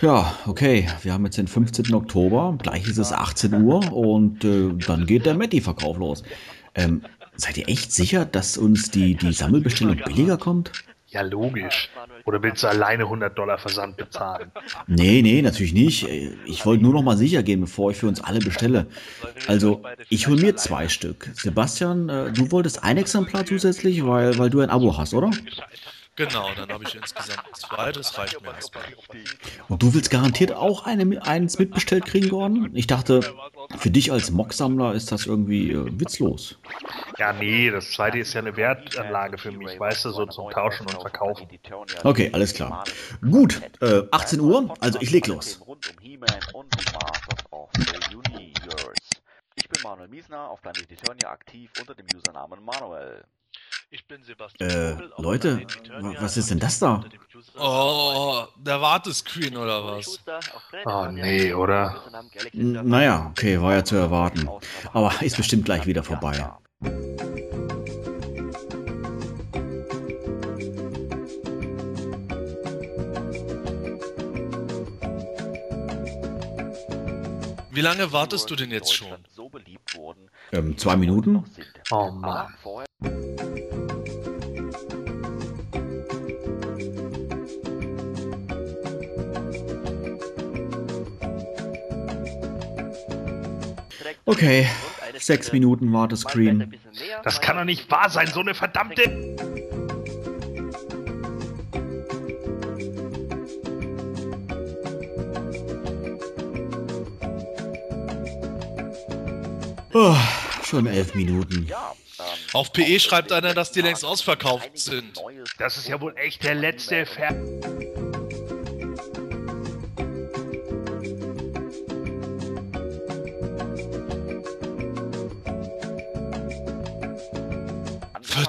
Ja, okay. Wir haben jetzt den 15. Oktober. Gleich ist es 18 Uhr und äh, dann geht der Metti-Verkauf los. Ähm, seid ihr echt sicher, dass uns die, die Sammelbestellung billiger kommt? Ja, logisch. Oder willst du alleine 100 Dollar Versand bezahlen? Nee, nee, natürlich nicht. Ich wollte nur noch mal sicher gehen, bevor ich für uns alle bestelle. Also, ich hole mir zwei Stück. Sebastian, äh, du wolltest ein Exemplar zusätzlich, weil, weil du ein Abo hast, oder? Genau, dann habe ich insgesamt zwei, das reicht mir erstmal. Und du willst garantiert auch eine, eins mitbestellt kriegen, Gordon? Ich dachte, für dich als Mock-Sammler ist das irgendwie äh, witzlos. Ja, nee, das zweite ist ja eine Wertanlage für mich, weißt du, so zum Tauschen und Verkaufen. Okay, alles klar. Gut, äh, 18 Uhr, also ich leg los. Ich bin Manuel Miesner auf Planet Eternia aktiv unter dem Usernamen Manuel. Ich bin Sebastian. Äh, Leute, was ist denn das da? Oh, der Wartescreen oder was? Oh nee, oder? naja, okay, war ja zu erwarten. Aber ist bestimmt gleich wieder vorbei. Wie lange wartest du denn jetzt schon? Ähm, zwei Minuten? Oh Mann. Okay, sechs Minuten Wartescreen. Das kann doch nicht wahr sein, so eine verdammte... Oh, schon elf Minuten. Auf PE schreibt einer, dass die längst ausverkauft sind. Das ist ja wohl echt der letzte Ver...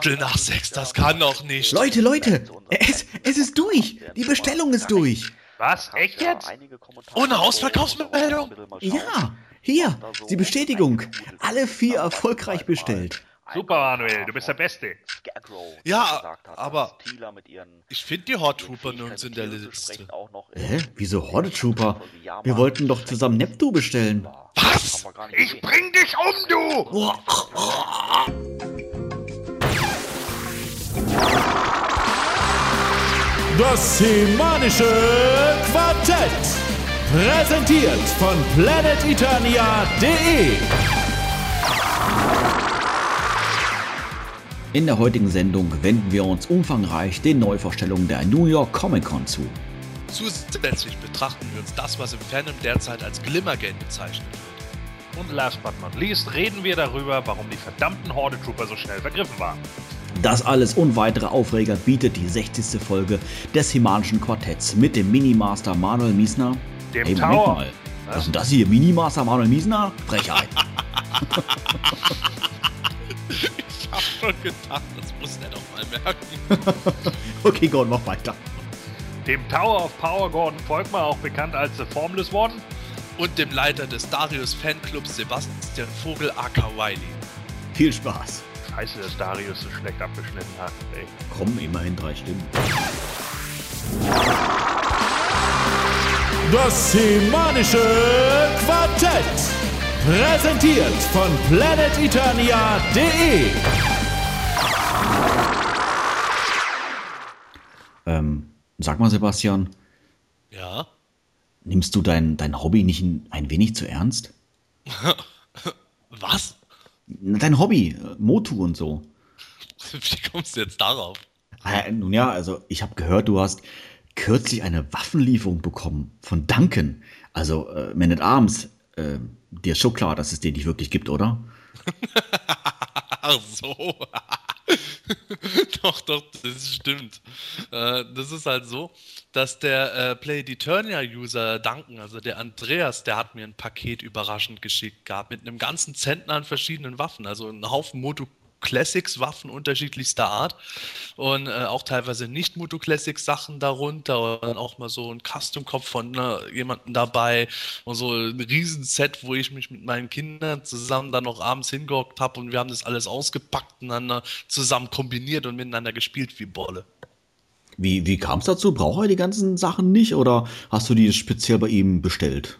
Viertel nach sechs, das kann doch nicht. Leute, Leute, es, es ist durch. Die Bestellung ist durch. Was? Echt jetzt? Ohne Ausverkaufsmeldung? Ja, hier, die Bestätigung. Alle vier erfolgreich bestellt. Super, Manuel, du bist der Beste. Ja, aber ich finde die Hot Trooper nirgends in der Liste. Hä? Wieso Horde Trooper? Wir wollten doch zusammen Neptu bestellen. Was? Ich bring dich um, du! Das semanische Quartett. Präsentiert von planeteternia.de. In der heutigen Sendung wenden wir uns umfangreich den Neuvorstellungen der New York Comic Con zu. Zusätzlich betrachten wir uns das, was im Fandom derzeit als Glimmergame bezeichnet wird. Und last but not least reden wir darüber, warum die verdammten Horde Trooper so schnell vergriffen waren. Das alles und weitere Aufreger bietet die 60. Folge des Himanischen Quartetts mit dem Minimaster Manuel Miesner. Dem Hey, Moment Tower. mal. Was ist denn das hier? Minimaster Manuel Miesner? Frechheit. Ich hab schon gedacht, das muss er doch mal merken. okay, Gordon, mach weiter. Dem Tower of Power Gordon Volkmar, auch bekannt als The Formless One. Und dem Leiter des Darius Fanclubs Sebastian Vogel aka Wiley. Viel Spaß. Scheiße, dass Darius so schlecht abgeschnitten hat. Ey. Kommen immerhin drei Stimmen. Das semanische Quartett. Präsentiert von planeteternia.de. Ähm, sag mal, Sebastian, Ja? nimmst du dein, dein Hobby nicht ein, ein wenig zu ernst? Was? Dein Hobby, Motu und so. Wie kommst du jetzt darauf? Äh, nun ja, also ich habe gehört, du hast kürzlich eine Waffenlieferung bekommen von Duncan. Also äh, Man at Arms. Äh, dir ist schon klar, dass es den nicht wirklich gibt, oder? Ach so. doch, doch, das stimmt. Äh, das ist halt so, dass der äh, Play Eternia-User Duncan, also der Andreas, der hat mir ein Paket überraschend geschickt gehabt mit einem ganzen Zentner an verschiedenen Waffen, also einen Haufen Moto Classics Waffen unterschiedlichster Art und äh, auch teilweise nicht Moto Classics Sachen darunter und auch mal so ein Custom Kopf von ne, jemandem dabei und so ein Riesenset, wo ich mich mit meinen Kindern zusammen dann noch abends hingehockt habe und wir haben das alles ausgepackt und dann äh, zusammen kombiniert und miteinander gespielt wie Bolle. Wie, wie kam es dazu? Braucht er die ganzen Sachen nicht oder hast du die speziell bei ihm bestellt?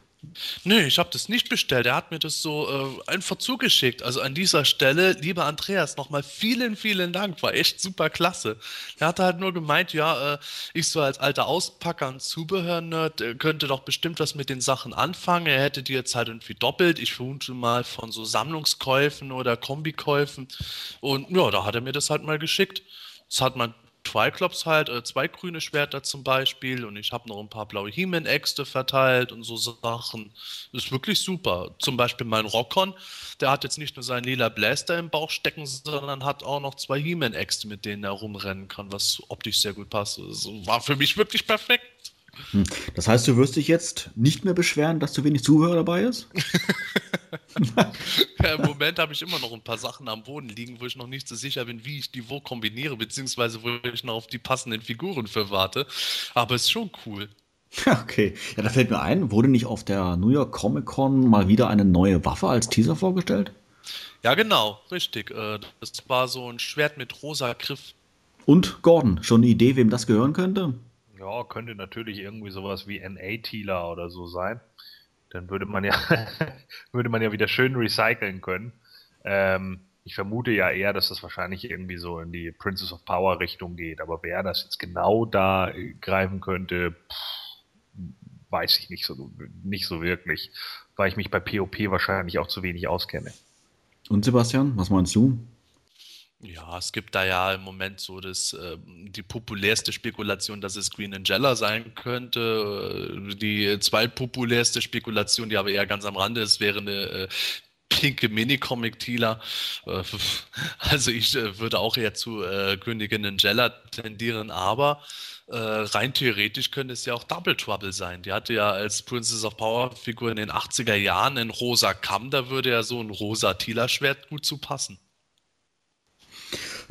Nee, ich habe das nicht bestellt. Er hat mir das so äh, einfach zugeschickt. Also an dieser Stelle, lieber Andreas, nochmal vielen, vielen Dank. War echt super klasse. Er hatte halt nur gemeint, ja, äh, ich so als alter Auspacker und Zubehör-Nerd äh, könnte doch bestimmt was mit den Sachen anfangen. Er hätte die jetzt halt irgendwie doppelt. Ich vermute mal von so Sammlungskäufen oder Kombikäufen. Und ja, da hat er mir das halt mal geschickt. Das hat man Triclops halt, äh, zwei grüne Schwerter zum Beispiel und ich habe noch ein paar blaue He-Man-Äxte verteilt und so Sachen. Ist wirklich super. Zum Beispiel mein Rockon, der hat jetzt nicht nur seinen lila Blaster im Bauch stecken, sondern hat auch noch zwei He-Man-Äxte, mit denen er rumrennen kann, was optisch sehr gut passt. Das war für mich wirklich perfekt. Hm. Das heißt, du wirst dich jetzt nicht mehr beschweren, dass zu wenig Zuhörer dabei ist? ja, Im Moment habe ich immer noch ein paar Sachen am Boden liegen, wo ich noch nicht so sicher bin, wie ich die wo kombiniere, beziehungsweise wo ich noch auf die passenden Figuren für warte. Aber es ist schon cool. Okay, ja, da fällt mir ein, wurde nicht auf der New York Comic Con mal wieder eine neue Waffe als Teaser vorgestellt? Ja, genau, richtig. Äh, das war so ein Schwert mit rosa Griff. Und Gordon, schon eine Idee, wem das gehören könnte? Ja, könnte natürlich irgendwie sowas wie NA-Tealer oder so sein. Dann würde man ja, würde man ja wieder schön recyceln können. Ähm, ich vermute ja eher, dass das wahrscheinlich irgendwie so in die Princess of Power Richtung geht. Aber wer das jetzt genau da greifen könnte, pff, weiß ich nicht so, nicht so wirklich. Weil ich mich bei POP wahrscheinlich auch zu wenig auskenne. Und Sebastian, was meinst du? Ja, es gibt da ja im Moment so das, äh, die populärste Spekulation, dass es Green Angela sein könnte. Äh, die zweitpopulärste Spekulation, die aber eher ganz am Rande ist, wäre eine äh, pinke Mini-Comic-Dealer. Äh, also ich äh, würde auch eher zu Königin Angela tendieren, aber rein theoretisch könnte es ja auch Double Trouble sein. Die hatte ja als Princess of Power Figur in den 80er Jahren einen rosa Kamm, da würde ja so ein rosa Tila-Schwert gut zu passen.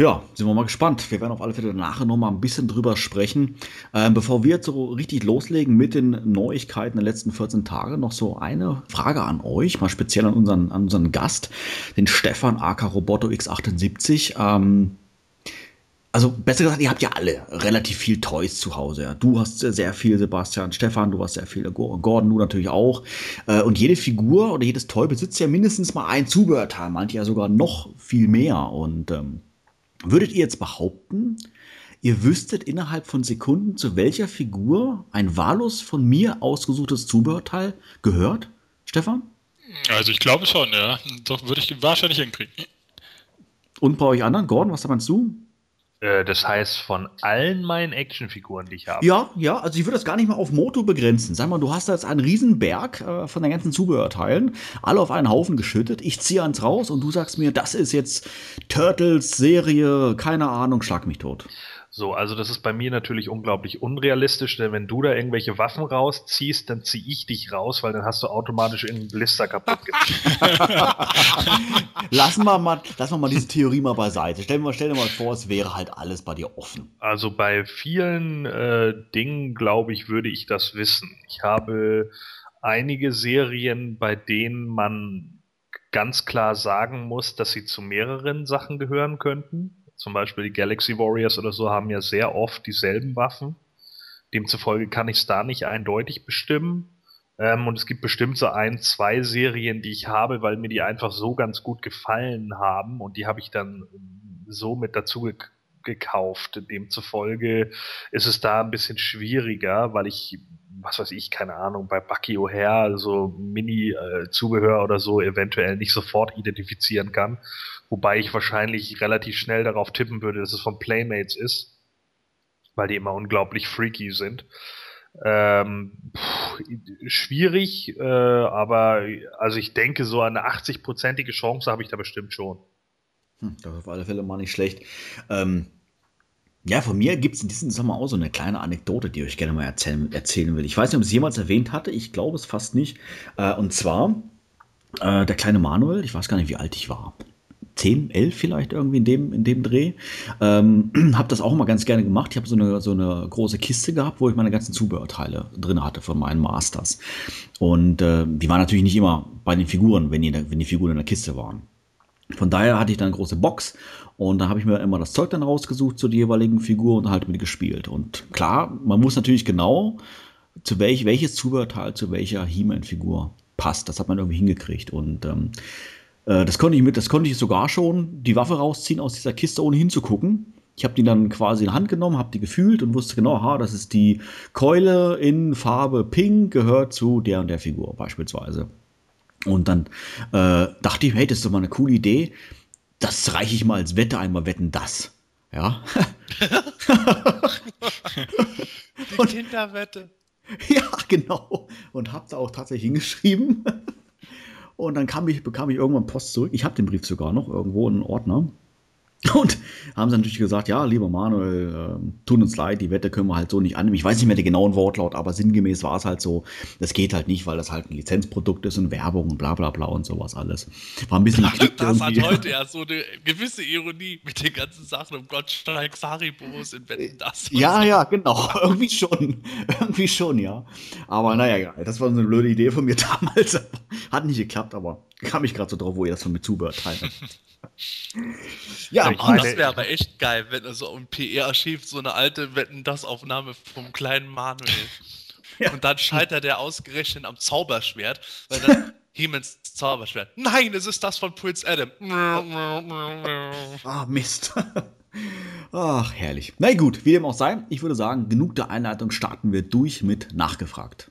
Ja, sind wir mal gespannt. Wir werden auf alle Fälle nachher noch mal ein bisschen drüber sprechen. Ähm, bevor wir jetzt so richtig loslegen mit den Neuigkeiten der letzten 14 Tage, noch so eine Frage an euch, mal speziell an unseren, an unseren Gast, den Stefan AK Roboto X78. Ähm, also besser gesagt, ihr habt ja alle relativ viel Toys zu Hause. Ja. Du hast sehr viel, Sebastian, Stefan, du hast sehr viel, Gordon, du natürlich auch. Äh, und jede Figur oder jedes Toy besitzt ja mindestens mal ein Zubehörteil, manche ja sogar noch viel mehr. Und ähm, Würdet ihr jetzt behaupten, ihr wüsstet innerhalb von Sekunden, zu welcher Figur ein wahllos von mir ausgesuchtes Zubehörteil gehört? Stefan? Also ich glaube schon, ja. Doch würde ich wahrscheinlich hinkriegen. Und bei euch anderen? Gordon, was meinst du? Äh, das heißt, von allen meinen Actionfiguren, die ich habe. Ja, ja, also ich würde das gar nicht mal auf Moto begrenzen. Sag mal, du hast da jetzt einen riesen Berg äh, von den ganzen Zubehörteilen, alle auf einen Haufen geschüttet. Ich ziehe eins raus und du sagst mir, das ist jetzt Turtles Serie, keine Ahnung, schlag mich tot. So, also das ist bei mir natürlich unglaublich unrealistisch, denn wenn du da irgendwelche Waffen rausziehst, dann ziehe ich dich raus, weil dann hast du automatisch irgendeinen Blister kaputt lassen, wir mal, lassen wir mal diese Theorie mal beiseite. Stell dir, stell dir mal vor, es wäre halt alles bei dir offen. Also bei vielen äh, Dingen, glaube ich, würde ich das wissen. Ich habe einige Serien, bei denen man ganz klar sagen muss, dass sie zu mehreren Sachen gehören könnten. Zum Beispiel die Galaxy Warriors oder so haben ja sehr oft dieselben Waffen. Demzufolge kann ich es da nicht eindeutig bestimmen. Ähm, und es gibt bestimmt so ein, zwei Serien, die ich habe, weil mir die einfach so ganz gut gefallen haben. Und die habe ich dann so mit dazu ge gekauft. Demzufolge ist es da ein bisschen schwieriger, weil ich was weiß ich, keine Ahnung, bei Bucky O'Hare so Mini-Zubehör äh, oder so eventuell nicht sofort identifizieren kann. Wobei ich wahrscheinlich relativ schnell darauf tippen würde, dass es von Playmates ist, weil die immer unglaublich freaky sind. Ähm, pff, schwierig, äh, aber also ich denke, so eine 80-prozentige Chance habe ich da bestimmt schon. Hm, das ist auf alle Fälle mal nicht schlecht. Ähm, ja, von mir gibt es in diesem Sommer auch so eine kleine Anekdote, die ich euch gerne mal erzählen, erzählen will. Ich weiß nicht, ob ich es jemals erwähnt hatte, ich glaube es fast nicht. Äh, und zwar äh, der kleine Manuel, ich weiß gar nicht, wie alt ich war. 10, 11 vielleicht irgendwie in dem, in dem Dreh. Ähm, habe das auch immer ganz gerne gemacht. Ich habe so eine, so eine große Kiste gehabt, wo ich meine ganzen Zubehörteile drin hatte von meinen Masters. Und äh, die waren natürlich nicht immer bei den Figuren, wenn die, wenn die Figuren in der Kiste waren. Von daher hatte ich dann eine große Box und da habe ich mir immer das Zeug dann rausgesucht zu der jeweiligen Figur und halt mit gespielt. Und klar, man muss natürlich genau, zu welch, welches Zubehörteil zu welcher He-Man-Figur passt. Das hat man irgendwie hingekriegt. Und ähm, äh, das konnte ich mit, das konnte ich sogar schon die Waffe rausziehen aus dieser Kiste, ohne hinzugucken. Ich habe die dann quasi in die Hand genommen, habe die gefühlt und wusste genau, aha, das ist die Keule in Farbe Pink, gehört zu der und der Figur beispielsweise. Und dann äh, dachte ich, hey, das ist doch mal eine coole Idee. Das reiche ich mal als Wette einmal wetten das. Ja. Die Kinderwette. Ja, genau. Und habe da auch tatsächlich hingeschrieben. Und dann kam ich, bekam ich irgendwann Post zurück. Ich habe den Brief sogar noch irgendwo in einem Ordner. Und haben sie natürlich gesagt, ja, lieber Manuel, äh, tut uns leid, die Wette können wir halt so nicht annehmen. Ich weiß nicht mehr den genauen Wortlaut, aber sinngemäß war es halt so, das geht halt nicht, weil das halt ein Lizenzprodukt ist und Werbung und bla bla bla und sowas alles. War ein bisschen geklickt Das hat irgendwie. heute ja so eine gewisse Ironie mit den ganzen Sachen um Gottschalks Haribos in Wetten das. Ja, so. ja, genau. Irgendwie schon. Irgendwie schon, ja. Aber naja. Das war so eine blöde Idee von mir damals. Hat nicht geklappt, aber kam ich gerade so drauf, wo ihr das von mit Zubehörteilen. ja, Ich meine- das wäre aber echt geil, wenn er so im PR-Archiv so eine alte Wetten das Aufnahme vom kleinen Manuel. Ja. Und dann scheitert er ausgerechnet am Zauberschwert, weil dann Hemens Zauberschwert. Nein, es ist das von Prince Adam. Ah, Mist. Ach, herrlich. Na gut, wie dem auch sei, ich würde sagen, genug der Einleitung starten wir durch mit Nachgefragt.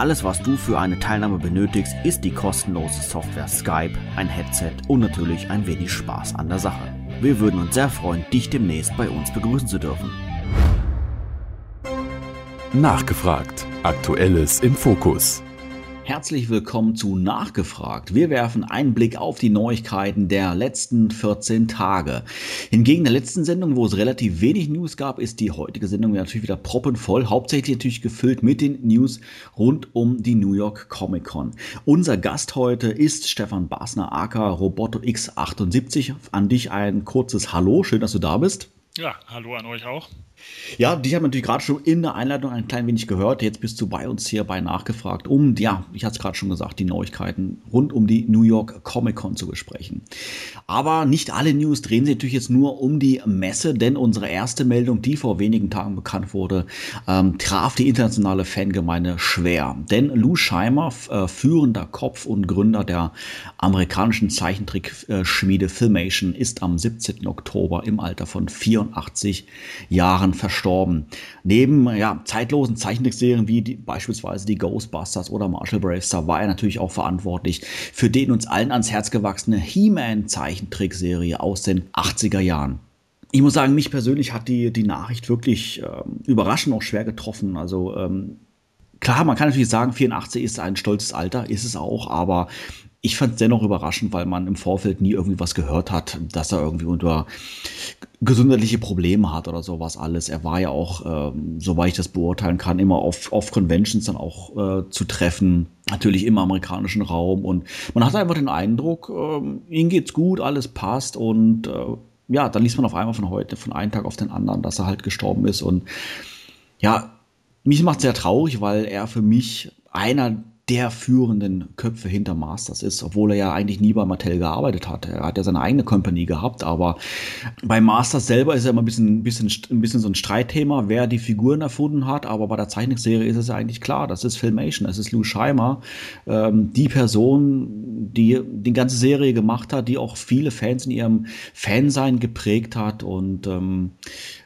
Alles, was du für eine Teilnahme benötigst, ist die kostenlose Software Skype, ein Headset und natürlich ein wenig Spaß an der Sache. Wir würden uns sehr freuen, dich demnächst bei uns begrüßen zu dürfen. Nachgefragt. Aktuelles im Fokus. Herzlich willkommen zu Nachgefragt. Wir werfen einen Blick auf die Neuigkeiten der letzten 14 Tage. Hingegen der letzten Sendung, wo es relativ wenig News gab, ist die heutige Sendung natürlich wieder proppenvoll. Hauptsächlich natürlich gefüllt mit den News rund um die New York Comic Con. Unser Gast heute ist Stefan Basner, aka Roboto X78. An dich ein kurzes Hallo. Schön, dass du da bist. Ja, hallo an euch auch. Ja, dich haben natürlich gerade schon in der Einleitung ein klein wenig gehört. Jetzt bist du bei uns hier bei Nachgefragt, um, ja, ich hatte es gerade schon gesagt, die Neuigkeiten rund um die New York Comic Con zu besprechen. Aber nicht alle News drehen sich natürlich jetzt nur um die Messe, denn unsere erste Meldung, die vor wenigen Tagen bekannt wurde, ähm, traf die internationale Fangemeinde schwer. Denn Lou Scheimer, äh, führender Kopf und Gründer der amerikanischen Zeichentrickschmiede Filmation, ist am 17. Oktober im Alter von 84 Jahren verstorben. Neben ja, zeitlosen Zeichentrickserien wie die, beispielsweise die Ghostbusters oder Marshall Bravestar war er natürlich auch verantwortlich für den uns allen ans Herz gewachsene He-Man Zeichentrickserie aus den 80er Jahren. Ich muss sagen, mich persönlich hat die, die Nachricht wirklich ähm, überraschend auch schwer getroffen. Also ähm, klar, man kann natürlich sagen, 84 ist ein stolzes Alter, ist es auch, aber ich fand es dennoch überraschend, weil man im Vorfeld nie irgendwie was gehört hat, dass er irgendwie unter gesundheitliche Probleme hat oder sowas alles. Er war ja auch, ähm, soweit ich das beurteilen kann, immer auf, auf Conventions dann auch äh, zu treffen, natürlich im amerikanischen Raum. Und man hat einfach den Eindruck, ähm, ihm geht's gut, alles passt. Und äh, ja, dann liest man auf einmal von heute, von einem Tag auf den anderen, dass er halt gestorben ist. Und ja, mich macht sehr traurig, weil er für mich einer der führenden Köpfe hinter Masters ist, obwohl er ja eigentlich nie bei Mattel gearbeitet hat. Er hat ja seine eigene Company gehabt, aber bei Masters selber ist er immer ein bisschen, bisschen, ein bisschen so ein Streitthema, wer die Figuren erfunden hat, aber bei der Zeichnungsserie ist es ja eigentlich klar, das ist Filmation, das ist Lou Scheimer, ähm, die Person, die die ganze Serie gemacht hat, die auch viele Fans in ihrem Fansein geprägt hat und ähm,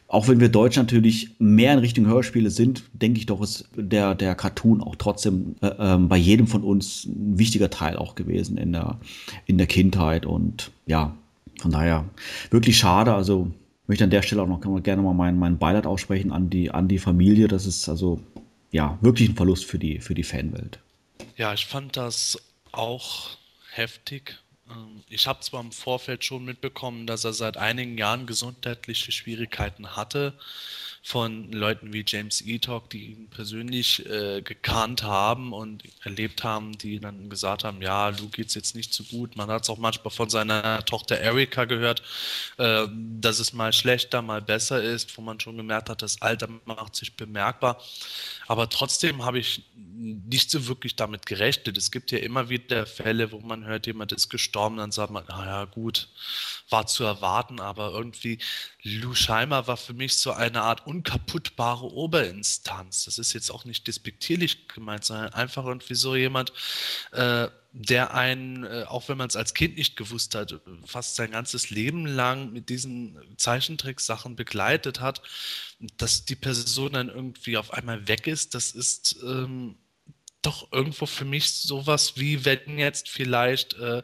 auch wenn wir Deutsch natürlich mehr in Richtung Hörspiele sind, denke ich doch, ist der, der Cartoon auch trotzdem äh, ähm, bei jedem von uns ein wichtiger Teil auch gewesen in der, in der Kindheit. Und ja, von daher wirklich schade. Also möchte an der Stelle auch noch gerne mal mein, mein Beileid aussprechen an die, an die Familie. Das ist also ja wirklich ein Verlust für die, für die Fanwelt. Ja, ich fand das auch heftig. Ähm, ich habe zwar im Vorfeld schon mitbekommen, dass er seit einigen Jahren gesundheitliche Schwierigkeiten hatte, von Leuten wie James Etok, die ihn persönlich äh, gekannt haben und erlebt haben, die dann gesagt haben, ja, Lu geht's jetzt nicht so gut. Man hat es auch manchmal von seiner Tochter Erika gehört, äh, dass es mal schlechter, mal besser ist, wo man schon gemerkt hat, das Alter macht sich bemerkbar. Aber trotzdem habe ich nicht so wirklich damit gerechnet. Es gibt ja immer wieder Fälle, wo man hört, jemand ist gestorben, dann sagt man, naja, gut, war zu erwarten, aber irgendwie Lou Scheimer war für mich so eine Art unkaputtbare Oberinstanz. Das ist jetzt auch nicht despektierlich gemeint, sondern einfach irgendwie so jemand, äh, der einen, äh, auch wenn man es als Kind nicht gewusst hat, fast sein ganzes Leben lang mit diesen Zeichentricksachen begleitet hat, dass die Person dann irgendwie auf einmal weg ist, das ist ähm, doch irgendwo für mich sowas wie, wenn jetzt vielleicht äh,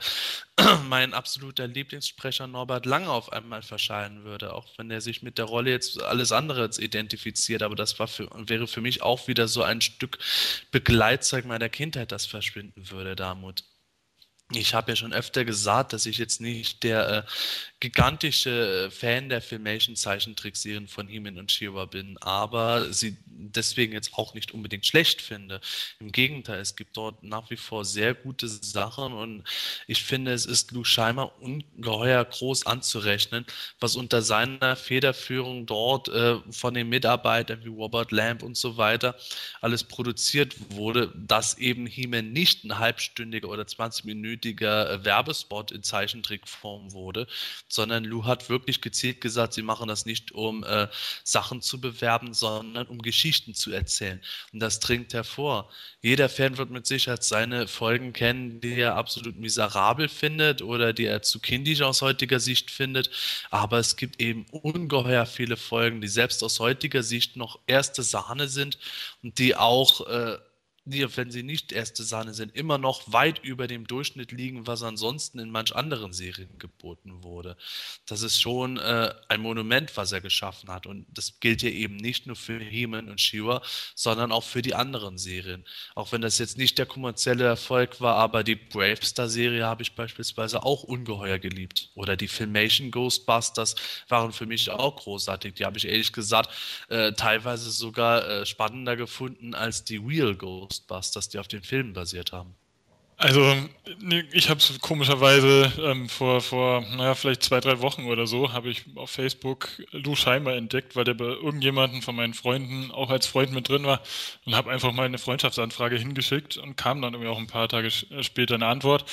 mein absoluter Lieblingssprecher Norbert Lange auf einmal verschallen würde, auch wenn er sich mit der Rolle jetzt alles andere jetzt identifiziert, aber das war für, wäre für mich auch wieder so ein Stück Begleitzeug meiner Kindheit, das verschwinden würde, Damut. Ich habe ja schon öfter gesagt, dass ich jetzt nicht der äh, gigantische Fan der Filmation-Zeichentrickserien von He-Man und She-Ra bin, aber sie deswegen jetzt auch nicht unbedingt schlecht finde. Im Gegenteil, es gibt dort nach wie vor sehr gute Sachen und ich finde, es ist Lou Scheimer ungeheuer groß anzurechnen, was unter seiner Federführung dort äh, von den Mitarbeitern wie Robert Lamb und so weiter alles produziert wurde, dass eben He-Man nicht ein halbstündiger oder 20-minütiger äh, Werbespot in Zeichentrickform wurde, sondern Lou hat wirklich gezielt gesagt, sie machen das nicht, um äh, Sachen zu bewerben, sondern um Geschichten zu erzählen. Und das dringt hervor. Jeder Fan wird mit Sicherheit seine Folgen kennen, die er absolut miserabel findet oder die er zu kindisch aus heutiger Sicht findet. Aber es gibt eben ungeheuer viele Folgen, die selbst aus heutiger Sicht noch erste Sahne sind und die auch äh, die, wenn sie nicht erste Sahne sind, immer noch weit über dem Durchschnitt liegen, was ansonsten in manch anderen Serien geboten wurde. Das ist schon äh, ein Monument, was er geschaffen hat. Und das gilt ja eben nicht nur für He-Man und Shiva, sondern auch für die anderen Serien. Auch wenn das jetzt nicht der kommerzielle Erfolg war, aber die Bravestar-Serie habe ich beispielsweise auch ungeheuer geliebt. Oder die Filmation Ghostbusters waren für mich auch großartig. Die habe ich ehrlich gesagt äh, teilweise sogar äh, spannender gefunden als die Real Ghost. Ghostbusters, die auf den Filmen basiert haben. Also, ich habe es komischerweise ähm, vor, vor, naja, vielleicht zwei, drei Wochen oder so, habe ich auf Facebook Lou Scheimer entdeckt, weil der bei irgendjemanden von meinen Freunden auch als Freund mit drin war und habe einfach mal eine Freundschaftsanfrage hingeschickt und kam dann irgendwie auch ein paar Tage äh, später eine Antwort.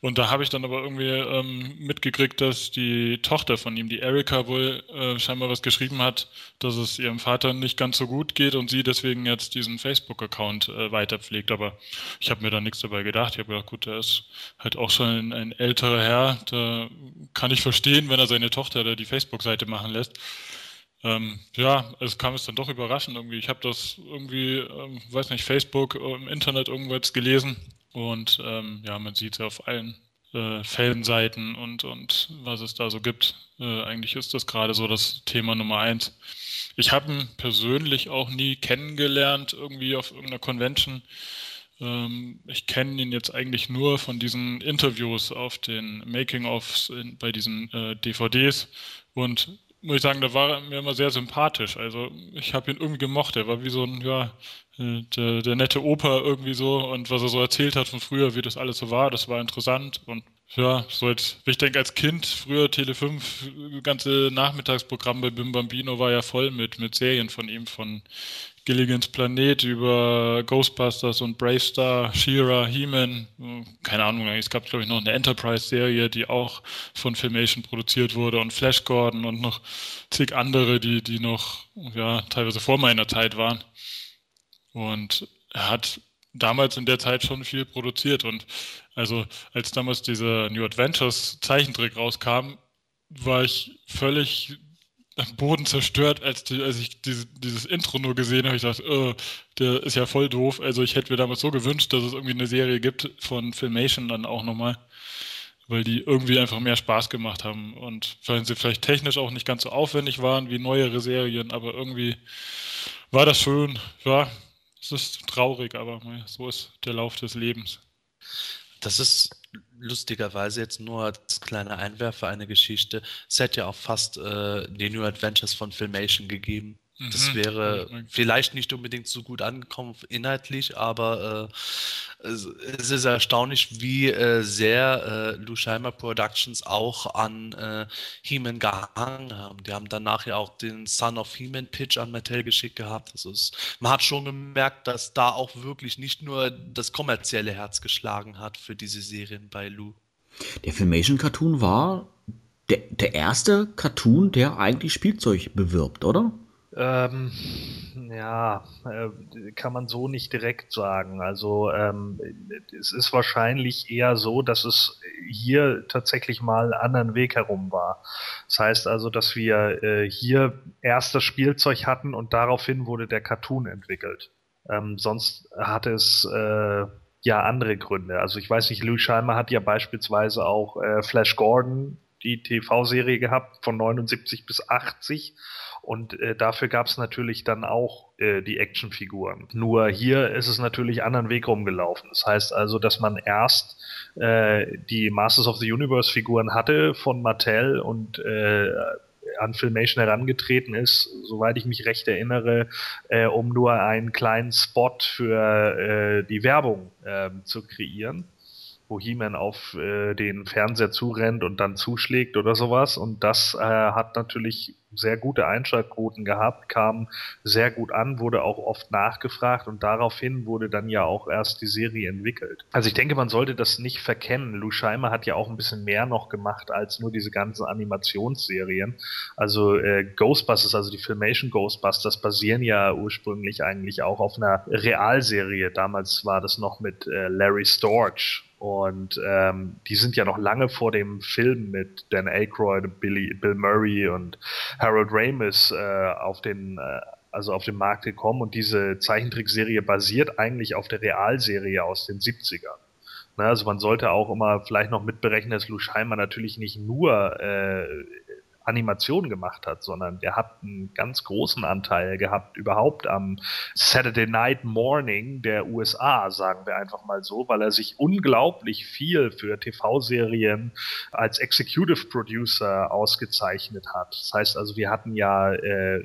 Und da habe ich dann aber irgendwie ähm, mitgekriegt, dass die Tochter von ihm, die Erika, wohl äh, scheinbar was geschrieben hat, dass es ihrem Vater nicht ganz so gut geht und sie deswegen jetzt diesen Facebook-Account äh, weiterpflegt. Aber ich habe mir da nichts dabei gedacht. Ich habe gedacht, gut, der ist halt auch schon ein, ein älterer Herr. Da kann ich verstehen, wenn er seine Tochter da die Facebook-Seite machen lässt. Ähm, ja, es kam es dann doch überraschend irgendwie. Ich habe das irgendwie, ähm, weiß nicht, Facebook im Internet irgendwas gelesen und ähm, ja, man sieht es ja auf allen äh, Fanseiten und, und was es da so gibt. Äh, eigentlich ist das gerade so das Thema Nummer eins. Ich habe ihn persönlich auch nie kennengelernt, irgendwie auf irgendeiner Convention. Ähm, ich kenne ihn jetzt eigentlich nur von diesen Interviews auf den Making-ofs bei diesen äh, DVDs und muss ich sagen, da war er mir immer sehr sympathisch. Also ich habe ihn irgendwie gemocht. Er war wie so ein, ja, äh, der, der nette Opa irgendwie so und was er so erzählt hat von früher, wie das alles so war, das war interessant und ja, so als, ich denke als Kind, früher Tele 5, ganze Nachmittagsprogramm bei Bim Bambino war ja voll mit, mit Serien von ihm, von Gilligans Planet über Ghostbusters und Bravestar, She-Ra, He-Man, keine Ahnung, es gab glaube ich noch eine Enterprise-Serie, die auch von Filmation produziert wurde und Flash Gordon und noch zig andere, die, die noch, ja, teilweise vor meiner Zeit waren. Und er hat damals in der Zeit schon viel produziert und also als damals dieser New Adventures Zeichentrick rauskam, war ich völlig am Boden zerstört, als, die, als ich diese, dieses Intro nur gesehen habe. Ich dachte, oh, der ist ja voll doof. Also ich hätte mir damals so gewünscht, dass es irgendwie eine Serie gibt von Filmation dann auch nochmal, weil die irgendwie einfach mehr Spaß gemacht haben und weil sie vielleicht technisch auch nicht ganz so aufwendig waren wie neuere Serien, aber irgendwie war das schön. Ja, es ist traurig, aber so ist der Lauf des Lebens. Das ist lustigerweise jetzt nur als kleiner Einwerfer eine Geschichte. Es hätte ja auch fast äh, die New Adventures von Filmation gegeben. Das Mhm. wäre Mhm. vielleicht nicht unbedingt so gut angekommen inhaltlich, aber äh, es, es ist erstaunlich, wie äh, sehr äh, Lou Scheimer Productions auch an äh, He-Man gehangen haben. Die haben danach ja auch den Son of He-Man Pitch an Mattel geschickt gehabt. Also es, man hat schon gemerkt, dass da auch wirklich nicht nur das kommerzielle Herz geschlagen hat für diese Serien bei Lou. Der Filmation-Cartoon war der, der erste Cartoon, der eigentlich Spielzeug bewirbt, oder? Ähm, ja, äh, kann man so nicht direkt sagen. Also ähm, es ist wahrscheinlich eher so, dass es hier tatsächlich mal einen anderen Weg herum war. Das heißt also, dass wir äh, hier erst das Spielzeug hatten und daraufhin wurde der Cartoon entwickelt. Ähm, sonst hat es äh, ja andere Gründe. Also ich weiß nicht, Louis Scheimer hat ja beispielsweise auch äh, Flash Gordon, die TV-Serie gehabt von 79 bis 80 und äh, dafür gab es natürlich dann auch äh, die Actionfiguren. Nur hier ist es natürlich anderen Weg rumgelaufen. Das heißt also, dass man erst äh, die Masters of the Universe Figuren hatte von Mattel und äh, an Filmation herangetreten ist, soweit ich mich recht erinnere, äh, um nur einen kleinen Spot für äh, die Werbung äh, zu kreieren wo He-Man auf äh, den Fernseher zurennt und dann zuschlägt oder sowas. Und das äh, hat natürlich sehr gute Einschaltquoten gehabt, kam sehr gut an, wurde auch oft nachgefragt und daraufhin wurde dann ja auch erst die Serie entwickelt. Also ich denke, man sollte das nicht verkennen. Lou Scheimer hat ja auch ein bisschen mehr noch gemacht als nur diese ganzen Animationsserien. Also äh, Ghostbusters, also die Filmation Ghostbusters basieren ja ursprünglich eigentlich auch auf einer Realserie. Damals war das noch mit äh, Larry Storch und ähm, die sind ja noch lange vor dem Film mit Dan Aykroyd, Billy, Bill Murray und Harold Ramis äh, auf den äh, also auf den Markt gekommen und diese Zeichentrickserie basiert eigentlich auf der Realserie aus den 70ern. Na, also man sollte auch immer vielleicht noch mitberechnen, dass Lou Scheimer natürlich nicht nur äh, Animation gemacht hat, sondern der hat einen ganz großen Anteil gehabt überhaupt am Saturday Night Morning der USA, sagen wir einfach mal so, weil er sich unglaublich viel für TV-Serien als Executive Producer ausgezeichnet hat. Das heißt also, wir hatten ja äh,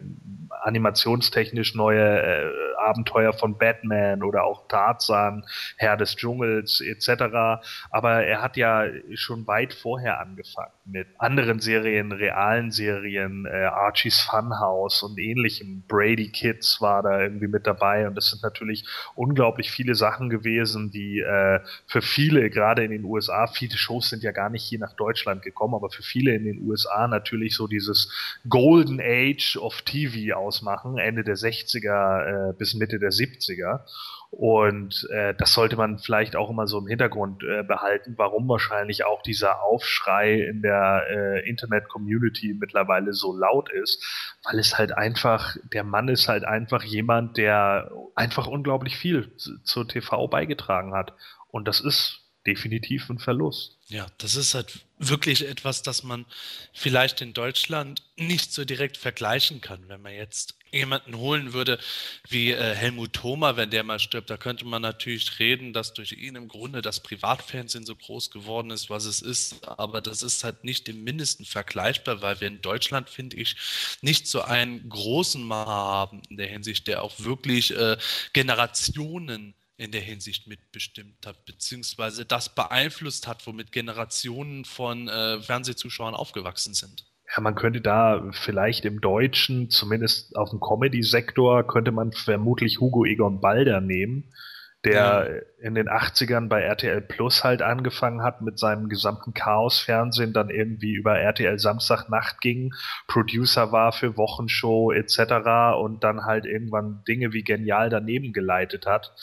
animationstechnisch neue äh, Abenteuer von Batman oder auch Tarzan, Herr des Dschungels etc. Aber er hat ja schon weit vorher angefangen mit anderen Serien, realen Serien, äh, Archie's Funhouse und ähnlichem. Brady Kids war da irgendwie mit dabei und das sind natürlich unglaublich viele Sachen gewesen, die äh, für viele, gerade in den USA, viele Shows sind ja gar nicht hier nach Deutschland gekommen, aber für viele in den USA natürlich so dieses Golden Age of TV ausmachen, Ende der 60er äh, bis Mitte der 70er. Und äh, das sollte man vielleicht auch immer so im Hintergrund äh, behalten, warum wahrscheinlich auch dieser Aufschrei in der äh, Internet-Community mittlerweile so laut ist, weil es halt einfach, der Mann ist halt einfach jemand, der einfach unglaublich viel zu- zur TV beigetragen hat. Und das ist definitiv ein Verlust. Ja, das ist halt wirklich etwas, das man vielleicht in Deutschland nicht so direkt vergleichen kann. Wenn man jetzt jemanden holen würde wie äh, Helmut Thoma, wenn der mal stirbt, da könnte man natürlich reden, dass durch ihn im Grunde das Privatfernsehen so groß geworden ist, was es ist. Aber das ist halt nicht im Mindesten vergleichbar, weil wir in Deutschland, finde ich, nicht so einen großen Macher haben in der Hinsicht, der auch wirklich äh, Generationen in der Hinsicht mitbestimmt hat, beziehungsweise das beeinflusst hat, womit Generationen von äh, Fernsehzuschauern aufgewachsen sind. Ja, man könnte da vielleicht im Deutschen, zumindest auf dem Comedy-Sektor, könnte man vermutlich Hugo Egon Balder nehmen, der in den 80ern bei RTL Plus halt angefangen hat mit seinem gesamten Chaos-Fernsehen, dann irgendwie über RTL Samstagnacht ging, Producer war für Wochenshow etc. und dann halt irgendwann Dinge wie genial daneben geleitet hat.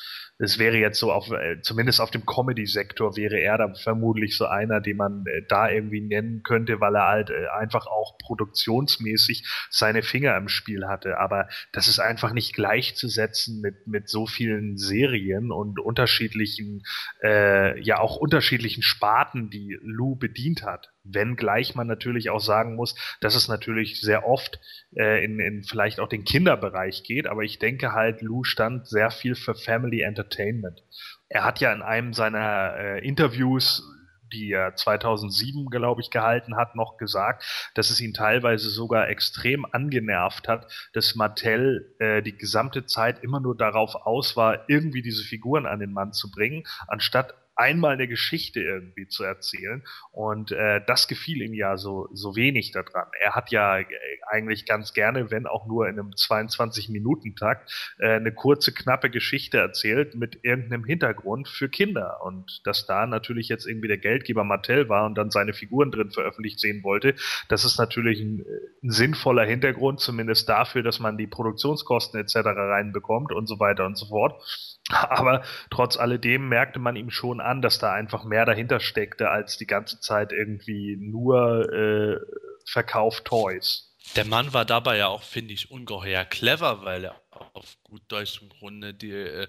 Das wäre jetzt so auf, äh, zumindest auf dem Comedy-Sektor wäre er da vermutlich so einer, den man äh, da irgendwie nennen könnte, weil er halt äh, einfach auch produktionsmäßig seine Finger im Spiel hatte. Aber das ist einfach nicht gleichzusetzen mit, mit so vielen Serien Und unterschiedlichen, äh, ja auch unterschiedlichen Sparten, die Lou bedient hat. Wenngleich man natürlich auch sagen muss, dass es natürlich sehr oft äh, in, in vielleicht auch den Kinderbereich geht, aber ich denke halt, Lou stand sehr viel für Family Entertainment. Er hat ja in einem seiner äh, Interviews die er 2007, glaube ich, gehalten hat, noch gesagt, dass es ihn teilweise sogar extrem angenervt hat, dass Mattel äh, die gesamte Zeit immer nur darauf aus war, irgendwie diese Figuren an den Mann zu bringen, anstatt einmal eine Geschichte irgendwie zu erzählen. Und äh, das gefiel ihm ja so, so wenig daran. Er hat ja äh, eigentlich ganz gerne, wenn auch nur in einem 22-Minuten-Takt, äh, eine kurze, knappe Geschichte erzählt mit irgendeinem Hintergrund für Kinder. Und dass da natürlich jetzt irgendwie der Geldgeber Mattel war und dann seine Figuren drin veröffentlicht sehen wollte, das ist natürlich ein, ein sinnvoller Hintergrund, zumindest dafür, dass man die Produktionskosten etc. reinbekommt und so weiter und so fort. Aber trotz alledem merkte man ihm schon an, dass da einfach mehr dahinter steckte, als die ganze Zeit irgendwie nur äh, verkauft Toys. Der Mann war dabei ja auch, finde ich, ungeheuer clever, weil er auf gut Deutsch im Grunde die, äh,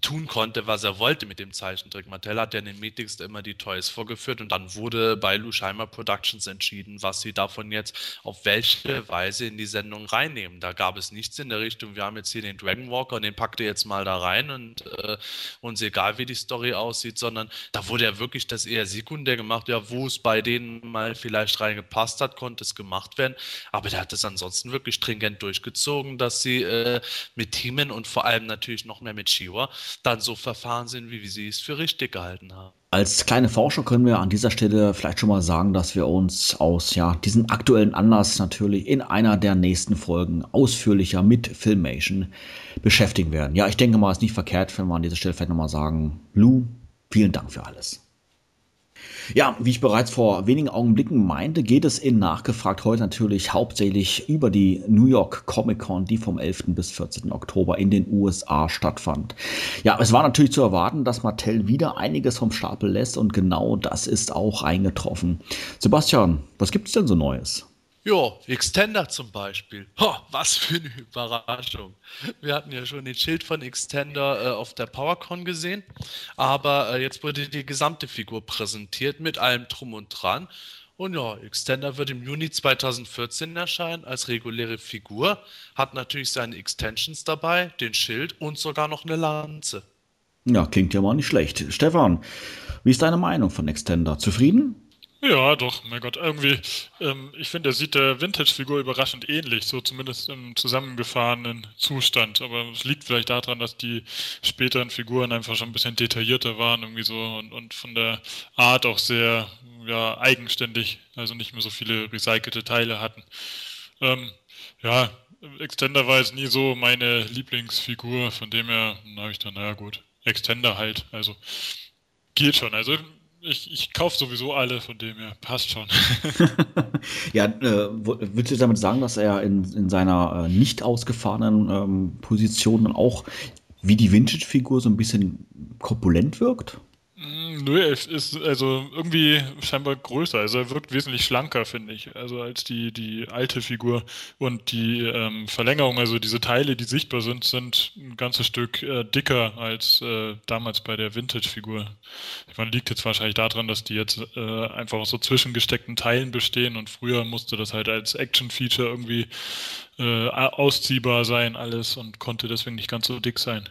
tun konnte, was er wollte mit dem Zeichentrick. Mattel hat ja in den Meetings immer die Toys vorgeführt und dann wurde bei Lusheimer Productions entschieden, was sie davon jetzt auf welche Weise in die Sendung reinnehmen. Da gab es nichts in der Richtung, wir haben jetzt hier den Dragon Walker und den packt ihr jetzt mal da rein und äh, uns egal wie die Story aussieht, sondern da wurde ja wirklich das eher sekundär gemacht, ja, wo es bei denen mal vielleicht reingepasst hat, konnte es gemacht werden, aber der hat es ansonsten wirklich stringent durchgezogen, dass sie äh, mit Themen und vor allem natürlich noch mehr mit Shiwa dann so verfahren sind, wie sie es für richtig gehalten haben. Als kleine Forscher können wir an dieser Stelle vielleicht schon mal sagen, dass wir uns aus ja, diesem aktuellen Anlass natürlich in einer der nächsten Folgen ausführlicher mit Filmation beschäftigen werden. Ja, ich denke mal, es ist nicht verkehrt, wenn wir an dieser Stelle vielleicht nochmal sagen, Lou, vielen Dank für alles. Ja, wie ich bereits vor wenigen Augenblicken meinte, geht es in Nachgefragt heute natürlich hauptsächlich über die New York Comic Con, die vom 11. bis 14. Oktober in den USA stattfand. Ja, es war natürlich zu erwarten, dass Mattel wieder einiges vom Stapel lässt und genau das ist auch eingetroffen. Sebastian, was gibt's denn so Neues? Jo, Extender zum Beispiel. Ho, was für eine Überraschung. Wir hatten ja schon den Schild von Extender äh, auf der PowerCon gesehen, aber äh, jetzt wurde die gesamte Figur präsentiert mit allem Drum und Dran. Und ja, Extender wird im Juni 2014 erscheinen als reguläre Figur, hat natürlich seine Extensions dabei, den Schild und sogar noch eine Lanze. Ja, klingt ja mal nicht schlecht. Stefan, wie ist deine Meinung von Extender? Zufrieden? Ja, doch, mein Gott, irgendwie, ähm, ich finde, er sieht der Vintage-Figur überraschend ähnlich, so zumindest im zusammengefahrenen Zustand. Aber es liegt vielleicht daran, dass die späteren Figuren einfach schon ein bisschen detaillierter waren, irgendwie so und, und von der Art auch sehr ja, eigenständig, also nicht mehr so viele recycelte Teile hatten. Ähm, ja, Extender war jetzt nie so meine Lieblingsfigur, von dem her habe ich dann, naja gut, Extender halt, also geht schon. Also ich, ich kaufe sowieso alle, von dem her passt schon. ja, äh, willst du damit sagen, dass er in, in seiner äh, nicht ausgefahrenen ähm, Position auch wie die Vintage-Figur so ein bisschen korpulent wirkt? Mm, nö, er ist also irgendwie scheinbar größer. Also er wirkt wesentlich schlanker, finde ich. Also als die, die alte Figur. Und die ähm, Verlängerung, also diese Teile, die sichtbar sind, sind ein ganzes Stück äh, dicker als äh, damals bei der Vintage-Figur. Ich meine, liegt jetzt wahrscheinlich daran, dass die jetzt äh, einfach aus so zwischengesteckten Teilen bestehen und früher musste das halt als Action-Feature irgendwie äh, ausziehbar sein, alles und konnte deswegen nicht ganz so dick sein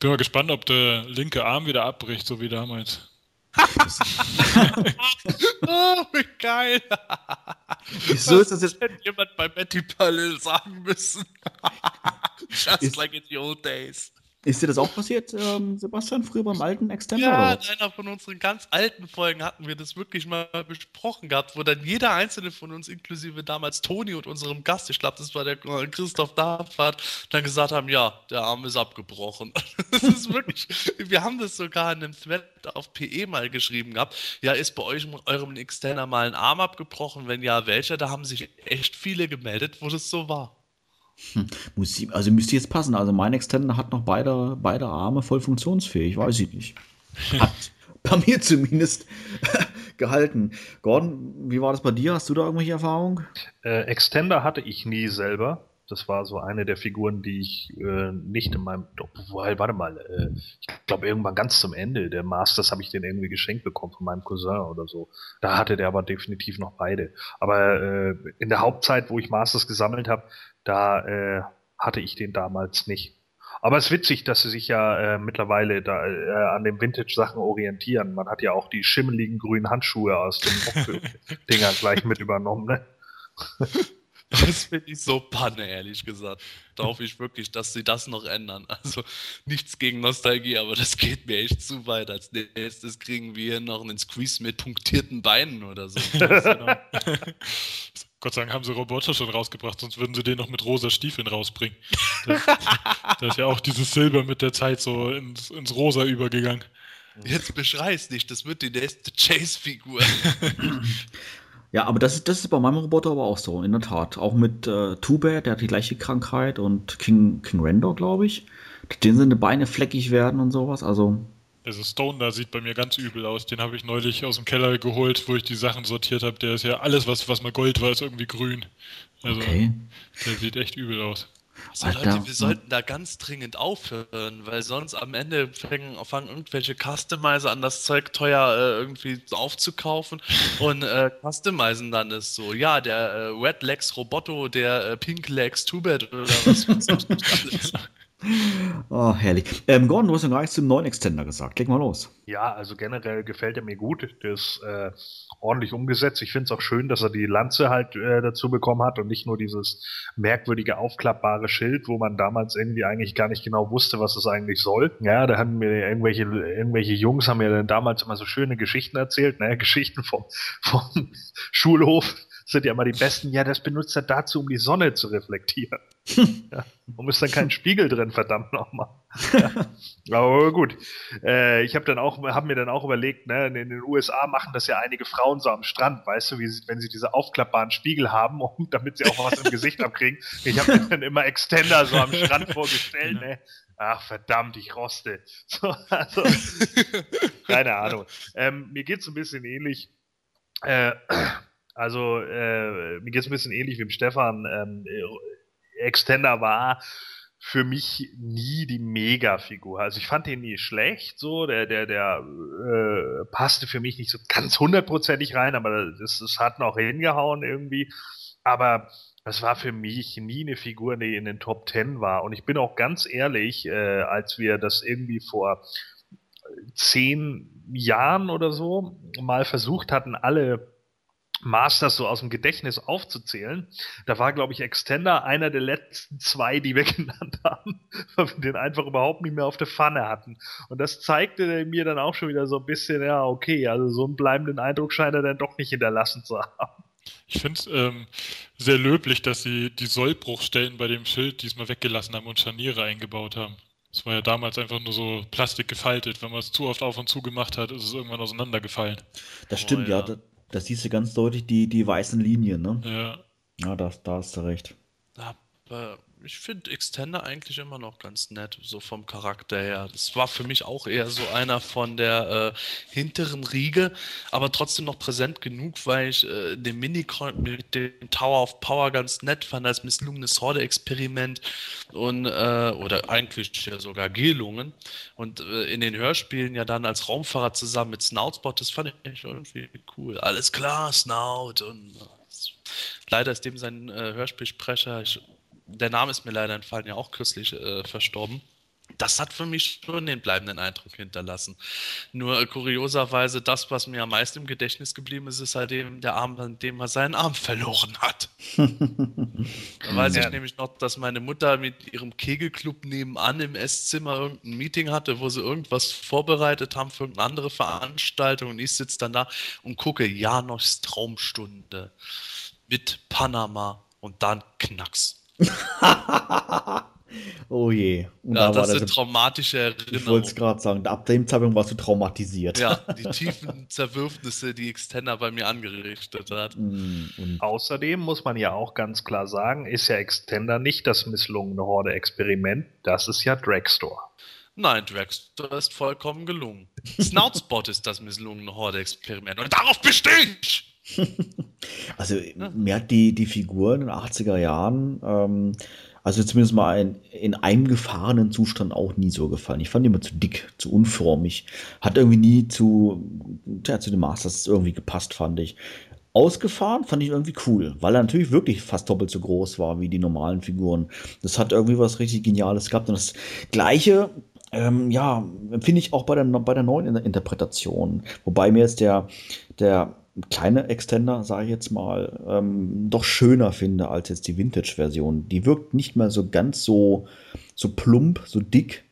bin mal gespannt, ob der linke Arm wieder abbricht, so wie damals. oh, wie geil. Wieso ist das jetzt? hätte jemand bei Betty Parallel sagen müssen. Just ist, like in the old days. Ist dir das auch passiert, ähm, Sebastian, früher beim alten Extender? Ja, in einer von unseren ganz alten Folgen hatten wir das wirklich mal besprochen gehabt, wo dann jeder einzelne von uns, inklusive damals Toni und unserem Gast, ich glaube, das war der Christoph Dafert, dann gesagt haben, ja, der Arm ist abgebrochen. das ist wirklich, wir haben das sogar in einem Thread auf PE mal geschrieben gehabt. Ja, ist bei euch eurem Extender mal ein Arm abgebrochen? Wenn ja, welcher? Da haben sich echt viele gemeldet, wo das so war. Hm, muss, also müsste jetzt passen. Also mein Extender hat noch beide, beide Arme voll funktionsfähig, weiß ich nicht. Hat bei mir zumindest gehalten. Gordon, wie war das bei dir? Hast du da irgendwelche Erfahrungen? Äh, Extender hatte ich nie selber. Das war so eine der Figuren, die ich äh, nicht in meinem. Wobei, warte mal, äh, ich glaube irgendwann ganz zum Ende der Masters habe ich den irgendwie geschenkt bekommen von meinem Cousin oder so. Da hatte der aber definitiv noch beide. Aber äh, in der Hauptzeit, wo ich Masters gesammelt habe, da äh, hatte ich den damals nicht. Aber es ist witzig, dass sie sich ja äh, mittlerweile da äh, an den Vintage-Sachen orientieren. Man hat ja auch die schimmeligen grünen Handschuhe aus den Dingern gleich mit übernommen, ne? Das finde ich so panne, ehrlich gesagt. Da hoffe ich wirklich, dass sie das noch ändern. Also nichts gegen Nostalgie, aber das geht mir echt zu weit. Als nächstes kriegen wir noch einen Squeeze mit punktierten Beinen oder so. Gott sei Dank haben sie Roboter schon rausgebracht, sonst würden sie den noch mit rosa Stiefeln rausbringen. Da, da ist ja auch dieses Silber mit der Zeit so ins, ins Rosa übergegangen. Jetzt beschrei's nicht, das wird die nächste Chase-Figur. Ja, aber das ist, das ist bei meinem Roboter aber auch so, in der Tat. Auch mit äh, Two-Bear, der hat die gleiche Krankheit und King, King Randor, glaube ich. Den sind die Beine fleckig werden und sowas. Also. Also Stone da sieht bei mir ganz übel aus. Den habe ich neulich aus dem Keller geholt, wo ich die Sachen sortiert habe. Der ist ja alles, was, was mal Gold war, ist irgendwie grün. Also okay. der sieht echt übel aus. So, Leute, wir sollten da ganz dringend aufhören, weil sonst am Ende fangen, fangen irgendwelche Customizer an, das Zeug teuer äh, irgendwie aufzukaufen und äh, customizen dann ist so, ja, der äh, Red Legs Roboto, der äh, Pink Legs Two-Bed oder was ich Oh, herrlich. Ähm, Gordon, du hast noch gar nichts zum neuen Extender gesagt. Leg mal los. Ja, also generell gefällt er mir gut. Der ist äh, ordentlich umgesetzt. Ich finde es auch schön, dass er die Lanze halt äh, dazu bekommen hat und nicht nur dieses merkwürdige aufklappbare Schild, wo man damals irgendwie eigentlich gar nicht genau wusste, was es eigentlich soll. Ja, da haben mir irgendwelche, irgendwelche Jungs haben mir dann damals immer so schöne Geschichten erzählt, ne? Geschichten vom, vom Schulhof sind ja immer die besten. Ja, das benutzt er dazu, um die Sonne zu reflektieren. ja, warum ist dann kein Spiegel drin, verdammt nochmal. ja. Aber gut. Äh, ich habe dann auch, habe mir dann auch überlegt, ne, in den USA machen das ja einige Frauen so am Strand, weißt du, wie wenn sie diese aufklappbaren Spiegel haben, und damit sie auch was im Gesicht abkriegen. Ich habe mir dann immer Extender so am Strand vorgestellt, ne? Ach verdammt, ich roste. So, also, keine Ahnung. Ähm, mir geht's ein bisschen ähnlich. Äh, also äh, mir geht es ein bisschen ähnlich wie dem Stefan. Ähm, äh, Extender war für mich nie die Mega-Figur. Also ich fand den nie schlecht, so der der der äh, passte für mich nicht so ganz hundertprozentig rein, aber das, das hat noch hingehauen irgendwie. Aber das war für mich nie eine Figur, die in den Top Ten war. Und ich bin auch ganz ehrlich, äh, als wir das irgendwie vor zehn Jahren oder so mal versucht hatten, alle Masters so aus dem Gedächtnis aufzuzählen. Da war, glaube ich, Extender einer der letzten zwei, die wir genannt haben, weil wir den einfach überhaupt nicht mehr auf der Pfanne hatten. Und das zeigte mir dann auch schon wieder so ein bisschen, ja, okay, also so einen bleibenden Eindruck scheint er dann doch nicht hinterlassen zu haben. Ich finde es ähm, sehr löblich, dass sie die Sollbruchstellen bei dem Schild diesmal weggelassen haben und Scharniere eingebaut haben. Es war ja damals einfach nur so Plastik gefaltet. Wenn man es zu oft auf und zu gemacht hat, ist es irgendwann auseinandergefallen. Das stimmt, oh, ja. ja. Da siehst du ganz deutlich die, die weißen Linien, ne? Ja. Ja, da, da hast du recht. Aber ich finde Extender eigentlich immer noch ganz nett, so vom Charakter her. Das war für mich auch eher so einer von der äh, hinteren Riege, aber trotzdem noch präsent genug, weil ich äh, den Minicoin mit dem Tower of Power ganz nett fand als misslungenes Horde-Experiment und äh, oder eigentlich ja sogar gelungen. Und äh, in den Hörspielen ja dann als Raumfahrer zusammen mit Snoutspot, das fand ich irgendwie cool. Alles klar, Snout und äh, leider ist dem sein äh, Hörspielsprecher, ich der Name ist mir leider entfallen, ja auch kürzlich äh, verstorben. Das hat für mich schon den bleibenden Eindruck hinterlassen. Nur äh, kurioserweise, das, was mir am meisten im Gedächtnis geblieben ist, ist halt eben der Arm, an dem er seinen Arm verloren hat. da weiß ja. ich nämlich noch, dass meine Mutter mit ihrem Kegelclub nebenan im Esszimmer irgendein Meeting hatte, wo sie irgendwas vorbereitet haben für irgendeine andere Veranstaltung und ich sitze dann da und gucke Janochs Traumstunde mit Panama und dann Knacks. oh je. Und ja, da das sind traumatische Erinnerungen. Ich wollte es gerade sagen, ab dem Zeitpunkt warst du traumatisiert. Ja, die tiefen Zerwürfnisse, die Extender bei mir angerichtet hat. Mm, Außerdem muss man ja auch ganz klar sagen, ist ja Extender nicht das misslungene Horde-Experiment, das ist ja Dragstore. Nein, Dragstore ist vollkommen gelungen. Snoutspot ist das misslungene Horde-Experiment und darauf bestehe ich! Also ja. mir hat die, die Figur in den 80er Jahren, ähm, Also zumindest mal in, in einem gefahrenen Zustand auch nie so gefallen. Ich fand ihn immer zu dick, zu unförmig. Hat irgendwie nie zu, ja, zu den Masters irgendwie gepasst, fand ich. Ausgefahren fand ich irgendwie cool, weil er natürlich wirklich fast doppelt so groß war wie die normalen Figuren. Das hat irgendwie was richtig Geniales gehabt. Und das Gleiche, ähm, ja, finde ich auch bei der, bei der neuen Interpretation. Wobei mir jetzt der, der kleine Extender, sage ich jetzt mal, ähm, doch schöner finde als jetzt die Vintage-Version. Die wirkt nicht mehr so ganz so, so plump, so dick,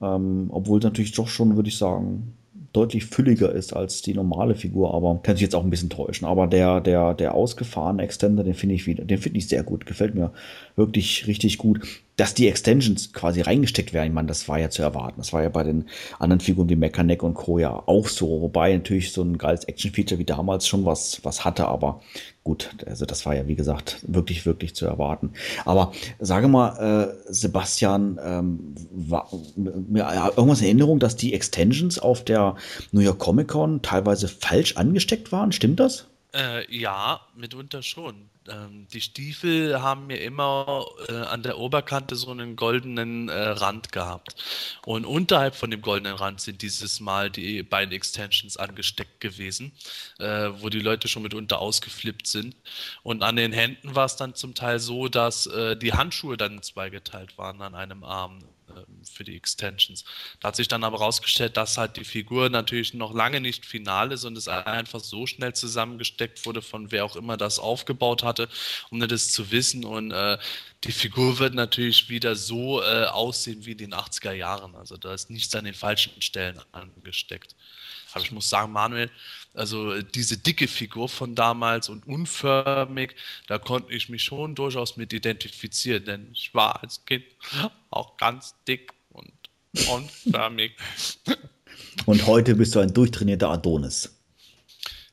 ähm, obwohl natürlich doch schon, würde ich sagen, deutlich fülliger ist als die normale Figur, aber kann sich jetzt auch ein bisschen täuschen. Aber der, der, der ausgefahrene Extender, den finde ich wieder, den finde ich sehr gut, gefällt mir wirklich richtig gut. Dass die Extensions quasi reingesteckt werden, ich meine, das war ja zu erwarten. Das war ja bei den anderen Figuren wie Mechaneck und Co. ja auch so, wobei natürlich so ein geiles Action-Feature wie damals schon was, was hatte, aber gut, also das war ja wie gesagt wirklich, wirklich zu erwarten. Aber sage mal, äh, Sebastian, ähm, war mir irgendwas in Erinnerung, dass die Extensions auf der New York Comic Con teilweise falsch angesteckt waren? Stimmt das? Äh, ja, mitunter schon. Ähm, die Stiefel haben mir immer äh, an der Oberkante so einen goldenen äh, Rand gehabt. Und unterhalb von dem goldenen Rand sind dieses Mal die beiden Extensions angesteckt gewesen, äh, wo die Leute schon mitunter ausgeflippt sind. Und an den Händen war es dann zum Teil so, dass äh, die Handschuhe dann zweigeteilt waren an einem Arm. Ähm, für die Extensions. Da hat sich dann aber herausgestellt, dass halt die Figur natürlich noch lange nicht final ist und es einfach so schnell zusammengesteckt wurde, von wer auch immer das aufgebaut hatte, um das zu wissen. Und äh, die Figur wird natürlich wieder so äh, aussehen wie in den 80er Jahren. Also da ist nichts an den falschen Stellen angesteckt. Aber ich muss sagen, Manuel, also diese dicke Figur von damals und unförmig, da konnte ich mich schon durchaus mit identifizieren, denn ich war als Kind auch ganz dick und unförmig. Und heute bist du ein durchtrainierter Adonis.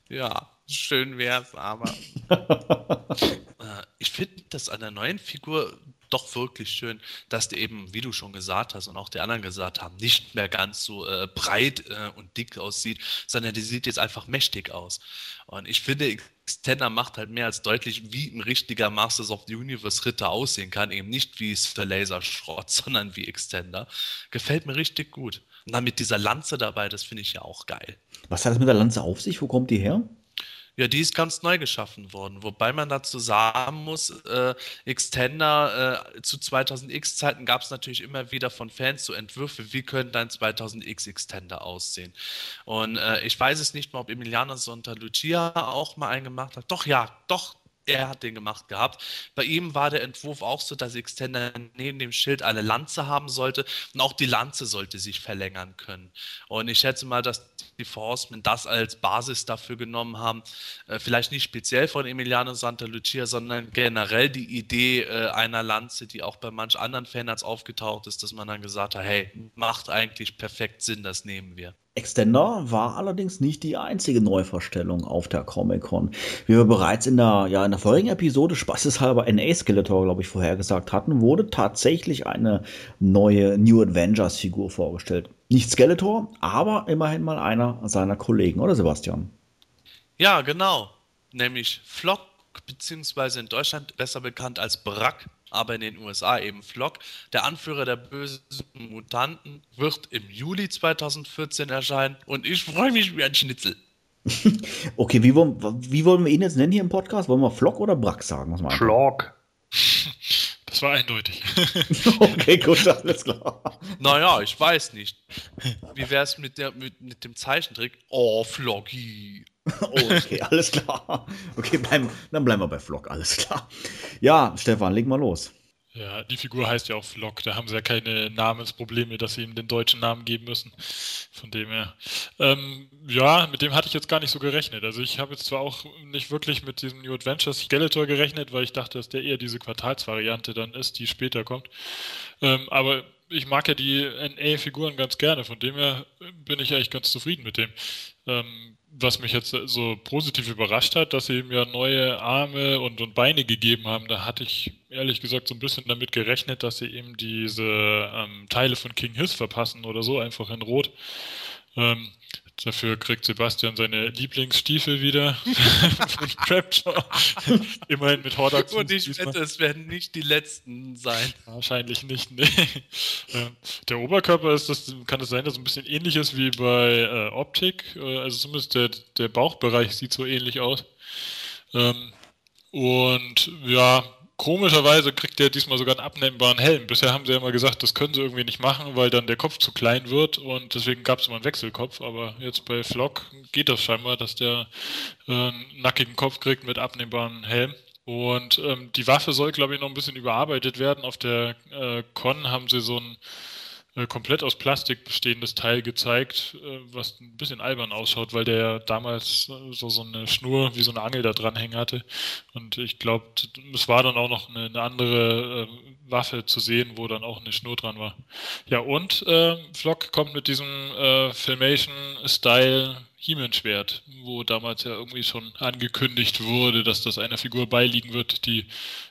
Ja, schön wär's, aber äh, ich finde das an der neuen Figur doch wirklich schön, dass die eben, wie du schon gesagt hast und auch die anderen gesagt haben, nicht mehr ganz so äh, breit äh, und dick aussieht, sondern die sieht jetzt einfach mächtig aus. Und ich finde, Extender macht halt mehr als deutlich, wie ein richtiger Masters of the Universe Ritter aussehen kann. Eben nicht wie Sir Laser Schrott, sondern wie Extender. Gefällt mir richtig gut. Und dann mit dieser Lanze dabei, das finde ich ja auch geil. Was hat das mit der Lanze auf sich? Wo kommt die her? Ja, die ist ganz neu geschaffen worden, wobei man dazu sagen muss, äh, Extender äh, zu 2000X-Zeiten gab es natürlich immer wieder von Fans so Entwürfe, wie könnte ein 2000X Extender aussehen. Und äh, ich weiß es nicht mal, ob Emiliano Santa Lucia auch mal einen gemacht hat. Doch, ja, doch, er hat den gemacht gehabt. Bei ihm war der Entwurf auch so, dass Extender neben dem Schild eine Lanze haben sollte und auch die Lanze sollte sich verlängern können. Und ich schätze mal, dass die Forcemen das als Basis dafür genommen haben, äh, vielleicht nicht speziell von Emiliano Santa Lucia, sondern generell die Idee äh, einer Lanze, die auch bei manch anderen Fans aufgetaucht ist, dass man dann gesagt hat, hey, macht eigentlich perfekt Sinn, das nehmen wir. Extender war allerdings nicht die einzige Neuvorstellung auf der Comic-Con. Wie wir bereits in der, ja, in der vorigen Episode spaßeshalber NA Skeletor, glaube ich, vorhergesagt hatten, wurde tatsächlich eine neue New Avengers-Figur vorgestellt. Nicht Skeletor, aber immerhin mal einer seiner Kollegen, oder Sebastian? Ja, genau. Nämlich Flock, beziehungsweise in Deutschland besser bekannt als Brack aber in den USA eben Flock. Der Anführer der bösen Mutanten wird im Juli 2014 erscheinen und ich freue mich wie ein Schnitzel. okay, wie wollen, wie wollen wir ihn jetzt nennen hier im Podcast? Wollen wir Flock oder Brack sagen? Flock. Das war eindeutig. okay, gut, alles klar. Naja, ich weiß nicht. Wie wäre es mit, mit, mit dem Zeichentrick? Oh, Flocky. okay, alles klar. Okay, bleiben, dann bleiben wir bei Flock, alles klar. Ja, Stefan, leg mal los. Ja, die Figur heißt ja auch Flock, da haben sie ja keine Namensprobleme, dass sie ihm den deutschen Namen geben müssen. Von dem her. Ähm, ja, mit dem hatte ich jetzt gar nicht so gerechnet. Also ich habe jetzt zwar auch nicht wirklich mit diesem New Adventures Skeletor gerechnet, weil ich dachte, dass der eher diese Quartalsvariante dann ist, die später kommt. Ähm, aber ich mag ja die NA-Figuren ganz gerne, von dem her bin ich eigentlich ganz zufrieden mit dem. Ähm, was mich jetzt so positiv überrascht hat, dass sie ihm ja neue Arme und, und Beine gegeben haben. Da hatte ich ehrlich gesagt so ein bisschen damit gerechnet, dass sie ihm diese ähm, Teile von King Hiss verpassen oder so, einfach in Rot. Ähm, Dafür kriegt Sebastian seine Lieblingsstiefel wieder. Trapjaw. Immerhin mit Hordax. Und ich wette, es werden nicht die letzten sein. Wahrscheinlich nicht, nee. Ähm, der Oberkörper ist das, kann es sein, dass es ein bisschen ähnlich ist wie bei äh, Optik. Äh, also zumindest der, der Bauchbereich sieht so ähnlich aus. Ähm, und ja, Komischerweise kriegt der diesmal sogar einen abnehmbaren Helm. Bisher haben sie ja immer gesagt, das können sie irgendwie nicht machen, weil dann der Kopf zu klein wird und deswegen gab es immer einen Wechselkopf. Aber jetzt bei Flock geht das scheinbar, dass der äh, einen nackigen Kopf kriegt mit abnehmbaren Helm. Und ähm, die Waffe soll, glaube ich, noch ein bisschen überarbeitet werden. Auf der äh, Con haben sie so ein komplett aus Plastik bestehendes Teil gezeigt, äh, was ein bisschen albern ausschaut, weil der damals äh, so, so eine Schnur wie so eine Angel da dranhängen hatte. Und ich glaube, es war dann auch noch eine, eine andere äh, Waffe zu sehen, wo dann auch eine Schnur dran war. Ja, und äh, Flock kommt mit diesem äh, Filmation-Style He-Man-Schwert, wo damals ja irgendwie schon angekündigt wurde, dass das einer Figur beiliegen wird, die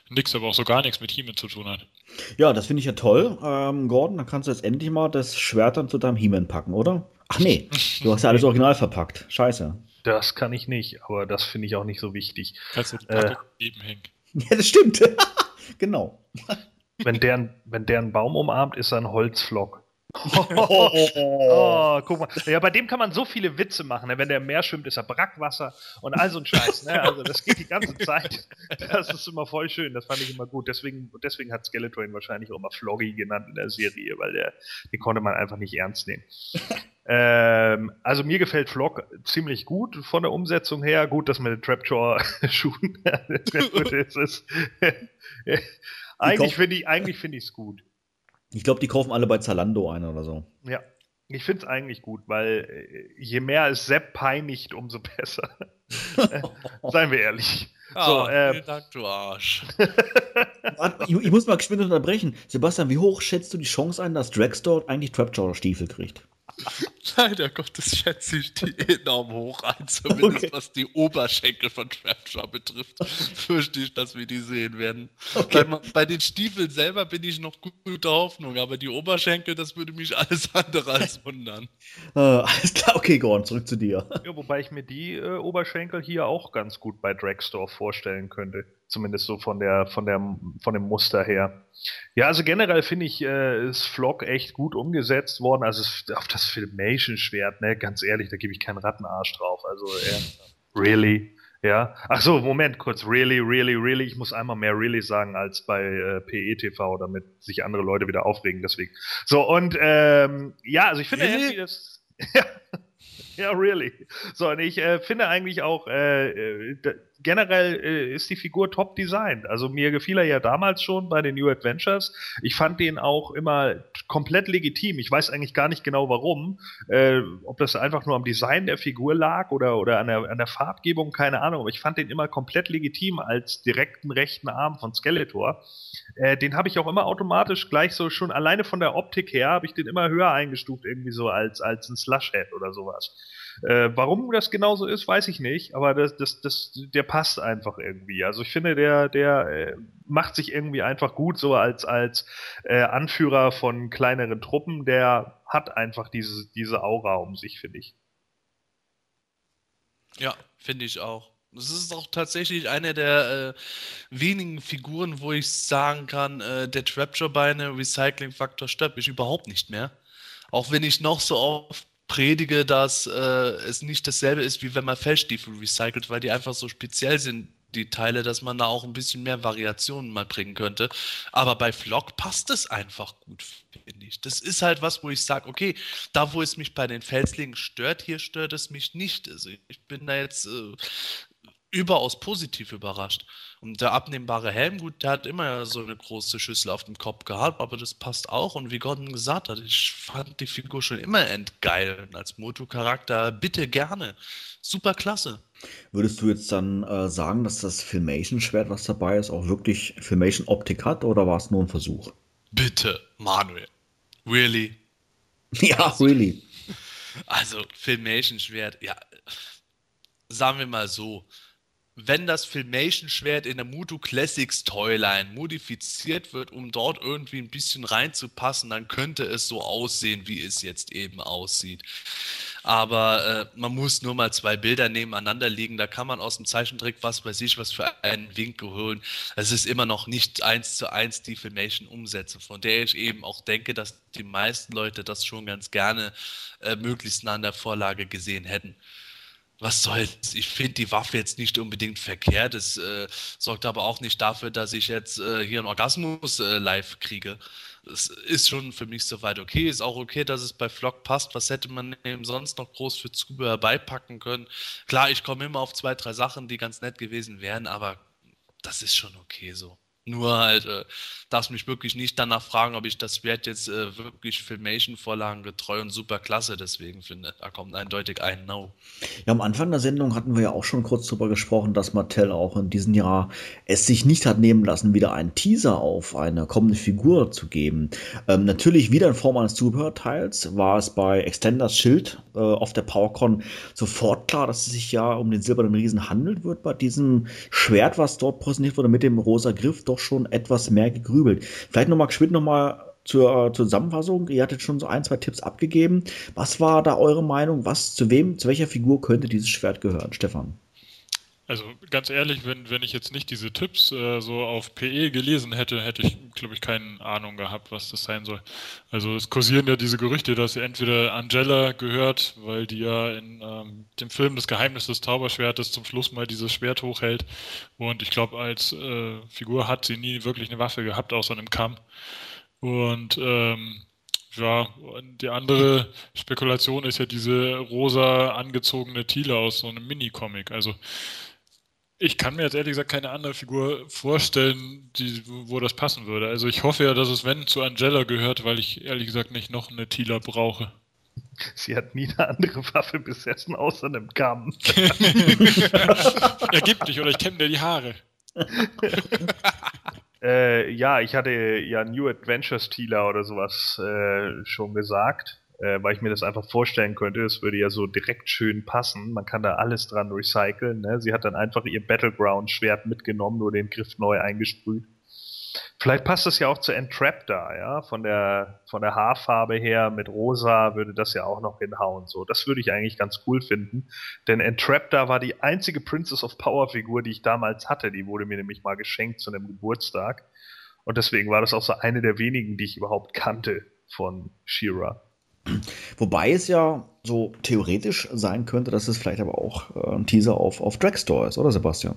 nix, aber auch so gar nichts mit He-Man zu tun hat. Ja, das finde ich ja toll. Ähm, Gordon, dann kannst du jetzt endlich mal das Schwert dann zu deinem He-Man packen, oder? Ach nee, du hast ja alles original verpackt. Scheiße. Das kann ich nicht, aber das finde ich auch nicht so wichtig. Kannst du die Packung äh, nebenhängen. Ja, das stimmt. genau. Wenn der, wenn der einen Baum umarmt, ist er ein Holzflock. Oh, oh, guck mal. Ja, bei dem kann man so viele Witze machen. Ne? Wenn der im Meer schwimmt, ist er Brackwasser und all so ein Scheiß. Ne? Also das geht die ganze Zeit. Das ist immer voll schön. Das fand ich immer gut. Deswegen, deswegen hat Skeletor ihn wahrscheinlich auch immer Floggy genannt in der Serie, weil der, den konnte man einfach nicht ernst nehmen. Ähm, also mir gefällt Flock ziemlich gut von der Umsetzung her. Gut, dass mit den Trapjaw-Schuhen eigentlich finde ich eigentlich finde ich es gut. Ich glaube, die kaufen alle bei Zalando ein oder so. Ja. Ich finde es eigentlich gut, weil äh, je mehr es Sepp peinigt, umso besser. Seien wir ehrlich. Oh, so, äh, vielen Dank, du Arsch. ich, ich, muss mal geschwind unterbrechen. Sebastian, wie hoch schätzt du die Chance ein, dass Dragstore eigentlich Trapjaw-Stiefel kriegt? Leider Gottes schätze ich die enorm hoch ein, zumindest okay. was die Oberschenkel von Trapjaw betrifft. Fürchte ich, dass wir die sehen werden. Okay. Bei, bei, den Stiefeln selber bin ich noch guter Hoffnung, aber die Oberschenkel, das würde mich alles andere als wundern. äh, alles klar, okay, Gordon, zurück zu dir. Ja, wobei ich mir die äh, Oberschenkel hier auch ganz gut bei Dragstore vorstellen könnte. Zumindest so von der, von der, von dem Muster her. Ja, also generell finde ich, äh, ist Flock echt gut umgesetzt worden. Also auf das Filmation-Schwert, ne, ganz ehrlich, da gebe ich keinen Rattenarsch drauf. Also, äh, really? Ja. Ach so, Moment, kurz. Really, really, really. Ich muss einmal mehr really sagen als bei äh, PETV, damit sich andere Leute wieder aufregen. Deswegen. So, und ähm, ja, also ich finde really? das. ja. Ja, really. So, und ich äh, finde eigentlich auch, äh, äh generell äh, ist die Figur top designt. Also mir gefiel er ja damals schon bei den New Adventures. Ich fand den auch immer komplett legitim. Ich weiß eigentlich gar nicht genau warum. Äh, ob das einfach nur am Design der Figur lag oder, oder an, der, an der Farbgebung, keine Ahnung. Aber ich fand den immer komplett legitim als direkten rechten Arm von Skeletor. Äh, den habe ich auch immer automatisch gleich so schon alleine von der Optik her habe ich den immer höher eingestuft, irgendwie so als, als ein Slushhead oder sowas. Äh, warum das genauso ist, weiß ich nicht, aber das, das, das, der passt einfach irgendwie. Also ich finde, der, der äh, macht sich irgendwie einfach gut so als, als äh, Anführer von kleineren Truppen. Der hat einfach diese, diese Aura um sich, finde ich. Ja, finde ich auch. Das ist auch tatsächlich eine der äh, wenigen Figuren, wo ich sagen kann, äh, der Trapjaw-Beine Recycling-Faktor stört mich überhaupt nicht mehr. Auch wenn ich noch so oft predige, dass äh, es nicht dasselbe ist, wie wenn man Fellstiefel recycelt, weil die einfach so speziell sind, die Teile, dass man da auch ein bisschen mehr Variationen mal bringen könnte. Aber bei Flock passt es einfach gut, finde ich. Das ist halt was, wo ich sage, okay, da wo es mich bei den Felslingen stört, hier stört es mich nicht. Also ich bin da jetzt äh, überaus positiv überrascht. Und der abnehmbare Helm, gut, der hat immer so eine große Schüssel auf dem Kopf gehabt, aber das passt auch. Und wie Gordon gesagt hat, ich fand die Figur schon immer endgeil. Und als Moto-Charakter bitte gerne. Super klasse. Würdest du jetzt dann äh, sagen, dass das Filmation-Schwert, was dabei ist, auch wirklich Filmation-Optik hat oder war es nur ein Versuch? Bitte, Manuel. Really? Ja, really. Also, Filmation-Schwert, ja. Sagen wir mal so wenn das Filmation-Schwert in der Mutu Classics Toyline modifiziert wird, um dort irgendwie ein bisschen reinzupassen, dann könnte es so aussehen, wie es jetzt eben aussieht. Aber äh, man muss nur mal zwei Bilder nebeneinander legen. Da kann man aus dem Zeichentrick was weiß ich, was für einen Winkel holen. Es ist immer noch nicht eins zu eins die Filmation-Umsätze, von der ich eben auch denke, dass die meisten Leute das schon ganz gerne äh, möglichst nah an der Vorlage gesehen hätten was soll's? Ich finde die Waffe jetzt nicht unbedingt verkehrt. Es äh, sorgt aber auch nicht dafür, dass ich jetzt äh, hier einen Orgasmus äh, live kriege. Es ist schon für mich soweit okay. Ist auch okay, dass es bei Flock passt. Was hätte man eben sonst noch groß für Zubehör beipacken können? Klar, ich komme immer auf zwei, drei Sachen, die ganz nett gewesen wären, aber das ist schon okay so. Nur halt, äh, darfst mich wirklich nicht danach fragen, ob ich das Schwert jetzt äh, wirklich Filmation-Vorlagen getreu und super klasse deswegen finde. Da kommt eindeutig ein No. Ja, am Anfang der Sendung hatten wir ja auch schon kurz darüber gesprochen, dass Mattel auch in diesem Jahr es sich nicht hat nehmen lassen, wieder einen Teaser auf eine kommende Figur zu geben. Ähm, natürlich wieder in Form eines Zubehörteils war es bei Extenders Schild äh, auf der PowerCon sofort klar, dass es sich ja um den silbernen Riesen handelt wird bei diesem Schwert, was dort präsentiert wurde mit dem rosa Griff. Dort doch schon etwas mehr gegrübelt. Vielleicht nochmal geschwind nochmal zur, zur Zusammenfassung. Ihr hattet schon so ein, zwei Tipps abgegeben. Was war da eure Meinung? Was, zu wem, zu welcher Figur könnte dieses Schwert gehören, Stefan? Also ganz ehrlich, wenn, wenn ich jetzt nicht diese Tipps äh, so auf PE gelesen hätte, hätte ich, glaube ich, keine Ahnung gehabt, was das sein soll. Also es kursieren ja diese Gerüchte, dass sie entweder Angela gehört, weil die ja in ähm, dem Film Das Geheimnis des Zauberschwertes zum Schluss mal dieses Schwert hochhält. Und ich glaube, als äh, Figur hat sie nie wirklich eine Waffe gehabt, außer einem Kamm. Und ähm, ja, die andere Spekulation ist ja diese rosa angezogene Thiele aus so einem Mini-Comic. Also ich kann mir jetzt ehrlich gesagt keine andere Figur vorstellen, die, wo das passen würde. Also ich hoffe ja, dass es, wenn, zu Angela gehört, weil ich ehrlich gesagt nicht noch eine Tila brauche. Sie hat nie eine andere Waffe besessen, außer einem Kamm. Ergibt dich, oder ich kenne dir die Haare. äh, ja, ich hatte ja New Adventures Tila oder sowas äh, schon gesagt äh, weil ich mir das einfach vorstellen könnte. Es würde ja so direkt schön passen. Man kann da alles dran recyceln. Ne? Sie hat dann einfach ihr Battleground-Schwert mitgenommen, nur den Griff neu eingesprüht. Vielleicht passt das ja auch zu Entrap da, ja. Von der, von der Haarfarbe her mit Rosa würde das ja auch noch hinhauen. So, das würde ich eigentlich ganz cool finden. Denn Entrap da war die einzige Princess of Power Figur, die ich damals hatte. Die wurde mir nämlich mal geschenkt zu einem Geburtstag. Und deswegen war das auch so eine der wenigen, die ich überhaupt kannte von Shira. Wobei es ja so theoretisch sein könnte, dass es vielleicht aber auch äh, ein Teaser auf, auf Dragstore ist, oder Sebastian?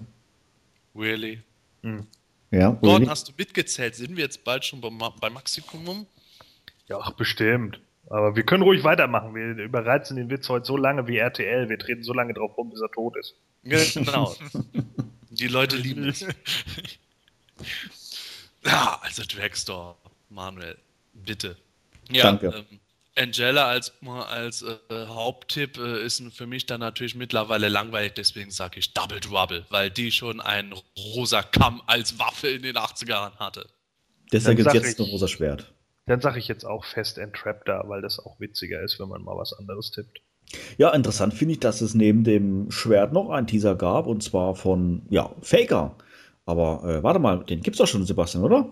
Really? Hm. Ja, Gordon, really? hast du mitgezählt? Sind wir jetzt bald schon beim, beim Maximum? Ja, ach, bestimmt. Aber wir können ruhig weitermachen. Wir überreizen den Witz heute so lange wie RTL. Wir treten so lange drauf rum, bis er tot ist. Genau. Die Leute lieben es. ja, also Dragstore, Manuel, bitte. Ja, Danke. Ähm, Angela als, als äh, Haupttipp äh, ist für mich dann natürlich mittlerweile langweilig, deswegen sage ich Double Trouble, weil die schon einen rosa Kamm als Waffe in den 80ern hatte. Deshalb gibt es jetzt ich, ein rosa Schwert. Dann sage ich jetzt auch fest Entrap da, weil das auch witziger ist, wenn man mal was anderes tippt. Ja, interessant finde ich, dass es neben dem Schwert noch einen Teaser gab und zwar von, ja, Faker. Aber äh, warte mal, den gibt es doch schon, Sebastian, oder?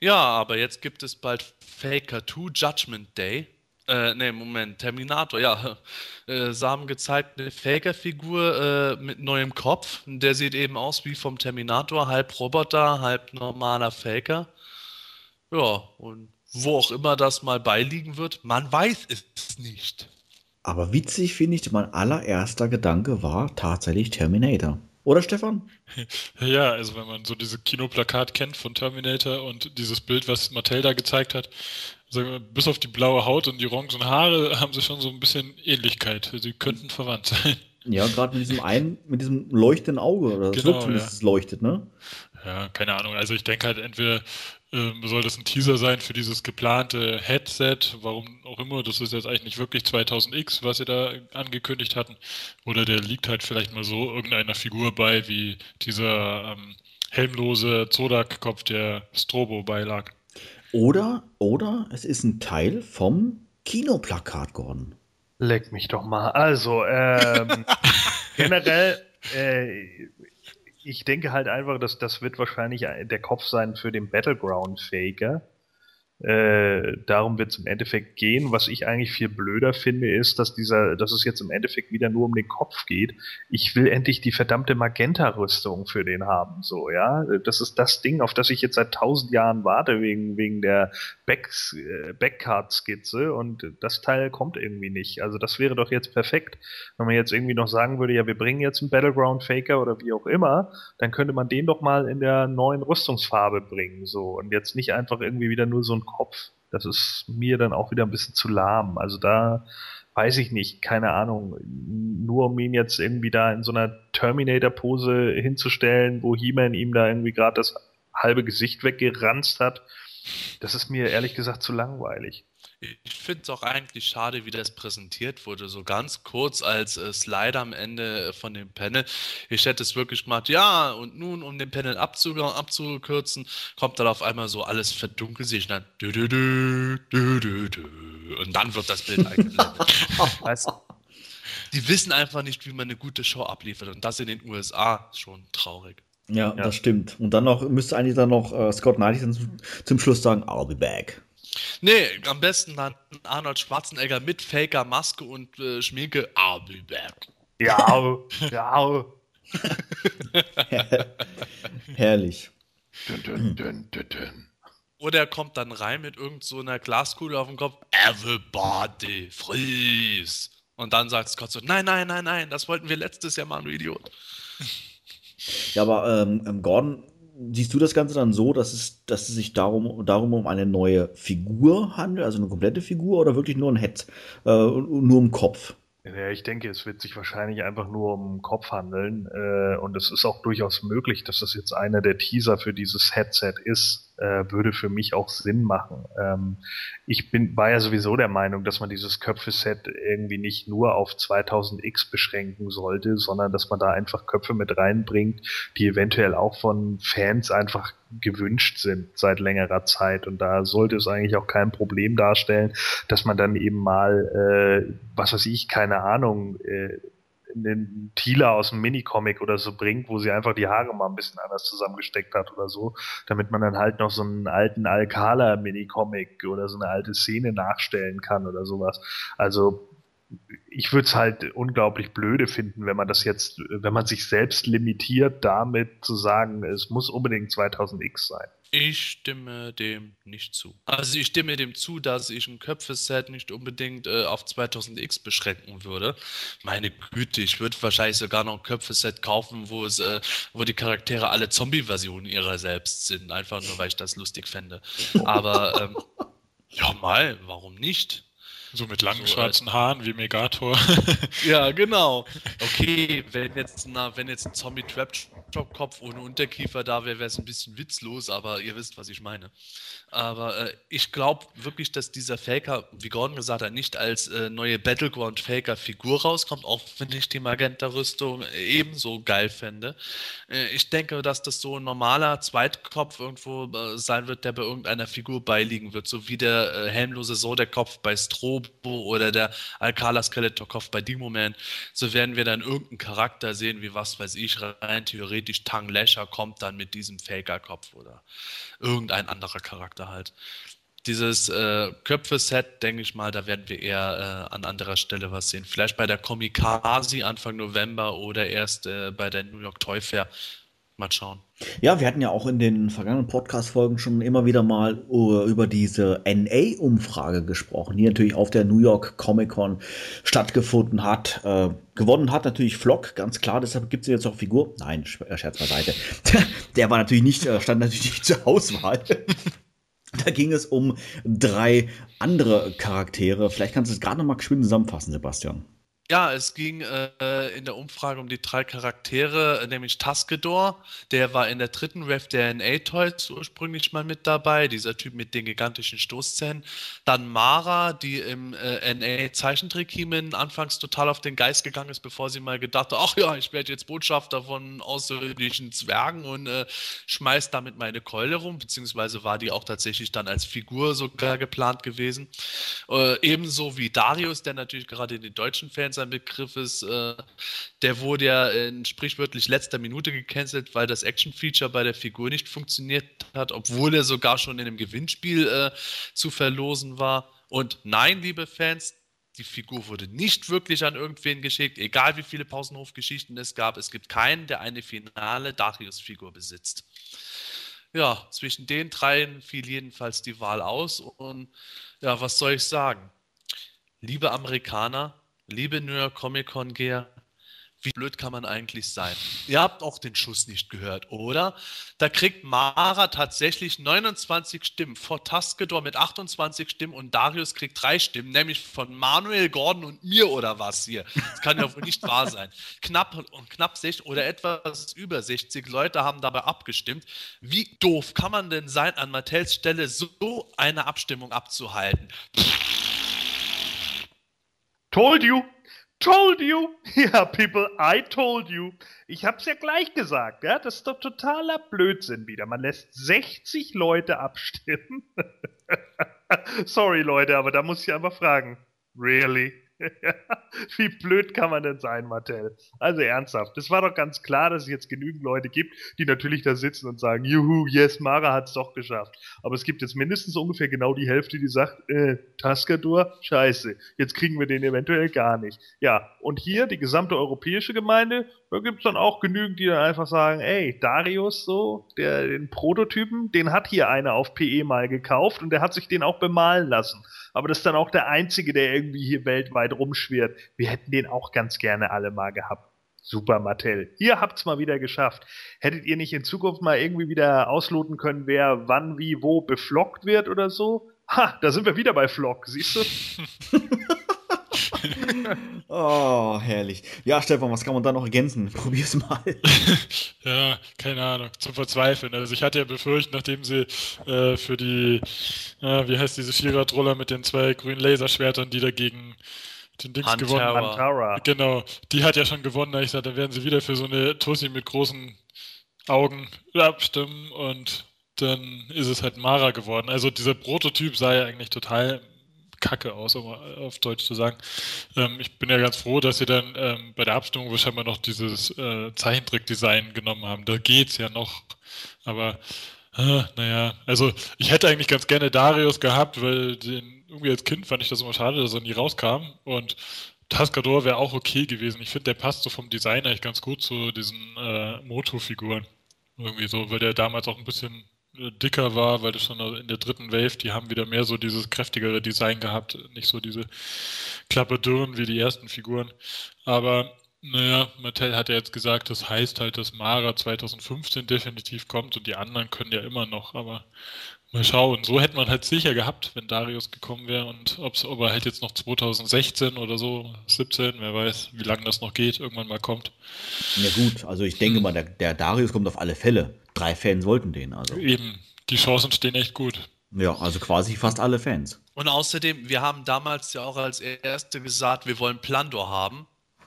Ja, aber jetzt gibt es bald Faker 2 Judgment Day. Äh, ne, Moment, Terminator, ja. Äh, haben gezeigt eine Faker-Figur äh, mit neuem Kopf. Der sieht eben aus wie vom Terminator, halb Roboter, halb normaler Faker. Ja, und wo auch immer das mal beiliegen wird, man weiß es nicht. Aber witzig finde ich, mein allererster Gedanke war tatsächlich Terminator. Oder Stefan? Ja, also wenn man so diese Kinoplakat kennt von Terminator und dieses Bild, was Mattel da gezeigt hat, also bis auf die blaue Haut und die orangen Haare haben sie schon so ein bisschen Ähnlichkeit. Sie könnten verwandt sein. Ja, gerade mit diesem einen, mit diesem leuchtenden Auge oder genau, ja. es leuchtet, ne? Ja, keine Ahnung. Also ich denke halt entweder soll das ein Teaser sein für dieses geplante Headset, warum auch immer, das ist jetzt eigentlich nicht wirklich 2000X, was sie da angekündigt hatten, oder der liegt halt vielleicht mal so irgendeiner Figur bei, wie dieser ähm, helmlose Zodak-Kopf, der Strobo beilag. Oder, oder es ist ein Teil vom Kinoplakat, Gordon. Leck mich doch mal. Also, ähm, generell, äh, ich denke halt einfach, dass das wird wahrscheinlich der Kopf sein für den Battleground Faker. Äh, darum wird es im Endeffekt gehen. Was ich eigentlich viel blöder finde, ist, dass dieser, dass es jetzt im Endeffekt wieder nur um den Kopf geht. Ich will endlich die verdammte Magenta-Rüstung für den haben. So, ja. Das ist das Ding, auf das ich jetzt seit tausend Jahren warte, wegen, wegen der Back, äh, Backcard-Skizze und das Teil kommt irgendwie nicht. Also das wäre doch jetzt perfekt. Wenn man jetzt irgendwie noch sagen würde, ja, wir bringen jetzt einen Battleground Faker oder wie auch immer, dann könnte man den doch mal in der neuen Rüstungsfarbe bringen. So. Und jetzt nicht einfach irgendwie wieder nur so ein Kopf. Das ist mir dann auch wieder ein bisschen zu lahm. Also da weiß ich nicht, keine Ahnung. Nur um ihn jetzt irgendwie da in so einer Terminator-Pose hinzustellen, wo He-Man ihm da irgendwie gerade das halbe Gesicht weggeranzt hat, das ist mir ehrlich gesagt zu langweilig. Ich finde es auch eigentlich schade, wie das präsentiert wurde. So ganz kurz als äh, Slider am Ende von dem Panel. Ich hätte es wirklich gemacht, ja, und nun, um den Panel abzu abzukürzen, kommt dann auf einmal so alles verdunkelt sich dann. -dü -dü, und dann wird das Bild eingeblendet. weißt, die wissen einfach nicht, wie man eine gute Show abliefert. Und das in den USA schon traurig. Ja, ja. das stimmt. Und dann noch müsste eigentlich dann noch äh, Scott Knight zum, zum Schluss sagen, I'll be back. Nee, am besten dann Arnold Schwarzenegger mit Faker, Maske und äh, Schminke. I'll be back. Ja, ja. Herrlich. Dun, dun, dun, Oder er kommt dann rein mit irgend so einer Glaskugel auf dem Kopf. Everybody freeze. Und dann sagt Scott so, nein, nein, nein, nein, das wollten wir letztes Jahr machen, du Idiot. Ja, aber ähm, ähm Gordon siehst du das Ganze dann so, dass es, dass es sich darum, darum um eine neue Figur handelt, also eine komplette Figur oder wirklich nur ein Head, äh, nur im Kopf? Ja, ich denke, es wird sich wahrscheinlich einfach nur um den Kopf handeln. Äh, und es ist auch durchaus möglich, dass das jetzt einer der Teaser für dieses Headset ist äh, würde für mich auch Sinn machen. Ähm, ich bin, war ja sowieso der Meinung, dass man dieses Köpfe-Set irgendwie nicht nur auf 2000X beschränken sollte, sondern dass man da einfach Köpfe mit reinbringt, die eventuell auch von Fans einfach gewünscht sind seit längerer Zeit. Und da sollte es eigentlich auch kein Problem darstellen, dass man dann eben mal, äh, was weiß ich, keine Ahnung, äh, einen Thieler aus dem Minicomic oder so bringt, wo sie einfach die Haare mal ein bisschen anders zusammengesteckt hat oder so, damit man dann halt noch so einen alten Alcala Minicomic oder so eine alte Szene nachstellen kann oder sowas. Also ich würde es halt unglaublich blöde finden, wenn man das jetzt, wenn man sich selbst limitiert, damit zu sagen, es muss unbedingt 2000X sein. Ich stimme dem nicht zu. Also ich stimme dem zu, dass ich ein Köpfeset nicht unbedingt äh, auf 2000X beschränken würde. Meine Güte, ich würde wahrscheinlich sogar noch ein Köpfeset kaufen, wo es, äh, wo die Charaktere alle Zombie-Versionen ihrer selbst sind, einfach nur weil ich das lustig fände. Aber ähm, ja mal, warum nicht? So mit langen so, schwarzen Haaren wie Megator. ja, genau. Okay, wenn jetzt, na, wenn jetzt ein Zombie-Trap-Kopf ohne Unterkiefer da wäre, wäre es ein bisschen witzlos, aber ihr wisst, was ich meine. Aber äh, ich glaube wirklich, dass dieser Faker, wie Gordon gesagt hat, nicht als äh, neue Battleground-Faker-Figur rauskommt, auch wenn ich die Magenta-Rüstung ebenso geil fände. Äh, ich denke, dass das so ein normaler Zweitkopf irgendwo äh, sein wird, der bei irgendeiner Figur beiliegen wird, so wie der äh, helmlose Soda-Kopf bei Strobo oder der Alcala Skeletor-Kopf bei Demo-Man. So werden wir dann irgendeinen Charakter sehen, wie was weiß ich, rein theoretisch Tang Lasher kommt dann mit diesem Faker-Kopf oder irgendein anderer Charakter halt. Dieses äh, Köpfe-Set, denke ich mal, da werden wir eher äh, an anderer Stelle was sehen. Vielleicht bei der Comicasi Anfang November oder erst äh, bei der New York Toy Fair. Mal schauen. Ja, wir hatten ja auch in den vergangenen Podcast-Folgen schon immer wieder mal uh, über diese NA-Umfrage gesprochen, die natürlich auf der New York Comic Con stattgefunden hat. Äh, gewonnen hat natürlich Flock, ganz klar, deshalb gibt es jetzt auch Figur. Nein, äh, Scherz beiseite. der war natürlich nicht, äh, stand natürlich nicht zur Auswahl. Da ging es um drei andere Charaktere. Vielleicht kannst du es gerade noch mal geschwind zusammenfassen, Sebastian. Ja, es ging äh, in der Umfrage um die drei Charaktere, nämlich Taskedor, der war in der dritten Wave der NA-Toys ursprünglich mal mit dabei, dieser Typ mit den gigantischen Stoßzähnen. Dann Mara, die im äh, NA-Zeichentrick-Hemen anfangs total auf den Geist gegangen ist, bevor sie mal gedacht hat, ach ja, ich werde jetzt Botschafter von außerirdischen Zwergen und äh, schmeiß damit meine Keule rum, beziehungsweise war die auch tatsächlich dann als Figur sogar geplant gewesen. Äh, ebenso wie Darius, der natürlich gerade in den deutschen Fans sein Begriff ist, äh, der wurde ja in sprichwörtlich letzter Minute gecancelt, weil das Action-Feature bei der Figur nicht funktioniert hat, obwohl er sogar schon in einem Gewinnspiel äh, zu verlosen war. Und nein, liebe Fans, die Figur wurde nicht wirklich an irgendwen geschickt, egal wie viele Pausenhof-Geschichten es gab. Es gibt keinen, der eine finale Darius-Figur besitzt. Ja, zwischen den dreien fiel jedenfalls die Wahl aus. Und ja, was soll ich sagen? Liebe Amerikaner, liebe New York Comic Con Gear, wie blöd kann man eigentlich sein? Ihr habt auch den Schuss nicht gehört, oder? Da kriegt Mara tatsächlich 29 Stimmen vor Taskedor mit 28 Stimmen und Darius kriegt drei Stimmen, nämlich von Manuel Gordon und mir oder was hier. Das kann ja wohl nicht wahr sein. Knapp und knapp 60 oder etwas über 60 Leute haben dabei abgestimmt. Wie doof kann man denn sein, an Mattels Stelle so eine Abstimmung abzuhalten? Told you! Told you! Ja, people, I told you. Ich hab's ja gleich gesagt, ja? Das ist doch totaler Blödsinn wieder. Man lässt 60 Leute abstimmen. Sorry, Leute, aber da muss ich einfach fragen. Really? Wie blöd kann man denn sein, Martell? Also ernsthaft, es war doch ganz klar, dass es jetzt genügend Leute gibt, die natürlich da sitzen und sagen, juhu, yes, Mara hat's doch geschafft. Aber es gibt jetzt mindestens ungefähr genau die Hälfte, die sagt, äh, Taskadur, scheiße, jetzt kriegen wir den eventuell gar nicht. Ja, und hier, die gesamte europäische Gemeinde, da gibt's dann auch genügend, die dann einfach sagen, ey, Darius, so, der, den Prototypen, den hat hier einer auf PE mal gekauft und der hat sich den auch bemalen lassen. Aber das ist dann auch der einzige, der irgendwie hier weltweit rumschwirrt. Wir hätten den auch ganz gerne alle mal gehabt. Super, Mattel. Ihr habt's mal wieder geschafft. Hättet ihr nicht in Zukunft mal irgendwie wieder ausloten können, wer wann, wie, wo beflockt wird oder so? Ha, da sind wir wieder bei Flock, siehst du? oh, herrlich. Ja, Stefan, was kann man da noch ergänzen? Probier's mal. ja, keine Ahnung, zum Verzweifeln. Also ich hatte ja befürchtet, nachdem sie äh, für die, äh, wie heißt diese Vierradroller mit den zwei grünen Laserschwertern, die dagegen den Dings Huntara. gewonnen Antara. Genau, die hat ja schon gewonnen. Da ich sagte, dann werden sie wieder für so eine Tussi mit großen Augen abstimmen und dann ist es halt Mara geworden. Also dieser Prototyp sah ja eigentlich total kacke aus, um auf Deutsch zu sagen. Ähm, ich bin ja ganz froh, dass sie dann ähm, bei der Abstimmung wahrscheinlich noch dieses äh, Zeichentrickdesign genommen haben. Da geht's ja noch. Aber äh, naja, also ich hätte eigentlich ganz gerne Darius gehabt, weil den, irgendwie als Kind fand ich das immer schade, dass er nie rauskam. Und Tascador wäre auch okay gewesen. Ich finde, der passt so vom Design eigentlich ganz gut zu diesen äh, Moto-Figuren. Irgendwie so, weil der damals auch ein bisschen äh, dicker war, weil das schon in der dritten Wave, die haben wieder mehr so dieses kräftigere Design gehabt, nicht so diese Klapperdürren wie die ersten Figuren. Aber naja, Mattel hat ja jetzt gesagt, das heißt halt, dass Mara 2015 definitiv kommt und die anderen können ja immer noch, aber mal schauen. So hätte man halt sicher gehabt, wenn Darius gekommen wäre und ob's, ob er halt jetzt noch 2016 oder so, 17, wer weiß, wie lange das noch geht, irgendwann mal kommt. Ja gut, also ich denke mal, der, der Darius kommt auf alle Fälle. Drei Fans wollten den, also. Eben, die Chancen stehen echt gut. Ja, also quasi fast alle Fans. Und außerdem, wir haben damals ja auch als Erste gesagt, wir wollen Plandor haben.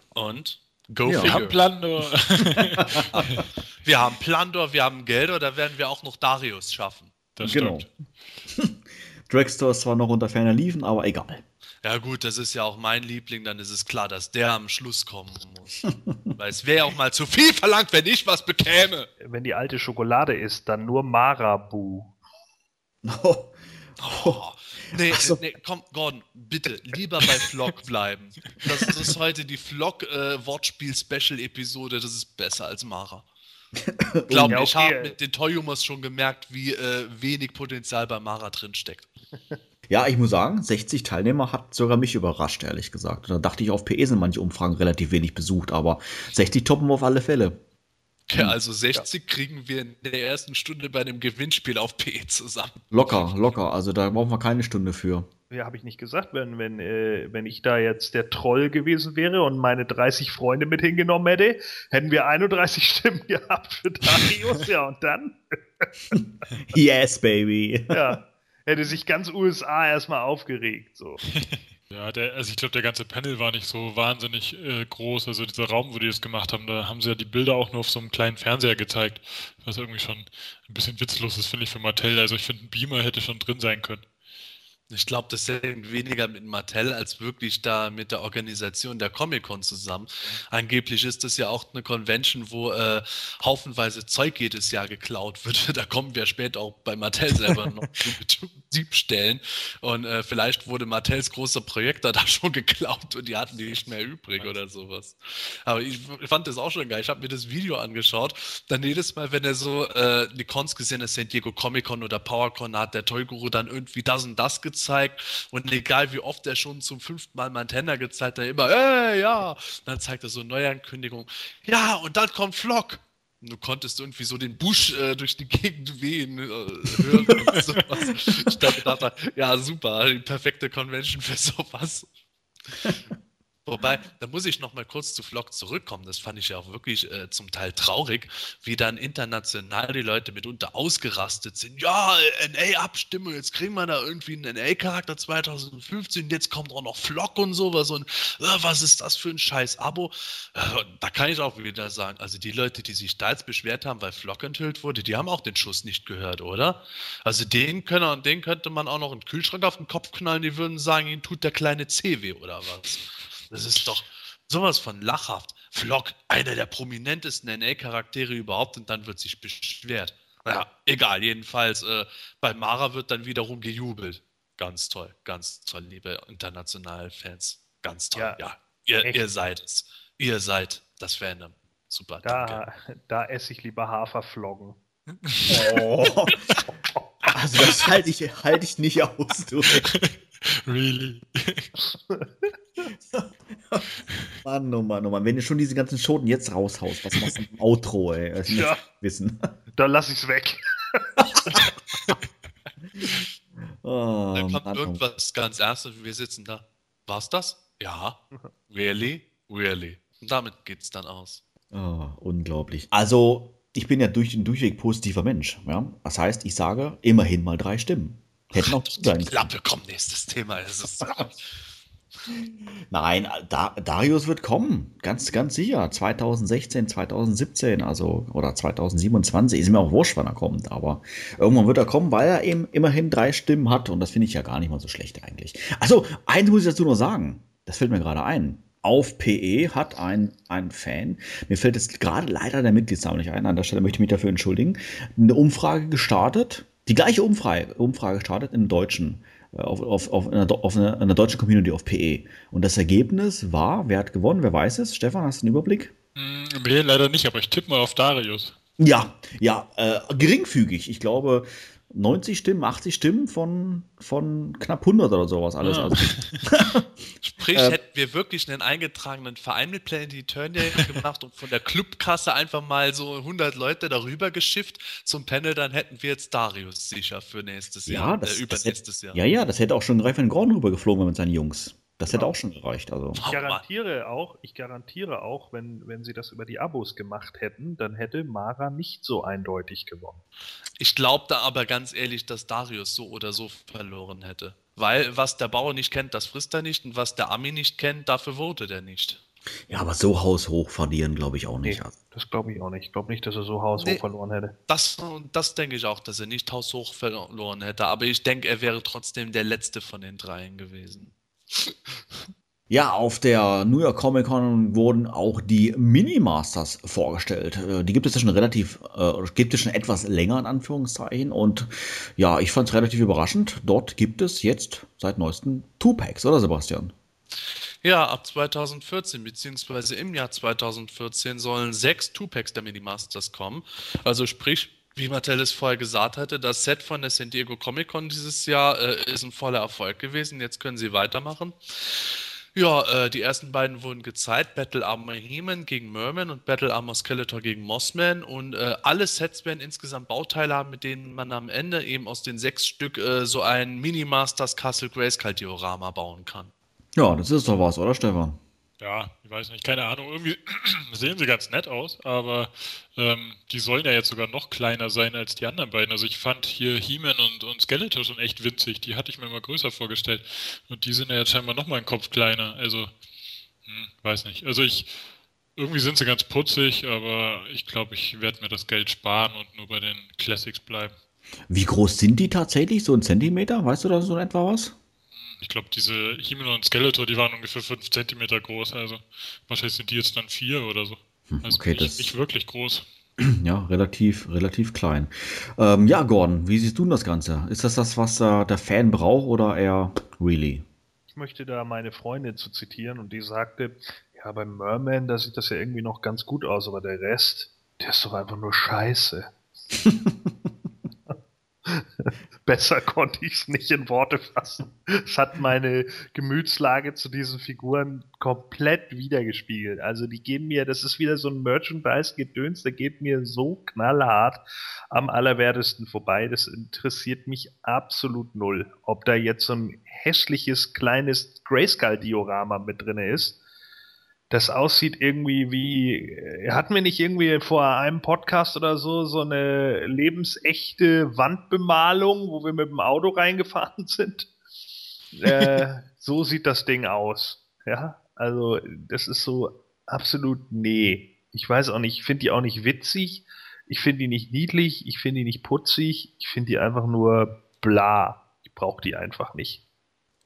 Und go Ja. Wir haben figure. Plando. Wir haben Plandor, wir haben Geldor, da werden wir auch noch Darius schaffen. Das Genau. stimmt. Dragstore ist zwar noch unter ferner Liefen, aber egal. Ja gut, das ist ja auch mein Liebling, dann ist es klar, dass der am Schluss kommen muss. Weil es wäre ja auch mal zu viel verlangt, wenn ich was bekäme. Wenn die alte Schokolade ist, dann nur Marabu. Oh, nee, Ach so. nee, komm, Gordon, bitte, lieber bei Flock bleiben. Das ist heute die Flock-Wortspiel-Special-Episode, das ist besser als Mara. Glaub Ja, mir, ich habe mit den Toyumers schon gemerkt, wie äh, wenig Potenzial bei Mara drin steckt. Ja, ich muss sagen, 60 Teilnehmer hat sogar mich überrascht, ehrlich gesagt. Da dachte ich, auf PE sind manche Umfragen relativ wenig besucht, aber 60 toppen wir auf alle Fälle. Ja, also 60 kriegen wir in der ersten Stunde bei dem Gewinnspiel auf PE zusammen. Locker, locker. Also da brauchen wir keine Stunde für. Ja, habe ich nicht gesagt, wenn, wenn, äh, wenn ich da jetzt der Troll gewesen wäre und meine 30 Freunde mit hingenommen hätte, hätten wir 31 Stimmen gehabt für Darius, ja, und dann, Yes, baby. ja, hätte sich ganz USA erstmal aufgeregt, so. Ja, der, also ich glaube, der ganze Panel war nicht so wahnsinnig äh, groß. Also dieser Raum, wo die das gemacht haben, da haben sie ja die Bilder auch nur auf so einem kleinen Fernseher gezeigt, was irgendwie schon ein bisschen witzlos ist, finde ich, für Mattel. Also ich finde, ein Beamer hätte schon drin sein können. Ich glaube, das hängt weniger mit Mattel als wirklich da mit der Organisation der Comic-Con zusammen. Angeblich ist das ja auch eine Convention, wo äh, haufenweise Zeug jedes Jahr geklaut wird. Da kommen wir später auch bei Mattel selber noch zu Diebstellen. Und äh, vielleicht wurde Mattels großer Projektor da schon geklaut und die hatten die nicht mehr übrig oder sowas. Aber ich, ich fand das auch schon geil. Ich habe mir das Video angeschaut. Dann jedes Mal, wenn er so äh, die Cons gesehen hat, San Diego Comic-Con oder PowerCon, hat der Toy-Guru dann irgendwie das und das gezeigt gezeigt und egal wie oft er schon zum fünften Mal Montana gezeigt hat, immer, äh, ja. dann zeigt er so eine Neuankündigung. Ja, und dann kommt Flock. Und du konntest irgendwie so den Busch äh, durch die Gegend wehen äh, hören und sowas. Ich dachte, ja, super, die perfekte Convention für sowas. Wobei, da muss ich noch mal kurz zu Vlog zurückkommen. Das fand ich ja auch wirklich äh, zum Teil traurig, wie dann international die Leute mitunter ausgerastet sind. Ja, NA-Abstimmung, jetzt kriegen wir da irgendwie einen NA-Charakter 2015, jetzt kommt auch noch Vlog und sowas und äh, was ist das für ein scheiß Abo? Äh, da kann ich auch wieder sagen, also die Leute, die sich da jetzt beschwert haben, weil Vlog enthüllt wurde, die haben auch den Schuss nicht gehört, oder? Also den, können, den könnte man auch noch einen Kühlschrank auf den Kopf knallen, die würden sagen, ihnen tut der kleine C weh oder was? Das ist doch sowas von lachhaft. Flock, einer der prominentesten NA-Charaktere überhaupt, und dann wird sich beschwert. Ja, egal, jedenfalls, äh, bei Mara wird dann wiederum gejubelt. Ganz toll, ganz toll, liebe internationale Fans. Ganz toll, ja. ja. Ihr, ihr, seid es. Ihr seid das Fandom. Super. Da, da esse ich lieber Haferfloggen. Oh. also das halte ich, halt ich nicht aus, du. Really? Mann, oh Mann, oh Mann. Wenn du schon diese ganzen Schoten jetzt raushaust, was machst du im Outro, ey? Das ja. wissen. Dann lass ich's weg. oh, Dann kommt Mann, oh irgendwas ganz Ernstes und wir sitzen da. War's das? Ja. Really? Really. Und damit geht's dann aus. Oh, unglaublich. Also, ich bin ja durch, ein durchweg positiver Mensch. Ja? Das heißt, ich sage immerhin mal drei Stimmen. Hätten auch sein Klappe, komm, nächstes Thema. Nein, da, Darius wird kommen, ganz, ganz sicher. 2016, 2017, also oder 2027, ist mir auch wurscht, wann er kommt, aber irgendwann wird er kommen, weil er eben immerhin drei Stimmen hat und das finde ich ja gar nicht mal so schlecht eigentlich. Also, eins muss ich dazu noch sagen, das fällt mir gerade ein. Auf PE hat ein, ein Fan, mir fällt jetzt gerade leider der Mitgliedsname nicht ein, an der Stelle möchte ich mich dafür entschuldigen, eine Umfrage gestartet, die gleiche Umfrage, Umfrage startet im Deutschen auf, auf, auf, einer, auf einer, einer, deutschen Community auf PE. Und das Ergebnis war, wer hat gewonnen? Wer weiß es? Stefan, hast du einen Überblick? Mm, nee, leider nicht, aber ich tippe mal auf Darius. Ja, ja, äh, geringfügig. Ich glaube, 90 Stimmen, 80 Stimmen von, von knapp 100 oder sowas alles. Ja. Also. Sprich, äh, hätten wir wirklich einen eingetragenen Verein mit Planet Eternal gemacht und von der Clubkasse einfach mal so 100 Leute darüber geschifft zum Panel, dann hätten wir jetzt Darius sicher für nächstes ja, Jahr, das, äh, übernächstes Jahr. Ja, ja, das hätte auch schon Greif in Gorn rübergeflogen mit seinen Jungs. Das hätte auch schon gereicht. Also. Ich garantiere auch, ich garantiere auch, wenn, wenn sie das über die Abos gemacht hätten, dann hätte Mara nicht so eindeutig gewonnen. Ich glaube da aber ganz ehrlich, dass Darius so oder so verloren hätte. Weil was der Bauer nicht kennt, das frisst er nicht und was der Ami nicht kennt, dafür votet er nicht. Ja, aber so haushoch verlieren glaube ich auch nicht. Nee, das glaube ich auch nicht. Ich glaube nicht, dass er so haushoch nee, verloren hätte. Das, das denke ich auch, dass er nicht haushoch verloren hätte. Aber ich denke, er wäre trotzdem der Letzte von den dreien gewesen. Ja, auf der New York Comic Con wurden auch die Mini-Masters vorgestellt. Äh, die gibt es ja schon relativ, äh, gibt es schon etwas länger in Anführungszeichen. Und ja, ich fand es relativ überraschend. Dort gibt es jetzt seit neuestem Two-Packs, oder Sebastian? Ja, ab 2014, beziehungsweise im Jahr 2014 sollen sechs Two-Packs der Mini-Masters kommen. Also sprich, wie Mattel es vorher gesagt hatte, das Set von der San Diego Comic Con dieses Jahr äh, ist ein voller Erfolg gewesen. Jetzt können sie weitermachen. Ja, äh, die ersten beiden wurden gezeigt: Battle Armor He-Man gegen Merman und Battle Armor Skeletor gegen Mossman. Und äh, alle Sets werden insgesamt Bauteile haben, mit denen man am Ende eben aus den sechs Stück äh, so ein Mini-Masters Castle Grayskull Diorama bauen kann. Ja, das ist doch was, oder Stefan? Ja, ich weiß nicht, keine Ahnung, irgendwie sehen sie ganz nett aus, aber ähm, die sollen ja jetzt sogar noch kleiner sein als die anderen beiden. Also ich fand hier He-Man und, und Skeletor schon echt winzig, die hatte ich mir mal größer vorgestellt. Und die sind ja jetzt scheinbar noch mal einen Kopf kleiner, also hm, weiß nicht. Also ich, irgendwie sind sie ganz putzig, aber ich glaube, ich werde mir das Geld sparen und nur bei den Classics bleiben. Wie groß sind die tatsächlich? So ein Zentimeter? Weißt du da so etwa was? Ich glaube, diese He-Man und Skeletor, die waren ungefähr 5 cm groß. Also wahrscheinlich sind die jetzt dann 4 oder so. Hm, Also okay, nicht, das- nicht wirklich groß. Ja, relativ, relativ klein. Ähm, ja, Gordon, wie siehst du denn das Ganze? Ist das das, was äh, der Fan braucht oder eher really? Ich möchte da meine Freundin zu zitieren und die sagte, ja, beim Merman, da sieht das ja irgendwie noch ganz gut aus, aber der Rest, der ist doch einfach nur scheiße. Besser konnte ich es nicht in Worte fassen. Es hat meine Gemütslage zu diesen Figuren komplett wiedergespiegelt. Also die gehen mir, das ist wieder so ein Merchandise-Gedöns, der geht mir so knallhart am allerwertesten vorbei. Das interessiert mich absolut null. Ob da jetzt so ein hässliches kleines Grayskull-Diorama mit drin ist, das aussieht irgendwie wie, hatten wir nicht irgendwie vor einem Podcast oder so so eine lebensechte Wandbemalung, wo wir mit dem Auto reingefahren sind? äh, so sieht das Ding aus. Ja, also das ist so absolut nee. Ich weiß auch nicht, ich finde die auch nicht witzig, ich finde die nicht niedlich, ich finde die nicht putzig, ich finde die einfach nur bla. Ich brauche die einfach nicht.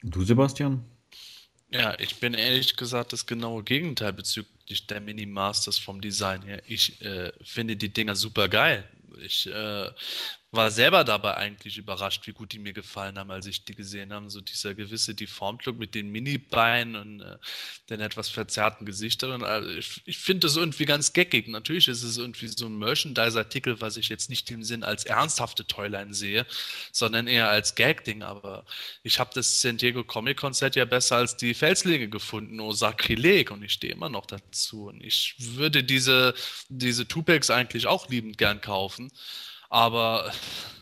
Du, Sebastian? Ja, ich bin ehrlich gesagt das genaue Gegenteil bezüglich der Mini-Masters vom Design her. Ich äh, finde die Dinger super geil. Ich äh, war selber dabei eigentlich überrascht, wie gut die mir gefallen haben, als ich die gesehen habe. So dieser gewisse Deformed-Look mit den Mini-Beinen und äh, den etwas verzerrten Gesichtern. Also ich ich finde das irgendwie ganz geckig. Natürlich ist es irgendwie so ein Merchandise-Artikel, was ich jetzt nicht im Sinn als ernsthafte Toyline sehe, sondern eher als Gag-Ding. Aber ich habe das San Diego Comic Con Set ja besser als die Felslinge gefunden, oh Sakrileg, und ich stehe immer noch dazu. Und ich würde diese, diese Tupacs eigentlich auch liebend gern kaufen, aber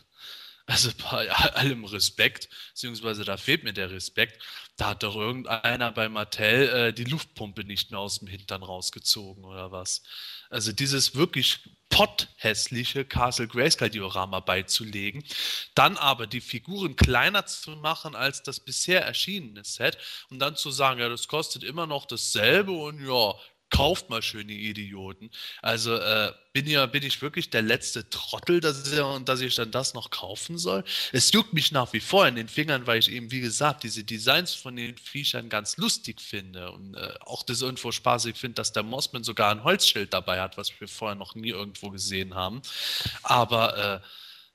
also bei allem Respekt, beziehungsweise da fehlt mir der Respekt, da hat doch irgendeiner bei Mattel äh, die Luftpumpe nicht mehr aus dem Hintern rausgezogen oder was. Also dieses wirklich potthässliche Castle Grayskull Diorama beizulegen, dann aber die Figuren kleiner zu machen als das bisher erschienene Set und dann zu sagen, ja, das kostet immer noch dasselbe und ja, kauft mal schön, die Idioten. Also äh, bin, ja, bin ich wirklich der letzte Trottel, dass, ich- dass ich dann das noch kaufen soll? Es juckt mich nach wie vor in den Fingern, weil ich eben, wie gesagt, diese Designs von den Viechern ganz lustig finde und äh, auch das irgendwo spaßig finde, dass der Mossman sogar ein Holzschild dabei hat, was wir vorher noch nie irgendwo gesehen haben. Aber äh,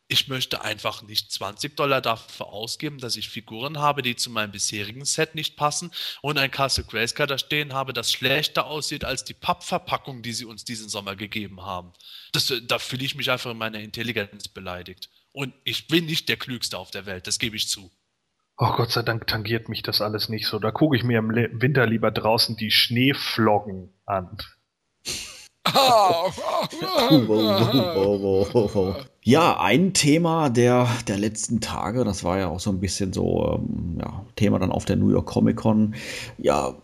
ich möchte einfach nicht 20 Dollar dafür ausgeben, dass ich Figuren habe, die zu meinem bisherigen Set nicht passen und ein Castle Grayskull da stehen habe, das schlechter aussieht als die Pappverpackung, die sie uns diesen Sommer gegeben haben. Das, äh, da fühle ich mich einfach in meiner Intelligenz beleidigt. Und ich bin nicht der Klügste auf der Welt, das gebe ich zu. Oh Gott sei Dank tangiert mich das alles nicht so. Da gucke ich mir im Le- Winter lieber draußen die Schneefloggen an. Wow, wow, wow, wow, wow. Ja, ein Thema der, der letzten Tage, das war ja auch so ein bisschen so ähm, ja, Thema dann auf der New York Comic Con, ja,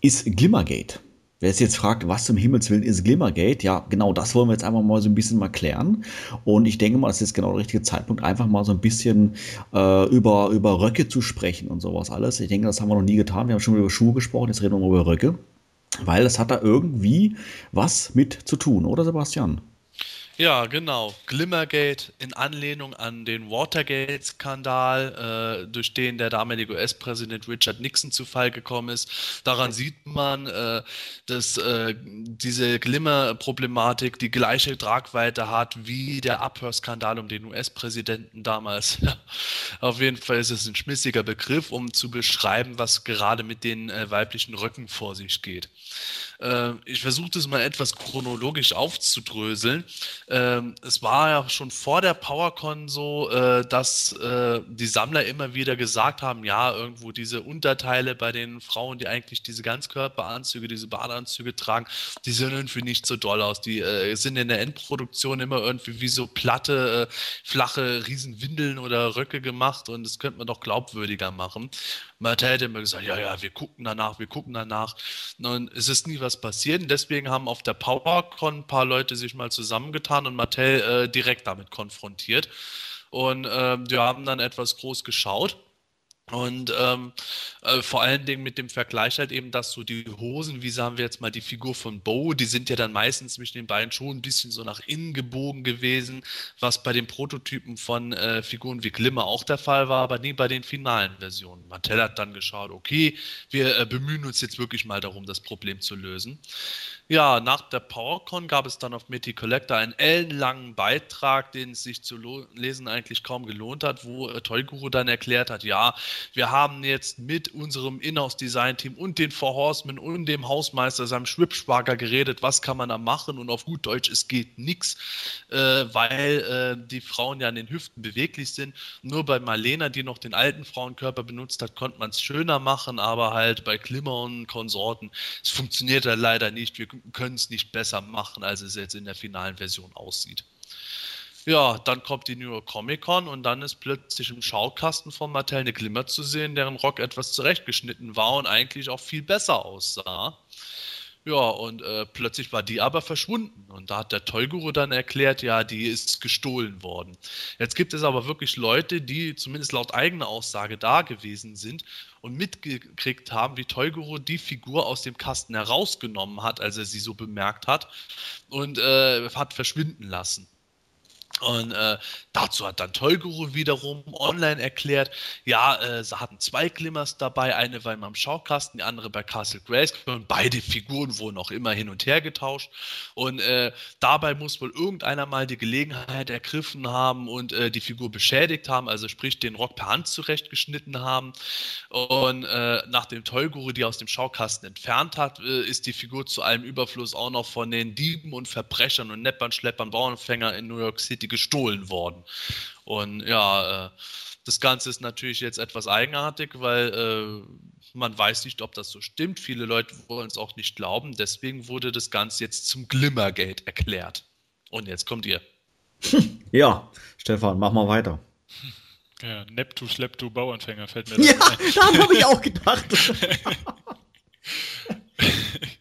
ist Glimmergate. Wer es jetzt fragt, was zum Himmels Willen ist Glimmergate, ja, genau das wollen wir jetzt einfach mal so ein bisschen mal klären. Und ich denke mal, das ist jetzt genau der richtige Zeitpunkt, einfach mal so ein bisschen äh, über, über Röcke zu sprechen und sowas alles. Ich denke, das haben wir noch nie getan. Wir haben schon über Schuhe gesprochen, jetzt reden wir mal über Röcke. Weil das hat da irgendwie was mit zu tun, oder Sebastian? Ja, genau. Glimmergate in Anlehnung an den Watergate-Skandal, äh, durch den der damalige US-Präsident Richard Nixon zu Fall gekommen ist. Daran sieht man, äh, dass äh, diese Glimmer-Problematik die gleiche Tragweite hat wie der Abhörskandal um den US-Präsidenten damals. Auf jeden Fall ist es ein schmissiger Begriff, um zu beschreiben, was gerade mit den äh, weiblichen Röcken vor sich geht. Äh, ich versuche das mal etwas chronologisch aufzudröseln. Ähm, es war ja schon vor der PowerCon so, äh, dass äh, die Sammler immer wieder gesagt haben, ja, irgendwo diese Unterteile bei den Frauen, die eigentlich diese Ganzkörperanzüge, diese Badeanzüge tragen, die sehen irgendwie nicht so doll aus. Die äh, sind in der Endproduktion immer irgendwie wie so platte, flache Riesenwindeln oder Röcke gemacht und das könnte man doch glaubwürdiger machen. Mattel hätte immer gesagt, ja, ja, wir gucken danach, wir gucken danach. Und es ist nie was passiert. Und deswegen haben auf der PowerCon ein paar Leute sich mal zusammengetan und Mattel äh, direkt damit konfrontiert. Und ähm, wir haben dann etwas groß geschaut. Und ähm, äh, vor allen Dingen mit dem Vergleich halt eben, dass so die Hosen, wie sagen wir jetzt mal die Figur von Bo, die sind ja dann meistens zwischen den beiden schon ein bisschen so nach innen gebogen gewesen, was bei den Prototypen von äh, Figuren wie Glimmer auch der Fall war, aber nie bei den finalen Versionen. Mattel hat dann geschaut, okay, wir äh, bemühen uns jetzt wirklich mal darum, das Problem zu lösen. Ja, nach der PowerCon gab es dann auf Mitty Collector einen ellenlangen Beitrag, den es sich zu lesen eigentlich kaum gelohnt hat, wo äh, Toy Guru dann erklärt hat, ja, wir haben jetzt mit unserem Inhouse-Design-Team und den Four Horsemen und dem Hausmeister, seinem Schwibschwager geredet, was kann man da machen und auf gut Deutsch, es geht nichts, äh, weil äh, die Frauen ja an den Hüften beweglich sind. Nur bei Marlena, die noch den alten Frauenkörper benutzt hat, konnte man es schöner machen, aber halt bei Klimmer und Konsorten, es funktioniert ja leider nicht. Wir können es nicht besser machen, als es jetzt in der finalen Version aussieht. Ja, dann kommt die New York Comic Con und dann ist plötzlich im Schaukasten von Mattel eine Glimmer zu sehen, deren Rock etwas zurechtgeschnitten war und eigentlich auch viel besser aussah. Ja, und äh, plötzlich war die aber verschwunden. Und da hat der Tollguru dann erklärt, ja, die ist gestohlen worden. Jetzt gibt es aber wirklich Leute, die zumindest laut eigener Aussage da gewesen sind und mitgekriegt haben, wie Tollguru die Figur aus dem Kasten herausgenommen hat, als er sie so bemerkt hat, und äh, hat verschwinden lassen. Und äh, dazu hat dann Tollguru wiederum online erklärt, ja, äh, sie hatten zwei Glimmers dabei, eine war immer im Schaukasten, die andere bei Castle Grace. Und beide Figuren wurden auch immer hin und her getauscht. Und äh, dabei muss wohl irgendeiner mal die Gelegenheit ergriffen haben und äh, die Figur beschädigt haben, also sprich den Rock per Hand zurechtgeschnitten haben. Und äh, nachdem Tollguru die aus dem Schaukasten entfernt hat, äh, ist die Figur zu allem Überfluss auch noch von den Dieben und Verbrechern und Neppern, Schleppern, Bauernfänger in New York City gestohlen worden. Und ja, äh, das Ganze ist natürlich jetzt etwas eigenartig, weil äh, man weiß nicht, ob das so stimmt. Viele Leute wollen es auch nicht glauben. Deswegen wurde das Ganze jetzt zum Glimmergate erklärt. Und jetzt kommt ihr. Ja, Stefan, mach mal weiter. Ja, Neptu, Schlepptu, Bauanfänger fällt mir da Ja, daran habe ich auch gedacht.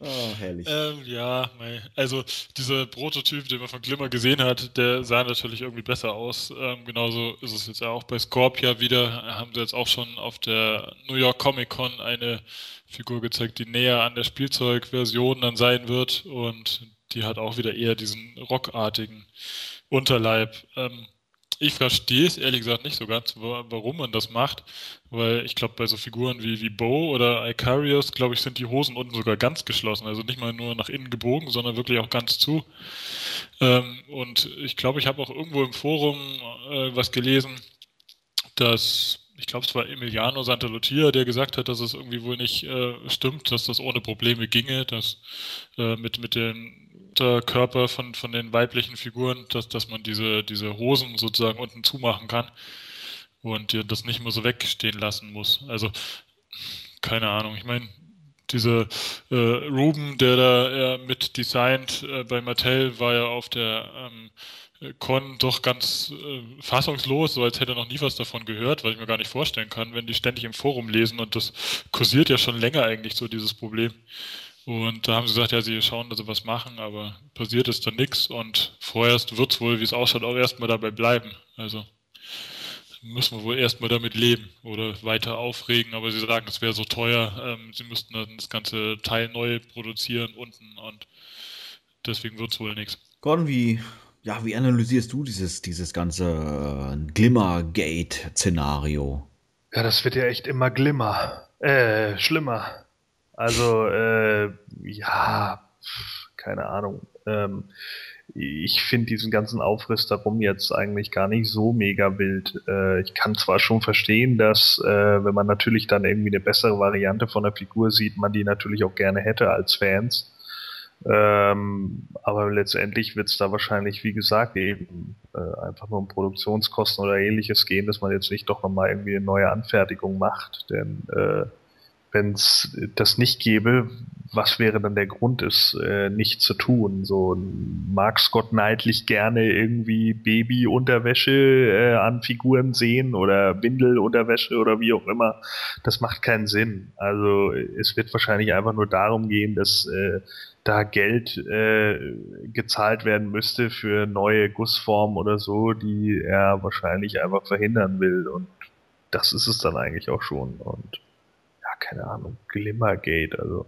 Oh, herrlich. Ähm, ja, also dieser Prototyp, den man von Glimmer gesehen hat, der sah natürlich irgendwie besser aus. Ähm, genauso ist es jetzt auch bei Scorpia wieder. Haben sie jetzt auch schon auf der New York Comic Con eine Figur gezeigt, die näher an der Spielzeugversion dann sein wird. Und die hat auch wieder eher diesen rockartigen Unterleib. Ähm, ich verstehe es ehrlich gesagt nicht so ganz, warum man das macht, weil ich glaube, bei so Figuren wie, wie Bo oder Icarius, glaube ich, sind die Hosen unten sogar ganz geschlossen, also nicht mal nur nach innen gebogen, sondern wirklich auch ganz zu. Ähm, und ich glaube, ich habe auch irgendwo im Forum äh, was gelesen, dass ich glaube, es war Emiliano Santalucia, der gesagt hat, dass es irgendwie wohl nicht äh, stimmt, dass das ohne Probleme ginge, dass äh, mit, mit den Körper von, von den weiblichen Figuren, dass, dass man diese, diese Hosen sozusagen unten zumachen kann und das nicht mehr so wegstehen lassen muss. Also, keine Ahnung, ich meine, dieser äh, Ruben, der da äh, mit designt äh, bei Mattel, war ja auf der ähm, Con doch ganz äh, fassungslos, so als hätte er noch nie was davon gehört, weil ich mir gar nicht vorstellen kann, wenn die ständig im Forum lesen und das kursiert ja schon länger eigentlich so dieses Problem. Und da haben sie gesagt, ja, sie schauen, dass sie was machen, aber passiert ist dann nichts und vorerst wird es wohl, wie es ausschaut, auch erstmal dabei bleiben. Also müssen wir wohl erstmal damit leben oder weiter aufregen, aber sie sagen, es wäre so teuer, ähm, sie müssten dann das ganze Teil neu produzieren unten und deswegen wird es wohl nichts. Gordon, wie, ja, wie analysierst du dieses, dieses ganze äh, Glimmergate-Szenario? Ja, das wird ja echt immer glimmer. Äh, schlimmer. Also, äh, ja, keine Ahnung. Ähm, ich finde diesen ganzen Aufriss darum jetzt eigentlich gar nicht so mega wild. Äh, ich kann zwar schon verstehen, dass, äh, wenn man natürlich dann irgendwie eine bessere Variante von der Figur sieht, man die natürlich auch gerne hätte als Fans. Ähm, aber letztendlich wird es da wahrscheinlich, wie gesagt, eben äh, einfach nur um Produktionskosten oder ähnliches gehen, dass man jetzt nicht doch nochmal irgendwie eine neue Anfertigung macht. Denn äh, wenn es das nicht gäbe, was wäre dann der Grund, es äh, nicht zu tun? So mag Scott Knightley gerne irgendwie Babyunterwäsche äh, an Figuren sehen oder Windelunterwäsche oder wie auch immer. Das macht keinen Sinn. Also es wird wahrscheinlich einfach nur darum gehen, dass äh, da Geld äh, gezahlt werden müsste für neue Gussformen oder so, die er wahrscheinlich einfach verhindern will und das ist es dann eigentlich auch schon. Und keine Ahnung, Glimmergate, also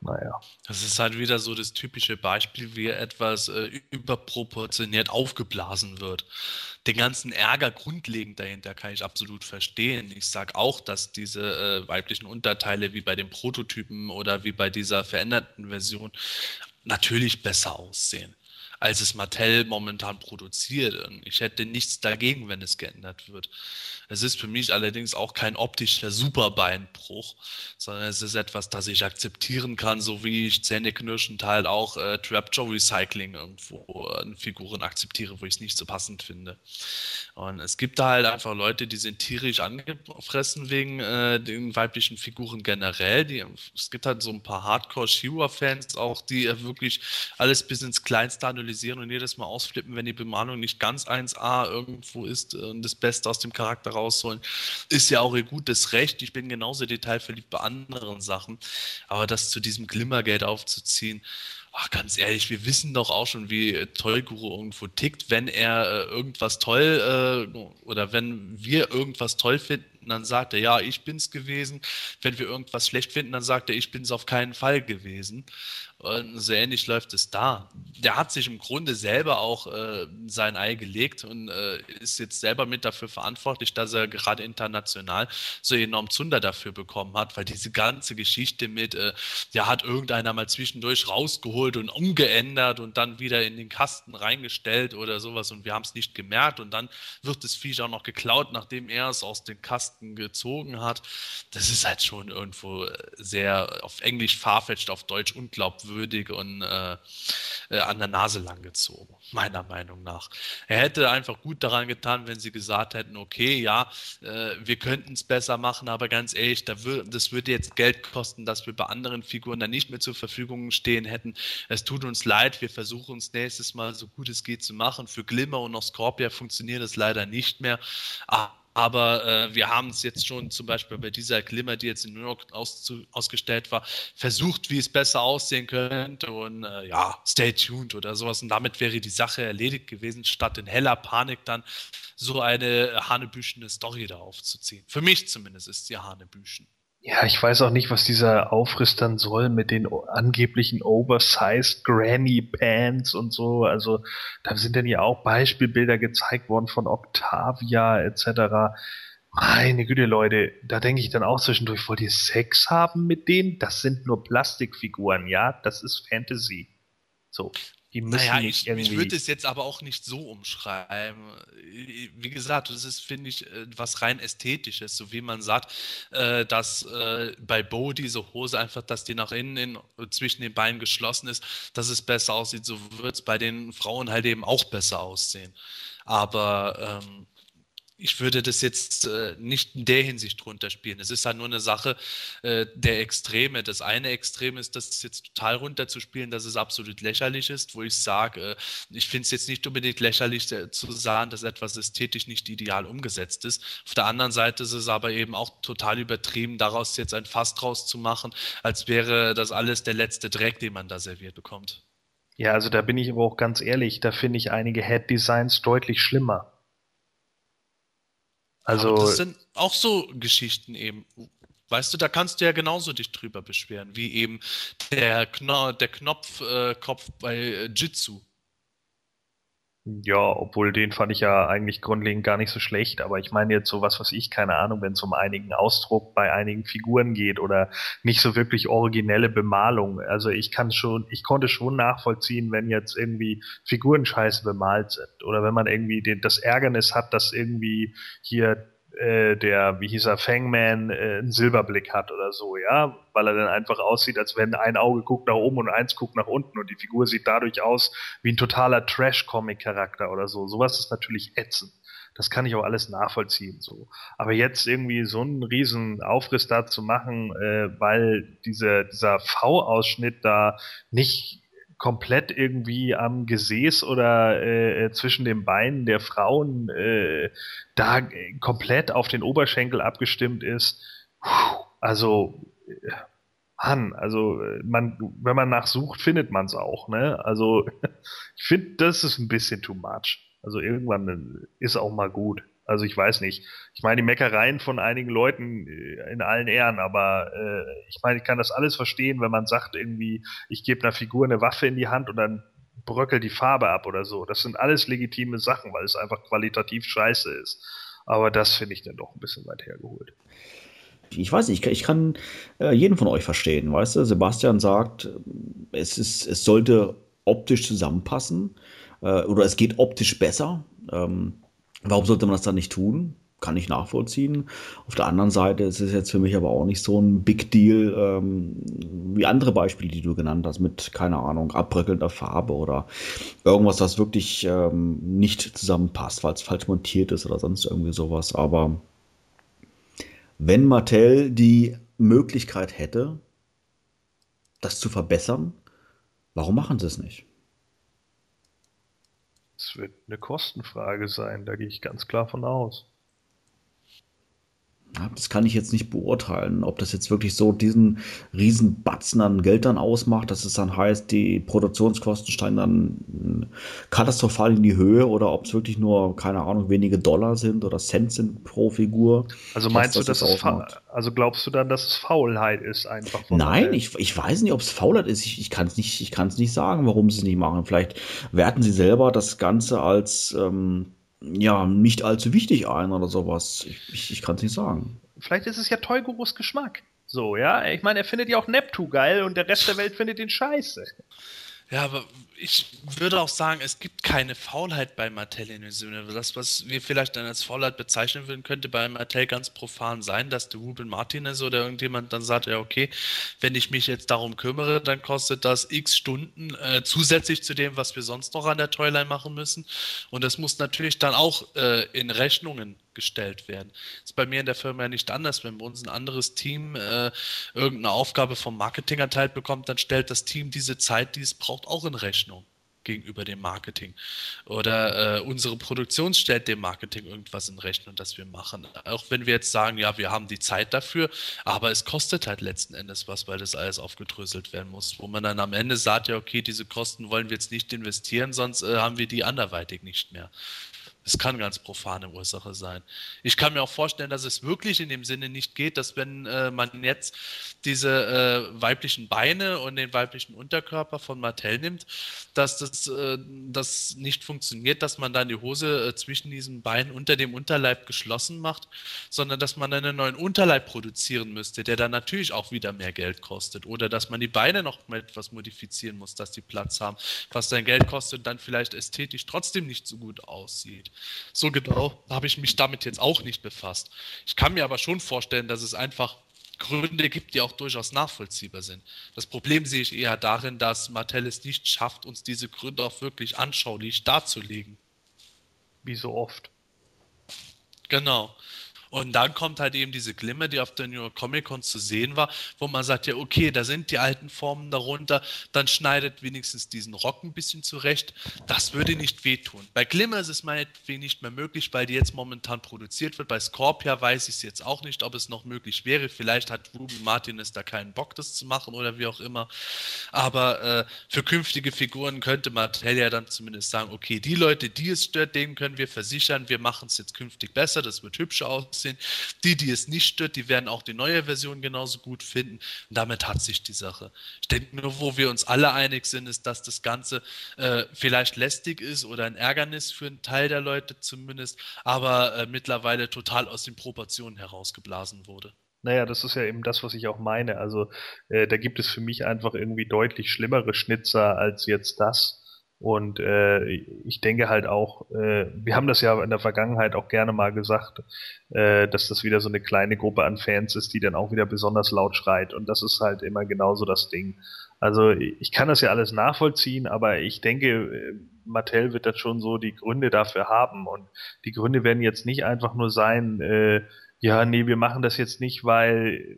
naja. Das ist halt wieder so das typische Beispiel, wie etwas äh, überproportioniert aufgeblasen wird. Den ganzen Ärger grundlegend dahinter kann ich absolut verstehen. Ich sage auch, dass diese äh, weiblichen Unterteile wie bei den Prototypen oder wie bei dieser veränderten Version natürlich besser aussehen als es Mattel momentan produziert. Und ich hätte nichts dagegen, wenn es geändert wird. Es ist für mich allerdings auch kein optischer Superbeinbruch, sondern es ist etwas, das ich akzeptieren kann, so wie ich zähneknirschend halt auch äh, Trapjaw Recycling irgendwo äh, Figuren akzeptiere, wo ich es nicht so passend finde. Und es gibt da halt einfach Leute, die sind tierisch angefressen wegen äh, den weiblichen Figuren generell. Die, es gibt halt so ein paar Hardcore-Shira-Fans auch, die äh, wirklich alles bis ins Kleinste analysieren und jedes Mal ausflippen, wenn die Bemalung nicht ganz 1A irgendwo ist und das Beste aus dem Charakter rausholen. Ist ja auch ihr gutes Recht. Ich bin genauso detailverliebt bei anderen Sachen. Aber das zu diesem Glimmergeld aufzuziehen, ach, ganz ehrlich, wir wissen doch auch schon, wie toll Guru irgendwo tickt. Wenn er äh, irgendwas toll äh, oder wenn wir irgendwas toll finden, dann sagt er, ja, ich bin's gewesen. Wenn wir irgendwas schlecht finden, dann sagt er, ich bin's auf keinen Fall gewesen. Und so ähnlich läuft es da. Der hat sich im Grunde selber auch äh, sein Ei gelegt und äh, ist jetzt selber mit dafür verantwortlich, dass er gerade international so enorm Zunder dafür bekommen hat, weil diese ganze Geschichte mit, äh, ja, hat irgendeiner mal zwischendurch rausgeholt und umgeändert und dann wieder in den Kasten reingestellt oder sowas und wir haben es nicht gemerkt und dann wird das Viech auch noch geklaut, nachdem er es aus den Kasten gezogen hat. Das ist halt schon irgendwo äh, sehr auf Englisch farfetched, auf Deutsch unglaubwürdig unglaubwürdig und äh, äh, an der Nase lang gezogen, meiner Meinung nach. Er hätte einfach gut daran getan, wenn sie gesagt hätten, okay, ja, äh, wir könnten es besser machen, aber ganz ehrlich, da das würde jetzt Geld kosten, dass wir bei anderen Figuren dann nicht mehr zur Verfügung stehen hätten. Es tut uns leid, wir versuchen es nächstes Mal so gut es geht zu machen. Für Glimmer und noch Scorpia funktioniert das leider nicht mehr. Ah, aber äh, wir haben es jetzt schon zum Beispiel bei dieser Glimmer, die jetzt in New York aus, ausgestellt war, versucht, wie es besser aussehen könnte. Und äh, ja, stay tuned oder sowas. Und damit wäre die Sache erledigt gewesen, statt in heller Panik dann so eine hanebüchene Story da aufzuziehen. Für mich zumindest ist sie hanebüchen. Ja, ich weiß auch nicht, was dieser Aufriss dann soll mit den angeblichen oversized Granny Pants und so. Also da sind dann ja auch Beispielbilder gezeigt worden von Octavia etc. Meine Güte, Leute, da denke ich dann auch zwischendurch, wollt ihr Sex haben mit denen? Das sind nur Plastikfiguren, ja? Das ist Fantasy. So. Die müssen naja, ich, irgendwie... ich würde es jetzt aber auch nicht so umschreiben. Wie gesagt, das ist, finde ich, äh, was rein Ästhetisches, so wie man sagt, äh, dass äh, bei Bo diese Hose einfach, dass die nach innen in, zwischen den Beinen geschlossen ist, dass es besser aussieht. So wird es bei den Frauen halt eben auch besser aussehen. Aber ähm, ich würde das jetzt äh, nicht in der Hinsicht runterspielen. Es ist halt nur eine Sache äh, der Extreme. Das eine Extrem ist, das jetzt total runterzuspielen, dass es absolut lächerlich ist, wo ich sage, äh, ich finde es jetzt nicht unbedingt lächerlich äh, zu sagen, dass etwas ästhetisch nicht ideal umgesetzt ist. Auf der anderen Seite ist es aber eben auch total übertrieben, daraus jetzt ein Fass draus zu machen, als wäre das alles der letzte Dreck, den man da serviert bekommt. Ja, also da bin ich aber auch ganz ehrlich, da finde ich einige Head-Designs deutlich schlimmer. Also, Aber das sind auch so Geschichten eben. Weißt du, da kannst du ja genauso dich drüber beschweren, wie eben der, Kno der Knopfkopf äh, bei äh, Jitsu. Ja, obwohl den fand ich ja eigentlich grundlegend gar nicht so schlecht, aber ich meine jetzt sowas, was ich, keine Ahnung, wenn es um einigen Ausdruck bei einigen Figuren geht oder nicht so wirklich originelle Bemalung. Also ich kann schon, ich konnte schon nachvollziehen, wenn jetzt irgendwie Figuren scheiße bemalt sind oder wenn man irgendwie den, das Ärgernis hat, dass irgendwie hier äh, der, wie hieß er, Fangman äh, einen Silberblick hat oder so, ja, weil er dann einfach aussieht, als wenn ein Auge guckt nach oben und eins guckt nach unten und die Figur sieht dadurch aus wie ein totaler Trash-Comic-Charakter oder so. Sowas ist natürlich ätzend. Das kann ich auch alles nachvollziehen, so. Aber jetzt irgendwie so einen riesen Aufriss da zu machen, äh, weil diese, dieser V-Ausschnitt da nicht komplett irgendwie am Gesäß oder äh, zwischen den Beinen der Frauen äh, da komplett auf den Oberschenkel abgestimmt ist. Also äh, Mann, also man, wenn man nachsucht, findet man es auch. Ne? Also ich finde, das ist ein bisschen too much. Also irgendwann ist auch mal gut. Also ich weiß nicht. Ich meine, die Meckereien von einigen Leuten äh, in allen Ehren, aber äh, ich meine, ich kann das alles verstehen, wenn man sagt irgendwie, ich gebe einer Figur eine Waffe in die Hand und dann bröckelt die Farbe ab oder so. Das sind alles legitime Sachen, weil es einfach qualitativ scheiße ist. Aber das finde ich dann doch ein bisschen weit hergeholt. Ich weiß nicht, ich kann, äh, jeden von euch verstehen, weißt du? Sebastian sagt, es, ist, es sollte optisch zusammenpassen äh, oder es geht optisch besser. Ähm, Warum sollte man das dann nicht tun? Kann ich nachvollziehen. Auf der anderen Seite ist es jetzt für mich aber auch nicht so ein Big Deal ähm, wie andere Beispiele, die du genannt hast, mit, keine Ahnung, abbröckelnder Farbe oder irgendwas, das wirklich ähm, nicht zusammenpasst, weil es falsch montiert ist oder sonst irgendwie sowas. Aber wenn Mattel die Möglichkeit hätte, das zu verbessern, warum machen sie es nicht? Es wird eine Kostenfrage sein, da gehe ich ganz klar von aus. Das kann ich jetzt nicht beurteilen, ob das jetzt wirklich so diesen riesen Batzen an Geld dann ausmacht, dass es dann heißt, die Produktionskosten steigen dann katastrophal in die Höhe oder ob es wirklich nur, keine Ahnung, wenige Dollar sind oder Cent sind pro Figur. Also meinst du, dass es also glaubst du dann, dass es Faulheit ist einfach? Nein, ich, ich weiß nicht, ob es Faulheit ist. Ich, ich kann es nicht, nicht sagen, warum sie es nicht machen. Vielleicht werten sie selber das Ganze als ähm, ja, nicht allzu wichtig ein oder sowas. Ich, ich, ich kann es nicht sagen. Vielleicht ist es ja Toygurus Geschmack. So, ja. Ich meine, er findet ja auch Neptu geil und der Rest der Welt findet ihn scheiße. Ja, aber ich würde auch sagen, es gibt keine Faulheit bei Mattel in dem Sinne. Das, was wir vielleicht dann als Faulheit bezeichnen würden, könnte bei Mattel ganz profan sein, dass der Ruben Martinez oder irgendjemand dann sagt, ja, okay, wenn ich mich jetzt darum kümmere, dann kostet das x Stunden äh, zusätzlich zu dem, was wir sonst noch an der Toyline machen müssen. Und das muss natürlich dann auch äh, in Rechnungen gestellt werden. Das ist bei mir in der Firma ja nicht anders. Wenn bei uns ein anderes Team äh, irgendeine Aufgabe vom Marketing erteilt bekommt, dann stellt das Team diese Zeit, die es braucht, auch in Rechnung gegenüber dem Marketing. Oder äh, unsere Produktion stellt dem Marketing irgendwas in Rechnung, das wir machen. Auch wenn wir jetzt sagen, ja, wir haben die Zeit dafür, aber es kostet halt letzten Endes was, weil das alles aufgedröselt werden muss. Wo man dann am Ende sagt, ja, okay, diese Kosten wollen wir jetzt nicht investieren, sonst äh, haben wir die anderweitig nicht mehr. Es kann ganz profane Ursache sein. Ich kann mir auch vorstellen, dass es wirklich in dem Sinne nicht geht, dass wenn äh, man jetzt diese äh, weiblichen Beine und den weiblichen Unterkörper von Mattel nimmt, dass das, äh, das nicht funktioniert, dass man dann die Hose äh, zwischen diesen Beinen unter dem Unterleib geschlossen macht, sondern dass man einen neuen Unterleib produzieren müsste, der dann natürlich auch wieder mehr Geld kostet. Oder dass man die Beine noch etwas modifizieren muss, dass die Platz haben, was dann Geld kostet und dann vielleicht ästhetisch trotzdem nicht so gut aussieht. So genau habe ich mich damit jetzt auch nicht befasst. Ich kann mir aber schon vorstellen, dass es einfach Gründe gibt, die auch durchaus nachvollziehbar sind. Das Problem sehe ich eher darin, dass Mattel es nicht schafft, uns diese Gründe auch wirklich anschaulich darzulegen. Wie so oft. Genau. Und dann kommt halt eben diese Glimmer, die auf der New York Comic Con zu sehen war, wo man sagt, ja, okay, da sind die alten Formen darunter, dann schneidet wenigstens diesen Rock ein bisschen zurecht. Das würde nicht wehtun. Bei Glimmer ist es meinetwegen nicht mehr möglich, weil die jetzt momentan produziert wird. Bei Scorpia weiß ich es jetzt auch nicht, ob es noch möglich wäre. Vielleicht hat Ruby Martinez da keinen Bock, das zu machen oder wie auch immer. Aber äh, für künftige Figuren könnte Mattel ja dann zumindest sagen, okay, die Leute, die es stört, denen können wir versichern, wir machen es jetzt künftig besser, das wird hübscher aussehen aussehen. Die, die es nicht stört, die werden auch die neue Version genauso gut finden. Und damit hat sich die Sache. Ich denke nur, wo wir uns alle einig sind, ist, dass das Ganze äh, vielleicht lästig ist oder ein Ärgernis für einen Teil der Leute zumindest, aber äh, mittlerweile total aus den Proportionen herausgeblasen wurde. Naja, das ist ja eben das, was ich auch meine. Also äh, da gibt es für mich einfach irgendwie deutlich schlimmere Schnitzer als jetzt das. Und äh, ich denke halt auch, äh, wir haben das ja in der Vergangenheit auch gerne mal gesagt, äh, dass das wieder so eine kleine Gruppe an Fans ist, die dann auch wieder besonders laut schreit. Und das ist halt immer genauso das Ding. Also ich kann das ja alles nachvollziehen, aber ich denke, äh, Mattel wird das schon so die Gründe dafür haben. Und die Gründe werden jetzt nicht einfach nur sein, äh, ja, nee, wir machen das jetzt nicht, weil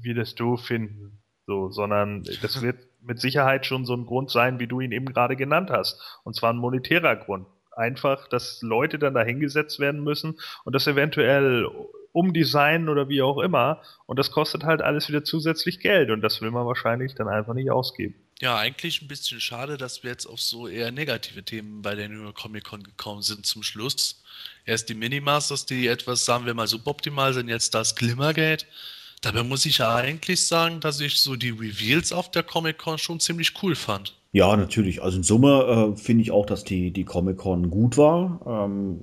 wir das doof finden. So, sondern das wird mit Sicherheit schon so ein Grund sein, wie du ihn eben gerade genannt hast. Und zwar ein monetärer Grund. Einfach, dass Leute dann dahingesetzt werden müssen und das eventuell umdesignen oder wie auch immer. Und das kostet halt alles wieder zusätzlich Geld und das will man wahrscheinlich dann einfach nicht ausgeben. Ja, eigentlich ein bisschen schade, dass wir jetzt auf so eher negative Themen bei der New York Comic Con gekommen sind zum Schluss. Erst die Minimasters, die etwas, sagen wir mal, suboptimal sind, jetzt das Glimmergate. Dabei muss ich ja eigentlich sagen, dass ich so die Reveals auf der Comic Con schon ziemlich cool fand. Ja, natürlich. Also in Summe äh, finde ich auch, dass die, die Comic-Con gut war. Ähm,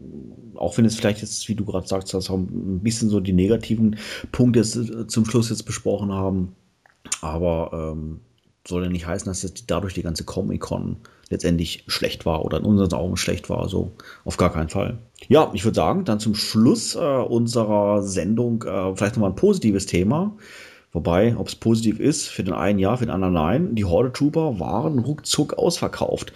auch wenn es vielleicht jetzt, wie du gerade sagst, dass auch ein bisschen so die negativen Punkte äh, zum Schluss jetzt besprochen haben. Aber ähm, soll ja nicht heißen, dass jetzt dadurch die ganze Comic-Con letztendlich schlecht war oder in unseren Augen schlecht war. Also auf gar keinen Fall. Ja, ich würde sagen, dann zum Schluss äh, unserer Sendung äh, vielleicht nochmal ein positives Thema. Wobei, ob es positiv ist, für den einen ja, für den anderen nein. Die Horde Trooper waren ruckzuck ausverkauft.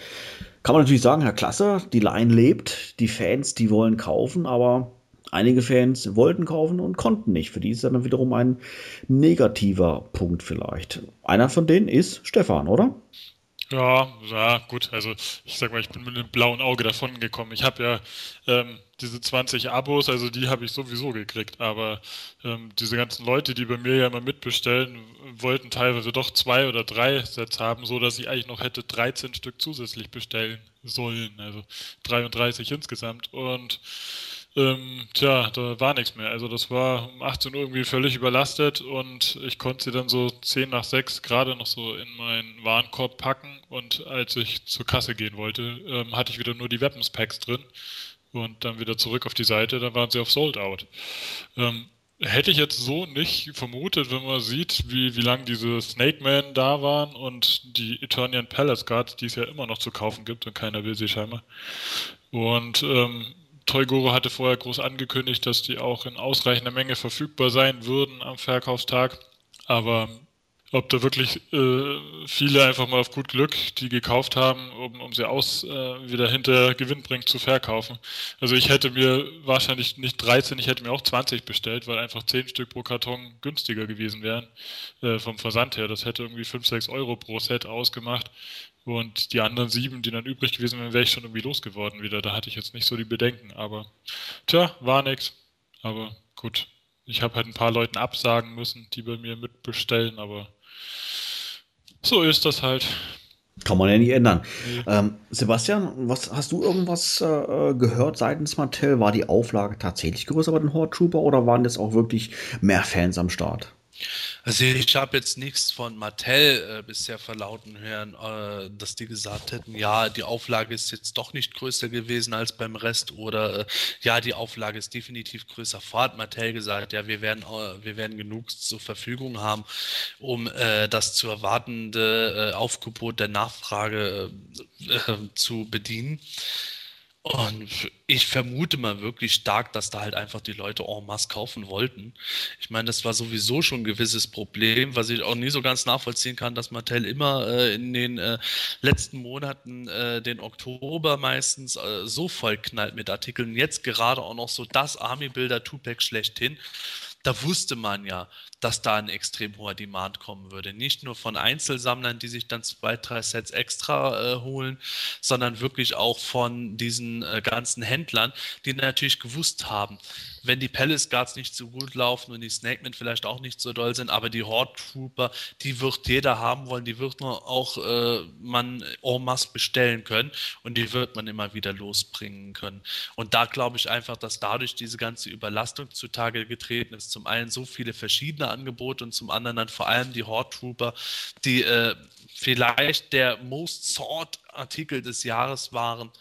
Kann man natürlich sagen, Herr Klasse, die Line lebt, die Fans, die wollen kaufen, aber einige Fans wollten kaufen und konnten nicht. Für die ist dann wiederum ein negativer Punkt vielleicht. Einer von denen ist Stefan, oder? Ja, ja, gut. Also ich sag mal, ich bin mit einem blauen Auge davon gekommen. Ich habe ja ähm, diese 20 Abos, also die habe ich sowieso gekriegt. Aber ähm, diese ganzen Leute, die bei mir ja immer mitbestellen, wollten teilweise doch zwei oder drei Sets haben, so dass ich eigentlich noch hätte 13 Stück zusätzlich bestellen sollen. Also 33 insgesamt. Und ähm, tja, da war nichts mehr. Also das war um 18 Uhr irgendwie völlig überlastet und ich konnte sie dann so 10 nach 6 gerade noch so in meinen Warenkorb packen und als ich zur Kasse gehen wollte, ähm, hatte ich wieder nur die Weapons Packs drin und dann wieder zurück auf die Seite, dann waren sie auf Sold Out. Ähm, hätte ich jetzt so nicht vermutet, wenn man sieht, wie, wie lange diese Snake Man da waren und die Eternian Palace Guard, die es ja immer noch zu kaufen gibt und keiner will sie scheinbar. Und ähm, Toygoro hatte vorher groß angekündigt, dass die auch in ausreichender Menge verfügbar sein würden am Verkaufstag. Aber ob da wirklich äh, viele einfach mal auf gut Glück die gekauft haben, um, um sie aus äh, wieder hinter gewinnbringend zu verkaufen. Also ich hätte mir wahrscheinlich nicht 13, ich hätte mir auch 20 bestellt, weil einfach 10 Stück pro Karton günstiger gewesen wären äh, vom Versand her. Das hätte irgendwie 5, 6 Euro pro Set ausgemacht. Und die anderen sieben, die dann übrig gewesen wären, wäre ich schon irgendwie losgeworden wieder. Da hatte ich jetzt nicht so die Bedenken. Aber tja, war nix. Aber gut. Ich habe halt ein paar Leuten absagen müssen, die bei mir mitbestellen, aber so ist das halt. Kann man ja nicht ändern. Nee. Ähm, Sebastian, was hast du irgendwas äh, gehört seitens Mattel? War die Auflage tatsächlich größer bei den Horde Trooper oder waren das auch wirklich mehr Fans am Start? Also ich habe jetzt nichts von Mattel äh, bisher verlauten hören, äh, dass die gesagt hätten, ja, die Auflage ist jetzt doch nicht größer gewesen als beim Rest oder äh, ja, die Auflage ist definitiv größer. Vorher hat Mattel gesagt, ja, wir werden, äh, wir werden genug zur Verfügung haben, um äh, das zu erwartende äh, Aufgebot der Nachfrage zu bedienen. Und ich vermute mal wirklich stark, dass da halt einfach die Leute en masse kaufen wollten. Ich meine, das war sowieso schon ein gewisses Problem, was ich auch nie so ganz nachvollziehen kann, dass Mattel immer äh, in den äh, letzten Monaten äh, den Oktober meistens äh, so voll knallt mit Artikeln. Jetzt gerade auch noch so das Army-Builder Tupac schlechthin da wusste man ja, dass da ein extrem hoher Demand kommen würde. Nicht nur von Einzelsammlern, die sich dann zwei, drei Sets extra äh, holen, sondern wirklich auch von diesen äh, ganzen Händlern, die natürlich gewusst haben, wenn die Palace Guards nicht so gut laufen und die Snakemen vielleicht auch nicht so doll sind, aber die Horde Trooper, die wird jeder haben wollen, die wird man auch äh, man en masse bestellen können und die wird man immer wieder losbringen können. Und da glaube ich einfach, dass dadurch diese ganze Überlastung zutage getreten ist. Zum einen so viele verschiedene Angebote und zum anderen dann vor allem die Horde Trooper, die äh, vielleicht der most sought Artikel des Jahres waren.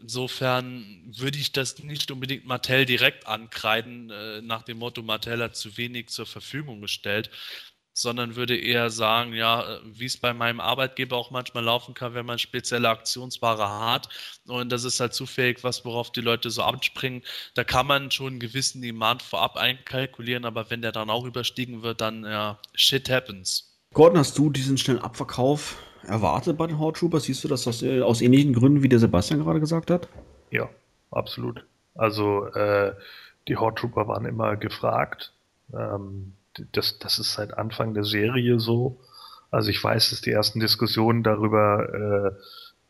Insofern würde ich das nicht unbedingt Mattel direkt ankreiden, äh, nach dem Motto, Mattel hat zu wenig zur Verfügung gestellt, sondern würde eher sagen, ja, äh, wie es bei meinem Arbeitgeber auch manchmal laufen kann, wenn man spezielle Aktionsware hat und das ist halt zufällig was, worauf die Leute so abspringen, da kann man schon einen gewissen Demand vorab einkalkulieren, aber wenn der dann auch überstiegen wird, dann ja, shit happens. Gordon, hast du diesen schnellen Abverkauf erwartet bei den Horde Troopers? Siehst du das aus, äh, aus ähnlichen Gründen, wie der Sebastian gerade gesagt hat? Ja, absolut. Also äh, die Horde Trooper waren immer gefragt. Ähm, das, das ist seit Anfang der Serie so. Also ich weiß, dass die ersten Diskussionen darüber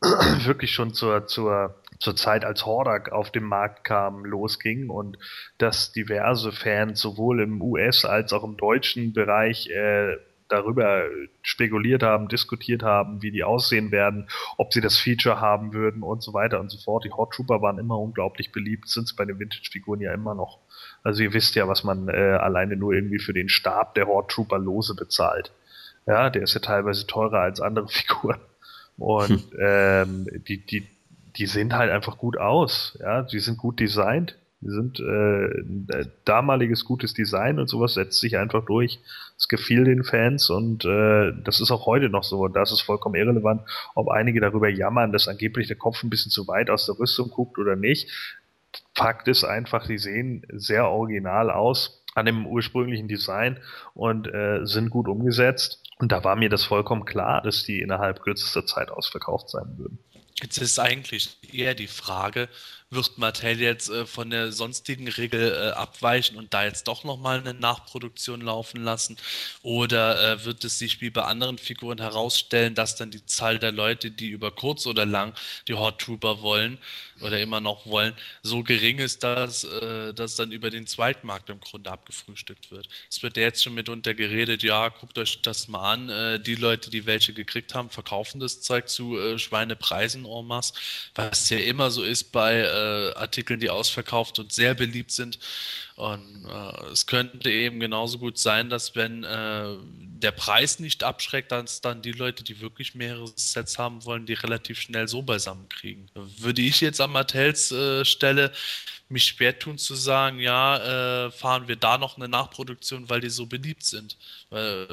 äh, wirklich schon zur, zur, zur Zeit, als Hordak auf den Markt kam, losging und dass diverse Fans sowohl im US- als auch im deutschen Bereich äh, darüber spekuliert haben, diskutiert haben, wie die aussehen werden, ob sie das Feature haben würden und so weiter und so fort. Die Hot Trooper waren immer unglaublich beliebt, sind es bei den Vintage-Figuren ja immer noch. Also ihr wisst ja, was man äh, alleine nur irgendwie für den Stab der Hot Trooper lose bezahlt. Ja, der ist ja teilweise teurer als andere Figuren. Und ähm, die, die, die sehen halt einfach gut aus. Ja, die sind gut designt. Die sind äh, damaliges gutes Design und sowas setzt sich einfach durch. Es gefiel den Fans und äh, das ist auch heute noch so. Und das ist vollkommen irrelevant, ob einige darüber jammern, dass angeblich der Kopf ein bisschen zu weit aus der Rüstung guckt oder nicht. Fakt ist einfach, die sehen sehr original aus an dem ursprünglichen Design und äh, sind gut umgesetzt. Und da war mir das vollkommen klar, dass die innerhalb kürzester Zeit ausverkauft sein würden. Jetzt ist eigentlich eher die Frage, wird Mattel jetzt äh, von der sonstigen Regel äh, abweichen und da jetzt doch nochmal eine Nachproduktion laufen lassen? Oder äh, wird es sich wie bei anderen Figuren herausstellen, dass dann die Zahl der Leute, die über kurz oder lang die Hot Trooper wollen oder immer noch wollen, so gering ist, dass äh, das dann über den Zweitmarkt im Grunde abgefrühstückt wird? Es wird ja jetzt schon mitunter geredet, ja, guckt euch das mal an. Äh, die Leute, die welche gekriegt haben, verkaufen das Zeug zu äh, Schweinepreisen en masse, was ja immer so ist bei äh, Artikeln, die ausverkauft und sehr beliebt sind. Und äh, es könnte eben genauso gut sein, dass wenn äh, der Preis nicht abschreckt, dass dann die Leute, die wirklich mehrere Sets haben wollen, die relativ schnell so beisammen kriegen. Würde ich jetzt an Mattels äh, Stelle mich schwer tun zu sagen, ja, äh, fahren wir da noch eine Nachproduktion, weil die so beliebt sind. Weil,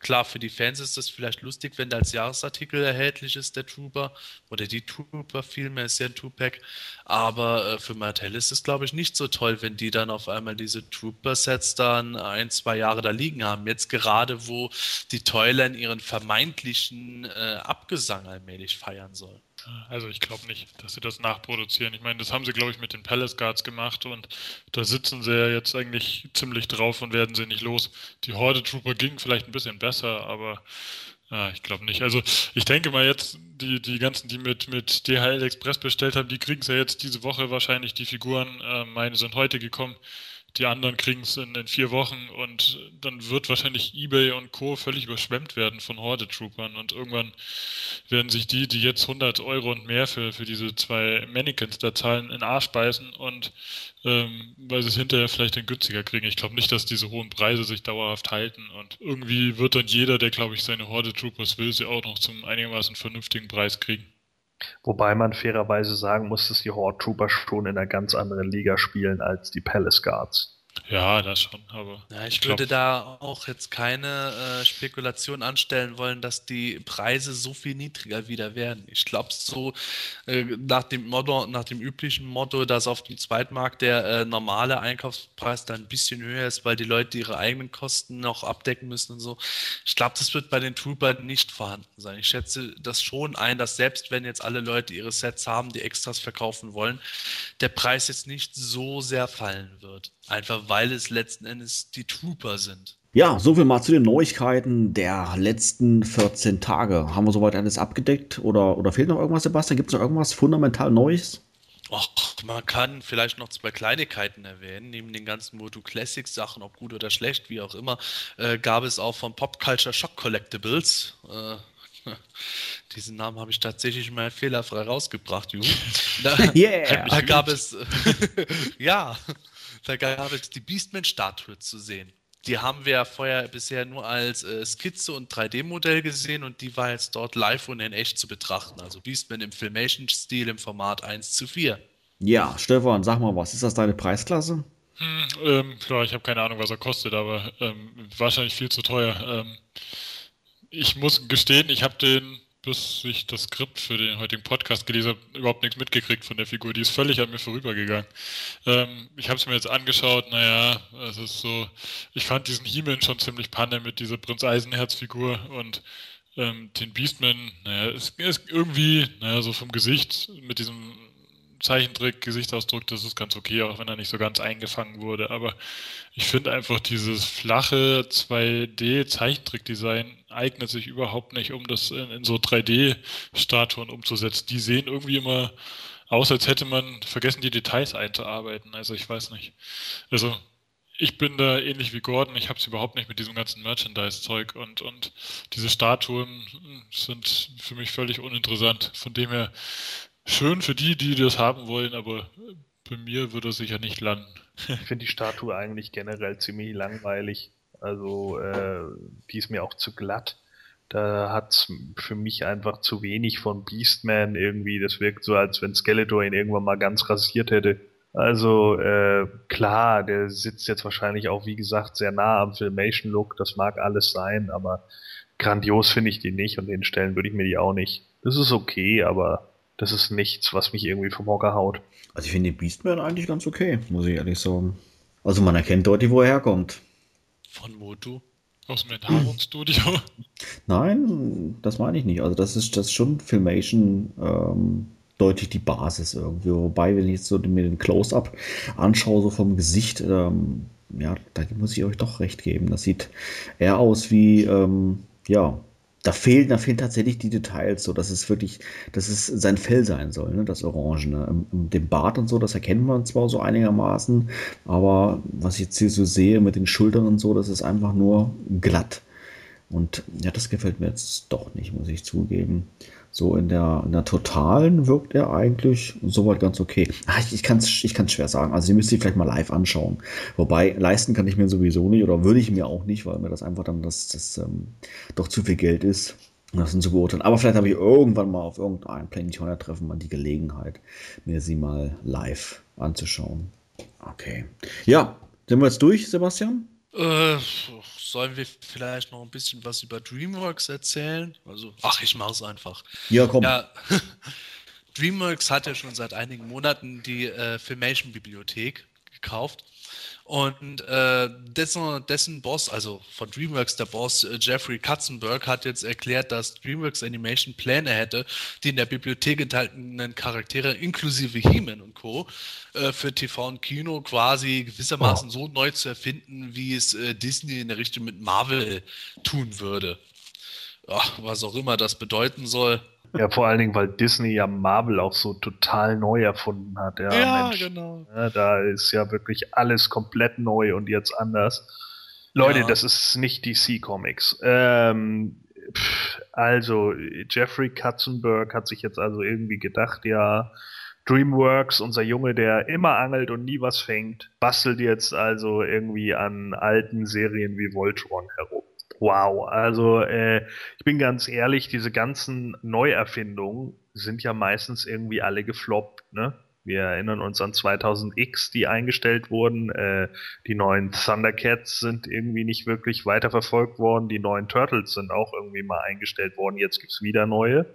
klar, für die Fans ist das vielleicht lustig, wenn der als Jahresartikel erhältlich ist, der Trooper, oder die Trooper vielmehr, ist ja ein Two-Pack, aber äh, für Mattel ist es, glaube ich, nicht so toll, wenn die dann auf einmal diese Trooper-Sets dann ein, zwei Jahre da liegen haben. Jetzt gerade, wo die Toyland ihren vermeintlichen äh, Abgesang allmählich feiern soll. Also ich glaube nicht, dass sie das nachproduzieren. Ich meine, das haben sie, glaube ich, mit den Palace Guards gemacht und da sitzen sie ja jetzt eigentlich ziemlich drauf und werden sie nicht los. Die Horde Trooper ging vielleicht ein bisschen besser, aber ja, ich glaube nicht. Also ich denke mal jetzt, die, die ganzen, die mit, mit DHL Express bestellt haben, die kriegen es ja jetzt diese Woche wahrscheinlich. Die Figuren, äh, meine sind heute gekommen die anderen kriegen es in, in, vier Wochen und dann wird wahrscheinlich eBay und Co. völlig überschwemmt werden von Horde-Troopern und irgendwann werden sich die, die jetzt 100 Euro und mehr für, für diese zwei Mannequins da zahlen, in Arsch beißen und ähm, weil sie es hinterher vielleicht dann günstiger kriegen. Ich glaube nicht, dass diese hohen Preise sich dauerhaft halten und irgendwie wird dann jeder, der glaube ich seine Horde-Troopers will, sie auch noch zum einigermaßen vernünftigen Preis kriegen. Wobei man fairerweise sagen muss, dass die Horde Trooper schon in einer ganz anderen Liga spielen als die Palace Guards. Ja, das schon, aber. Ja, ich, ich würde da auch jetzt keine äh, Spekulation anstellen wollen, dass die Preise so viel niedriger wieder werden. Ich glaube, so äh, nach dem Motto, nach dem üblichen Motto, dass auf dem Zweitmarkt der äh, normale Einkaufspreis dann ein bisschen höher ist, weil die Leute ihre eigenen Kosten noch abdecken müssen und so. Ich glaube, das wird bei den Troopern nicht vorhanden sein. Ich schätze das schon ein, dass selbst wenn jetzt alle Leute ihre Sets haben, die Extras verkaufen wollen, der Preis jetzt nicht so sehr fallen wird. Einfach weil es letzten Endes die Trooper sind. Ja, soviel mal zu den Neuigkeiten der letzten 14 Tage. Haben wir soweit alles abgedeckt oder, oder fehlt noch irgendwas, Sebastian? Gibt es noch irgendwas fundamental Neues? Och, man kann vielleicht noch zwei Kleinigkeiten erwähnen. Neben den ganzen Moto Classics Sachen, ob gut oder schlecht, wie auch immer, äh, gab es auch von Pop Culture Shock Collectibles. Äh, diesen Namen habe ich tatsächlich mal fehlerfrei rausgebracht, Ju. Da, yeah. da gab es, ja, da gab es die Beastman-Statue zu sehen. Die haben wir ja vorher bisher nur als äh, Skizze und 3D-Modell gesehen und die war jetzt dort live und in echt zu betrachten. Also Beastman im Filmation-Stil im Format 1 zu 4. Ja, Stefan, sag mal was. Ist das deine Preisklasse? Hm, ähm, klar, ich habe keine Ahnung, was er kostet, aber ähm, wahrscheinlich viel zu teuer. Ähm, ich muss gestehen, ich habe den bis ich das Skript für den heutigen Podcast gelesen habe, überhaupt nichts mitgekriegt von der Figur. Die ist völlig an mir vorübergegangen. Ähm, ich habe es mir jetzt angeschaut, naja, es ist so, ich fand diesen he schon ziemlich panne mit dieser Prinz Eisenherz-Figur und ähm, den Beastman, naja, ist, ist irgendwie, naja, so vom Gesicht mit diesem Zeichentrick, Gesichtsausdruck, das ist ganz okay, auch wenn er nicht so ganz eingefangen wurde. Aber ich finde einfach dieses flache 2D-Zeichentrick-Design eignet sich überhaupt nicht, um das in, in so 3D-Statuen umzusetzen. Die sehen irgendwie immer aus, als hätte man vergessen, die Details einzuarbeiten. Also ich weiß nicht. Also ich bin da ähnlich wie Gordon. Ich habe es überhaupt nicht mit diesem ganzen Merchandise-Zeug und, und diese Statuen sind für mich völlig uninteressant. Von dem her schön für die, die das haben wollen, aber bei mir würde es sicher nicht landen. Ich finde die Statue eigentlich generell ziemlich langweilig. Also, äh, die ist mir auch zu glatt. Da hat's für mich einfach zu wenig von Beastman irgendwie. Das wirkt so, als wenn Skeletor ihn irgendwann mal ganz rasiert hätte. Also äh, klar, der sitzt jetzt wahrscheinlich auch, wie gesagt, sehr nah am Filmation-Look. Das mag alles sein, aber grandios finde ich die nicht und den Stellen würde ich mir die auch nicht. Das ist okay, aber das ist nichts, was mich irgendwie vom Hocker haut. Also ich finde den Beastman eigentlich ganz okay, muss ich ehrlich sagen. Also man erkennt deutlich, wo er herkommt. Von Motu? Aus dem Enthaarungsstudio? Nein, das meine ich nicht. Also das ist das ist schon Filmation ähm, deutlich die Basis irgendwie. Wobei, wenn ich jetzt so mir den Close-Up anschaue, so vom Gesicht, ähm, ja, da muss ich euch doch recht geben. Das sieht eher aus wie, ähm, ja, da fehlen, da fehlen tatsächlich die Details, so dass es wirklich, dass es sein Fell sein soll, ne, das Orange. Ne? Dem Bart und so, das erkennt man zwar so einigermaßen, aber was ich jetzt hier so sehe mit den Schultern und so, das ist einfach nur glatt. Und ja, das gefällt mir jetzt doch nicht, muss ich zugeben. So in der, in der Totalen wirkt er eigentlich soweit ganz okay. Ach, ich, ich kann es ich kann's schwer sagen. Also, ihr müsst ihr vielleicht mal live anschauen. Wobei, leisten kann ich mir sowieso nicht oder würde ich mir auch nicht, weil mir das einfach dann das, das ähm, doch zu viel Geld ist. Das sind zu beurteilen. Aber vielleicht habe ich irgendwann mal auf irgendeinem Planetonia-Treffen mal die Gelegenheit, mir sie mal live anzuschauen. Okay. Ja, sind wir jetzt durch, Sebastian? Äh, sollen wir vielleicht noch ein bisschen was über DreamWorks erzählen? Also, ach, ich mach's einfach. Ja, komm. Ja, DreamWorks hat ja schon seit einigen Monaten die äh, Filmation-Bibliothek gekauft. Und äh, dessen, dessen Boss, also von DreamWorks, der Boss äh, Jeffrey Katzenberg, hat jetzt erklärt, dass DreamWorks Animation Pläne hätte, die in der Bibliothek enthaltenen Charaktere inklusive He-Man und Co. Äh, für TV und Kino quasi gewissermaßen oh. so neu zu erfinden, wie es äh, Disney in der Richtung mit Marvel tun würde. Ach, was auch immer das bedeuten soll. Ja, vor allen Dingen, weil Disney ja Marvel auch so total neu erfunden hat. Ja, ja Mensch. genau. Ja, da ist ja wirklich alles komplett neu und jetzt anders. Leute, ja. das ist nicht DC Comics. Ähm, also, Jeffrey Katzenberg hat sich jetzt also irgendwie gedacht, ja, DreamWorks, unser Junge, der immer angelt und nie was fängt, bastelt jetzt also irgendwie an alten Serien wie Voltron herum wow. Also äh, ich bin ganz ehrlich, diese ganzen Neuerfindungen sind ja meistens irgendwie alle gefloppt, ne? Wir erinnern uns an 2000X, die eingestellt wurden. Äh, die neuen Thundercats sind irgendwie nicht wirklich weiterverfolgt worden. Die neuen Turtles sind auch irgendwie mal eingestellt worden. Jetzt gibt's wieder neue.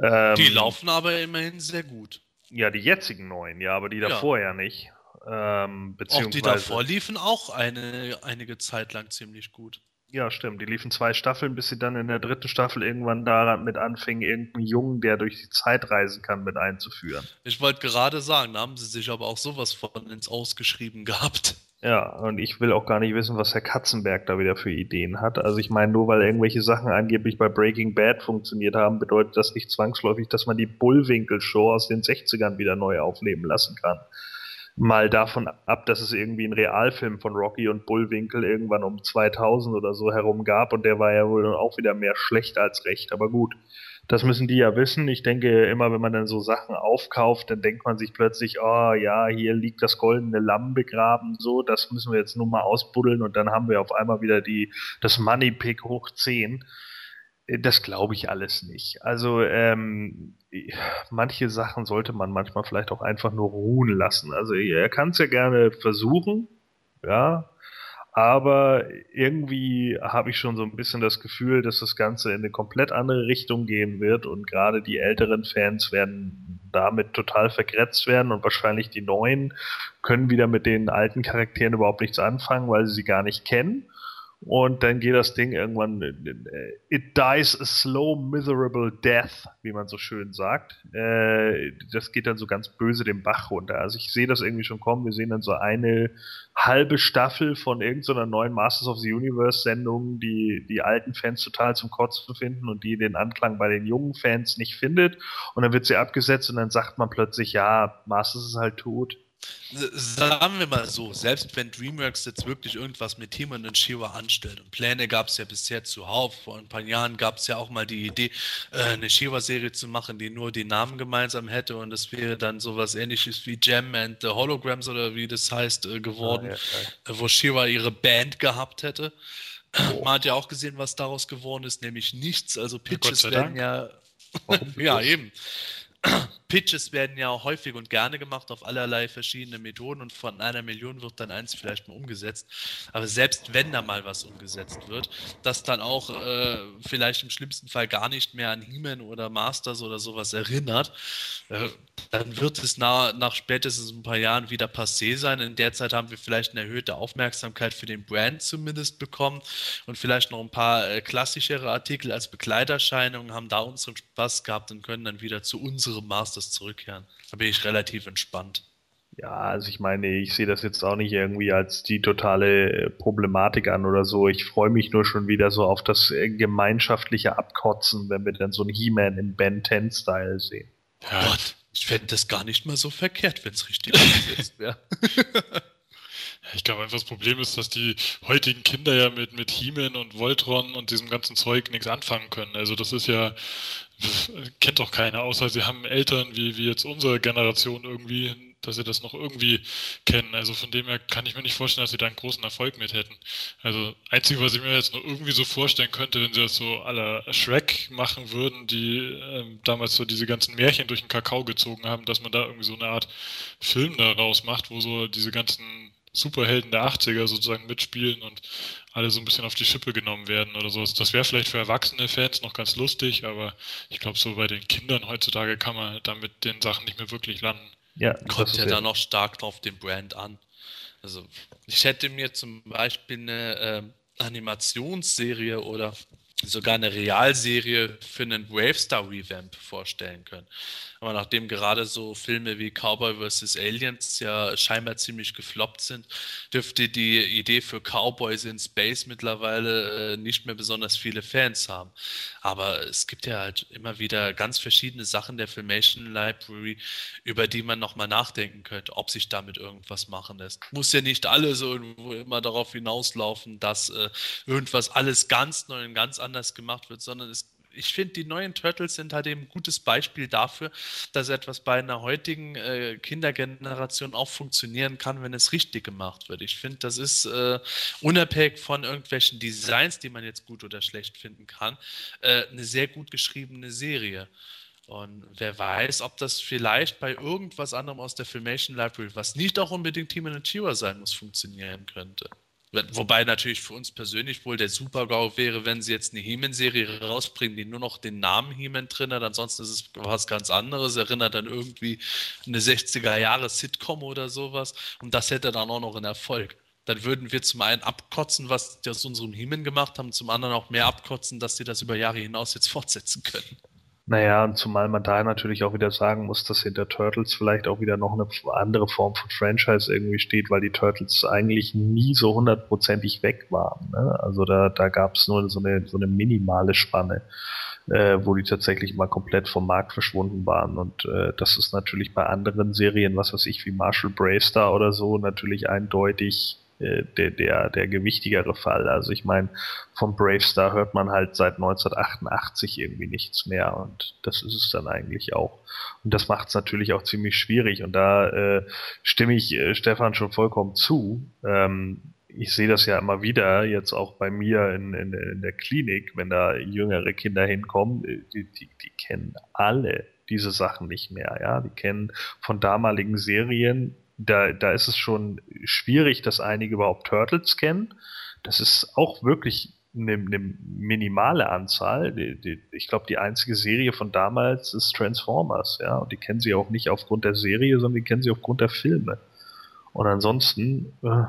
Ähm, die laufen aber immerhin sehr gut. Ja, die jetzigen neuen, ja, aber die davor ja, ja nicht. Ähm, beziehungsweise, auch die davor liefen auch eine, einige Zeit lang ziemlich gut. Ja, stimmt. Die liefen zwei Staffeln, bis sie dann in der dritten Staffel irgendwann damit anfingen, irgendeinen Jungen, der durch die Zeit reisen kann, mit einzuführen. Ich wollte gerade sagen, da haben sie sich aber auch sowas von ins Ausgeschrieben gehabt. Ja, und ich will auch gar nicht wissen, was Herr Katzenberg da wieder für Ideen hat. Also ich meine, nur weil irgendwelche Sachen angeblich bei Breaking Bad funktioniert haben, bedeutet das nicht zwangsläufig, dass man die Bullwinkel-Show aus den 60ern wieder neu aufleben lassen kann mal davon ab, dass es irgendwie einen Realfilm von Rocky und Bullwinkel irgendwann um 2000 oder so herum gab und der war ja wohl auch wieder mehr schlecht als recht, aber gut. Das müssen die ja wissen. Ich denke immer, wenn man dann so Sachen aufkauft, dann denkt man sich plötzlich, oh ja, hier liegt das goldene Lamm begraben, so, das müssen wir jetzt nur mal ausbuddeln und dann haben wir auf einmal wieder die, das Money Pick hoch 10. Das glaube ich alles nicht. Also ähm, manche Sachen sollte man manchmal vielleicht auch einfach nur ruhen lassen. Also er kann es ja gerne versuchen, ja, aber irgendwie habe ich schon so ein bisschen das Gefühl, dass das Ganze in eine komplett andere Richtung gehen wird und gerade die älteren Fans werden damit total vergrätzt werden und wahrscheinlich die neuen können wieder mit den alten Charakteren überhaupt nichts anfangen, weil sie sie gar nicht kennen. Und dann geht das Ding irgendwann, äh, it dies a slow, miserable death, wie man so schön sagt. Äh, das geht dann so ganz böse den Bach runter. Also ich sehe das irgendwie schon kommen. Wir sehen dann so eine halbe Staffel von irgendeiner neuen Masters of the Universe Sendung, die die alten Fans total zum Kotzen finden und die den Anklang bei den jungen Fans nicht findet. Und dann wird sie abgesetzt und dann sagt man plötzlich, ja, Masters ist halt tot. Sagen wir mal so, selbst wenn DreamWorks jetzt wirklich irgendwas mit Timon und Shiva anstellt, und Pläne gab es ja bisher zuhauf, vor ein paar Jahren gab es ja auch mal die Idee, äh, eine Shiva-Serie zu machen, die nur die Namen gemeinsam hätte und das wäre dann sowas ähnliches wie Gem and the Holograms oder wie das heißt äh, geworden, ah, ja, ja. wo Shiva ihre Band gehabt hätte. Oh. Man hat ja auch gesehen, was daraus geworden ist, nämlich nichts. Also Pitches werden ja. ja, eben. Pitches werden ja häufig und gerne gemacht auf allerlei verschiedene Methoden und von einer Million wird dann eins vielleicht mal umgesetzt. Aber selbst wenn da mal was umgesetzt wird, das dann auch äh, vielleicht im schlimmsten Fall gar nicht mehr an He-Man oder Masters oder sowas erinnert, äh, dann wird es nach, nach spätestens ein paar Jahren wieder passé sein. In der Zeit haben wir vielleicht eine erhöhte Aufmerksamkeit für den Brand zumindest bekommen und vielleicht noch ein paar äh, klassischere Artikel als Begleiterscheinungen, haben da unseren Spaß gehabt und können dann wieder zu unserem Masters zurückkehren. Da bin ich relativ entspannt. Ja, also ich meine, ich sehe das jetzt auch nicht irgendwie als die totale äh, Problematik an oder so. Ich freue mich nur schon wieder so auf das äh, gemeinschaftliche Abkotzen, wenn wir dann so einen He-Man im Ben 10-Style sehen. Ja. Gott, ich fände das gar nicht mal so verkehrt, wenn es richtig umgesetzt wäre. Ich glaube einfach, das Problem ist, dass die heutigen Kinder ja mit, mit He-Man und Voltron und diesem ganzen Zeug nichts anfangen können. Also das ist ja, das kennt doch keiner, außer sie haben Eltern wie, wie jetzt unsere Generation irgendwie, dass sie das noch irgendwie kennen. Also von dem her kann ich mir nicht vorstellen, dass sie da einen großen Erfolg mit hätten. Also einzige, was ich mir jetzt noch irgendwie so vorstellen könnte, wenn sie das so aller Shrek machen würden, die ähm, damals so diese ganzen Märchen durch den Kakao gezogen haben, dass man da irgendwie so eine Art Film daraus macht, wo so diese ganzen Superhelden der 80er sozusagen mitspielen und alle so ein bisschen auf die Schippe genommen werden oder sowas. Das wäre vielleicht für erwachsene Fans noch ganz lustig, aber ich glaube, so bei den Kindern heutzutage kann man damit den Sachen nicht mehr wirklich landen. Ja, kommt ja da noch stark drauf den Brand an. Also ich hätte mir zum Beispiel eine äh, Animationsserie oder sogar eine Realserie für einen Wavestar Revamp vorstellen können. Aber nachdem gerade so Filme wie Cowboy vs. Aliens ja scheinbar ziemlich gefloppt sind, dürfte die Idee für Cowboys in Space mittlerweile äh, nicht mehr besonders viele Fans haben. Aber es gibt ja halt immer wieder ganz verschiedene Sachen der Filmation Library, über die man nochmal nachdenken könnte, ob sich damit irgendwas machen lässt. Muss ja nicht alles irgendwo immer darauf hinauslaufen, dass äh, irgendwas alles ganz neu und ganz anders gemacht wird, sondern es ich finde, die neuen Turtles sind halt eben ein gutes Beispiel dafür, dass etwas bei einer heutigen äh, Kindergeneration auch funktionieren kann, wenn es richtig gemacht wird. Ich finde, das ist äh, unabhängig von irgendwelchen Designs, die man jetzt gut oder schlecht finden kann, äh, eine sehr gut geschriebene Serie. Und wer weiß, ob das vielleicht bei irgendwas anderem aus der Filmation Library, was nicht auch unbedingt Team and Chiwa sein muss, funktionieren könnte. Wobei natürlich für uns persönlich wohl der Super-GAU wäre, wenn sie jetzt eine He-Man-Serie rausbringen, die nur noch den Namen He-Man drin hat. Ansonsten ist es was ganz anderes. Erinnert dann irgendwie eine 60er-Jahre-Sitcom oder sowas. Und das hätte dann auch noch einen Erfolg. Dann würden wir zum einen abkotzen, was die aus unserem He-Man gemacht haben, zum anderen auch mehr abkotzen, dass sie das über Jahre hinaus jetzt fortsetzen können. Naja, und zumal man da natürlich auch wieder sagen muss, dass hinter Turtles vielleicht auch wieder noch eine andere Form von Franchise irgendwie steht, weil die Turtles eigentlich nie so hundertprozentig weg waren. Ne? Also da, da gab es nur so eine, so eine minimale Spanne, äh, wo die tatsächlich mal komplett vom Markt verschwunden waren. Und äh, das ist natürlich bei anderen Serien, was weiß ich, wie Marshall Bravestar oder so, natürlich eindeutig äh, der, der, der gewichtigere Fall. Also ich meine, vom Bravestar hört man halt seit 1988 irgendwie nichts mehr und das ist es dann eigentlich auch. Und das macht es natürlich auch ziemlich schwierig und da äh, stimme ich äh, Stefan schon vollkommen zu. Ähm, ich sehe das ja immer wieder, jetzt auch bei mir in, in, in der Klinik, wenn da jüngere Kinder hinkommen, äh, die, die, die kennen alle diese Sachen nicht mehr, ja. Die kennen von damaligen Serien da, da ist es schon schwierig, dass einige überhaupt Turtles kennen. Das ist auch wirklich eine, eine minimale Anzahl. Die, die, ich glaube, die einzige Serie von damals ist Transformers, ja. Und die kennen sie auch nicht aufgrund der Serie, sondern die kennen sie aufgrund der Filme. Und ansonsten äh,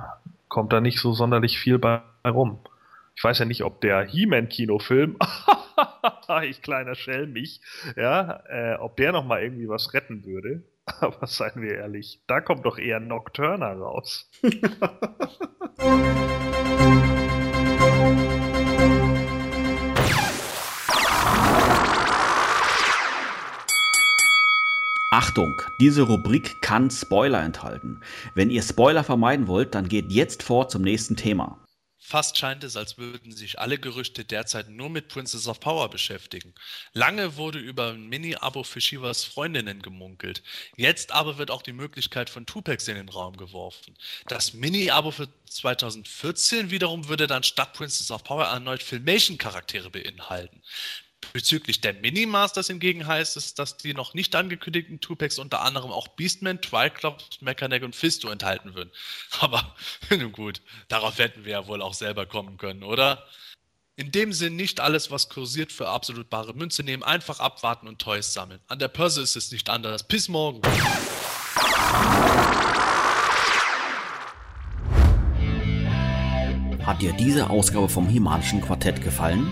kommt da nicht so sonderlich viel bei rum. Ich weiß ja nicht, ob der He-Man-Kinofilm, ich kleiner Schelm mich, ja, äh, ob der noch mal irgendwie was retten würde. Aber seien wir ehrlich, da kommt doch eher Nocturna raus. Achtung, diese Rubrik kann Spoiler enthalten. Wenn ihr Spoiler vermeiden wollt, dann geht jetzt vor zum nächsten Thema. Fast scheint es, als würden sich alle Gerüchte derzeit nur mit Princess of Power beschäftigen. Lange wurde über ein Mini-Abo für Shivas Freundinnen gemunkelt. Jetzt aber wird auch die Möglichkeit von Tupacs in den Raum geworfen. Das Mini-Abo für 2014 wiederum würde dann statt Princess of Power erneut Filmation-Charaktere beinhalten. Bezüglich der Mini-Masters hingegen heißt es, dass die noch nicht angekündigten Tupacs unter anderem auch Beastman, Triclops, Mechanic und Fisto enthalten würden. Aber nun gut, darauf hätten wir ja wohl auch selber kommen können, oder? In dem Sinn nicht alles, was kursiert, für absolut bare Münze nehmen, einfach abwarten und Toys sammeln. An der Börse ist es nicht anders. Bis morgen. Hat dir diese Ausgabe vom Himalischen Quartett gefallen?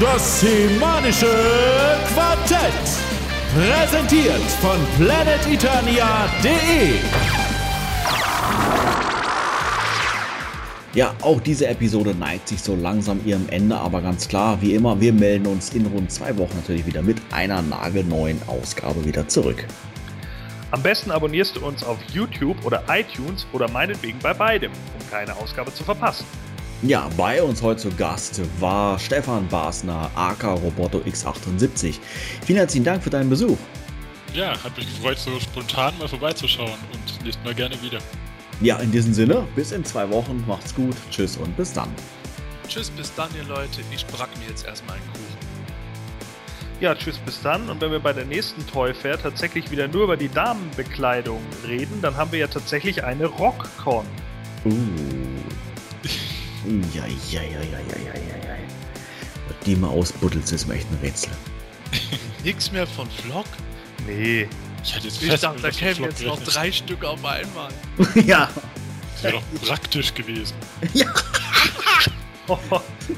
Das Semanische Quartett. Präsentiert von planeteternia.de. Ja, auch diese Episode neigt sich so langsam ihrem Ende, aber ganz klar, wie immer, wir melden uns in rund zwei Wochen natürlich wieder mit einer nagelneuen Ausgabe wieder zurück. Am besten abonnierst du uns auf YouTube oder iTunes oder meinetwegen bei beidem, um keine Ausgabe zu verpassen. Ja, bei uns heute zu Gast war Stefan Basner, AK Roboto X78. Vielen herzlichen Dank für deinen Besuch. Ja, hat mich gefreut, so spontan mal vorbeizuschauen und nächstes Mal gerne wieder. Ja, in diesem Sinne, bis in zwei Wochen, macht's gut, tschüss und bis dann. Tschüss, bis dann, ihr Leute. Ich brack mir jetzt erstmal einen Kuchen. Ja, tschüss, bis dann. Und wenn wir bei der nächsten Toy Fair tatsächlich wieder nur über die Damenbekleidung reden, dann haben wir ja tatsächlich eine Rockcon. Uh. Ja, ja, ja, ja, ja, ja, ja, ja. Was die mal ausbuddelt, ist mir echt ein Rätsel. Nix mehr von Flock? Nee. Ich hatte jetzt Ich fest dachte, da kämen jetzt noch drei Stück auf einmal. ja. Das wäre doch praktisch gewesen.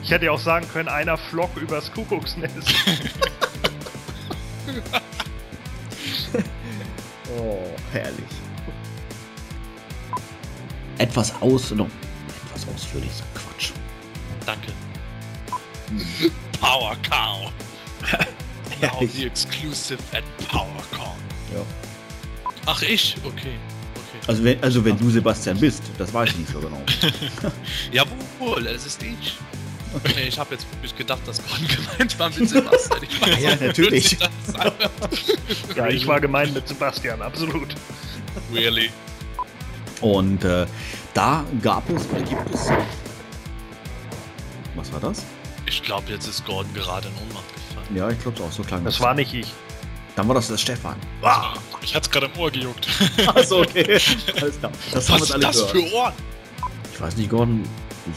Ich hätte ja auch sagen können, einer Flock übers Kuckucksnest. Oh, herrlich. Etwas aus, no, etwas ausführlich, Quatsch. Danke. Power Cow. Now the exclusive at PowerCon. Ja. Ach, ich? Okay. Okay. Also wenn, also wenn du Sebastian bist, das weiß ich nicht so genau. Jawohl, es ist ich. Okay, ich habe jetzt wirklich gedacht, dass Gordon gemeint war mit Sebastian. Ich weiß Ja, natürlich. Ja, ich war gemeint mit Sebastian, absolut. Really? Und äh, da gab es, oder gibt es... Was war das? Ich glaube, jetzt ist Gordon gerade in Ohnmacht gefallen. Ja, ich glaube auch, so klang Das war nicht ich. Dann war das der Stefan. Ah, ich hatte es gerade im Ohr gejuckt. Achso, okay. Alles klar. Das Was ist das gehört. für Ohren? Ich weiß nicht, Gordon,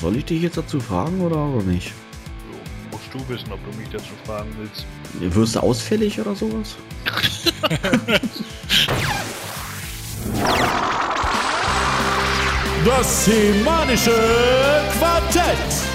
soll ich dich jetzt dazu fragen oder, oder nicht? So, musst du wissen, ob du mich dazu fragen willst. Wirst du ausfällig oder sowas? Das Semanische Quartett.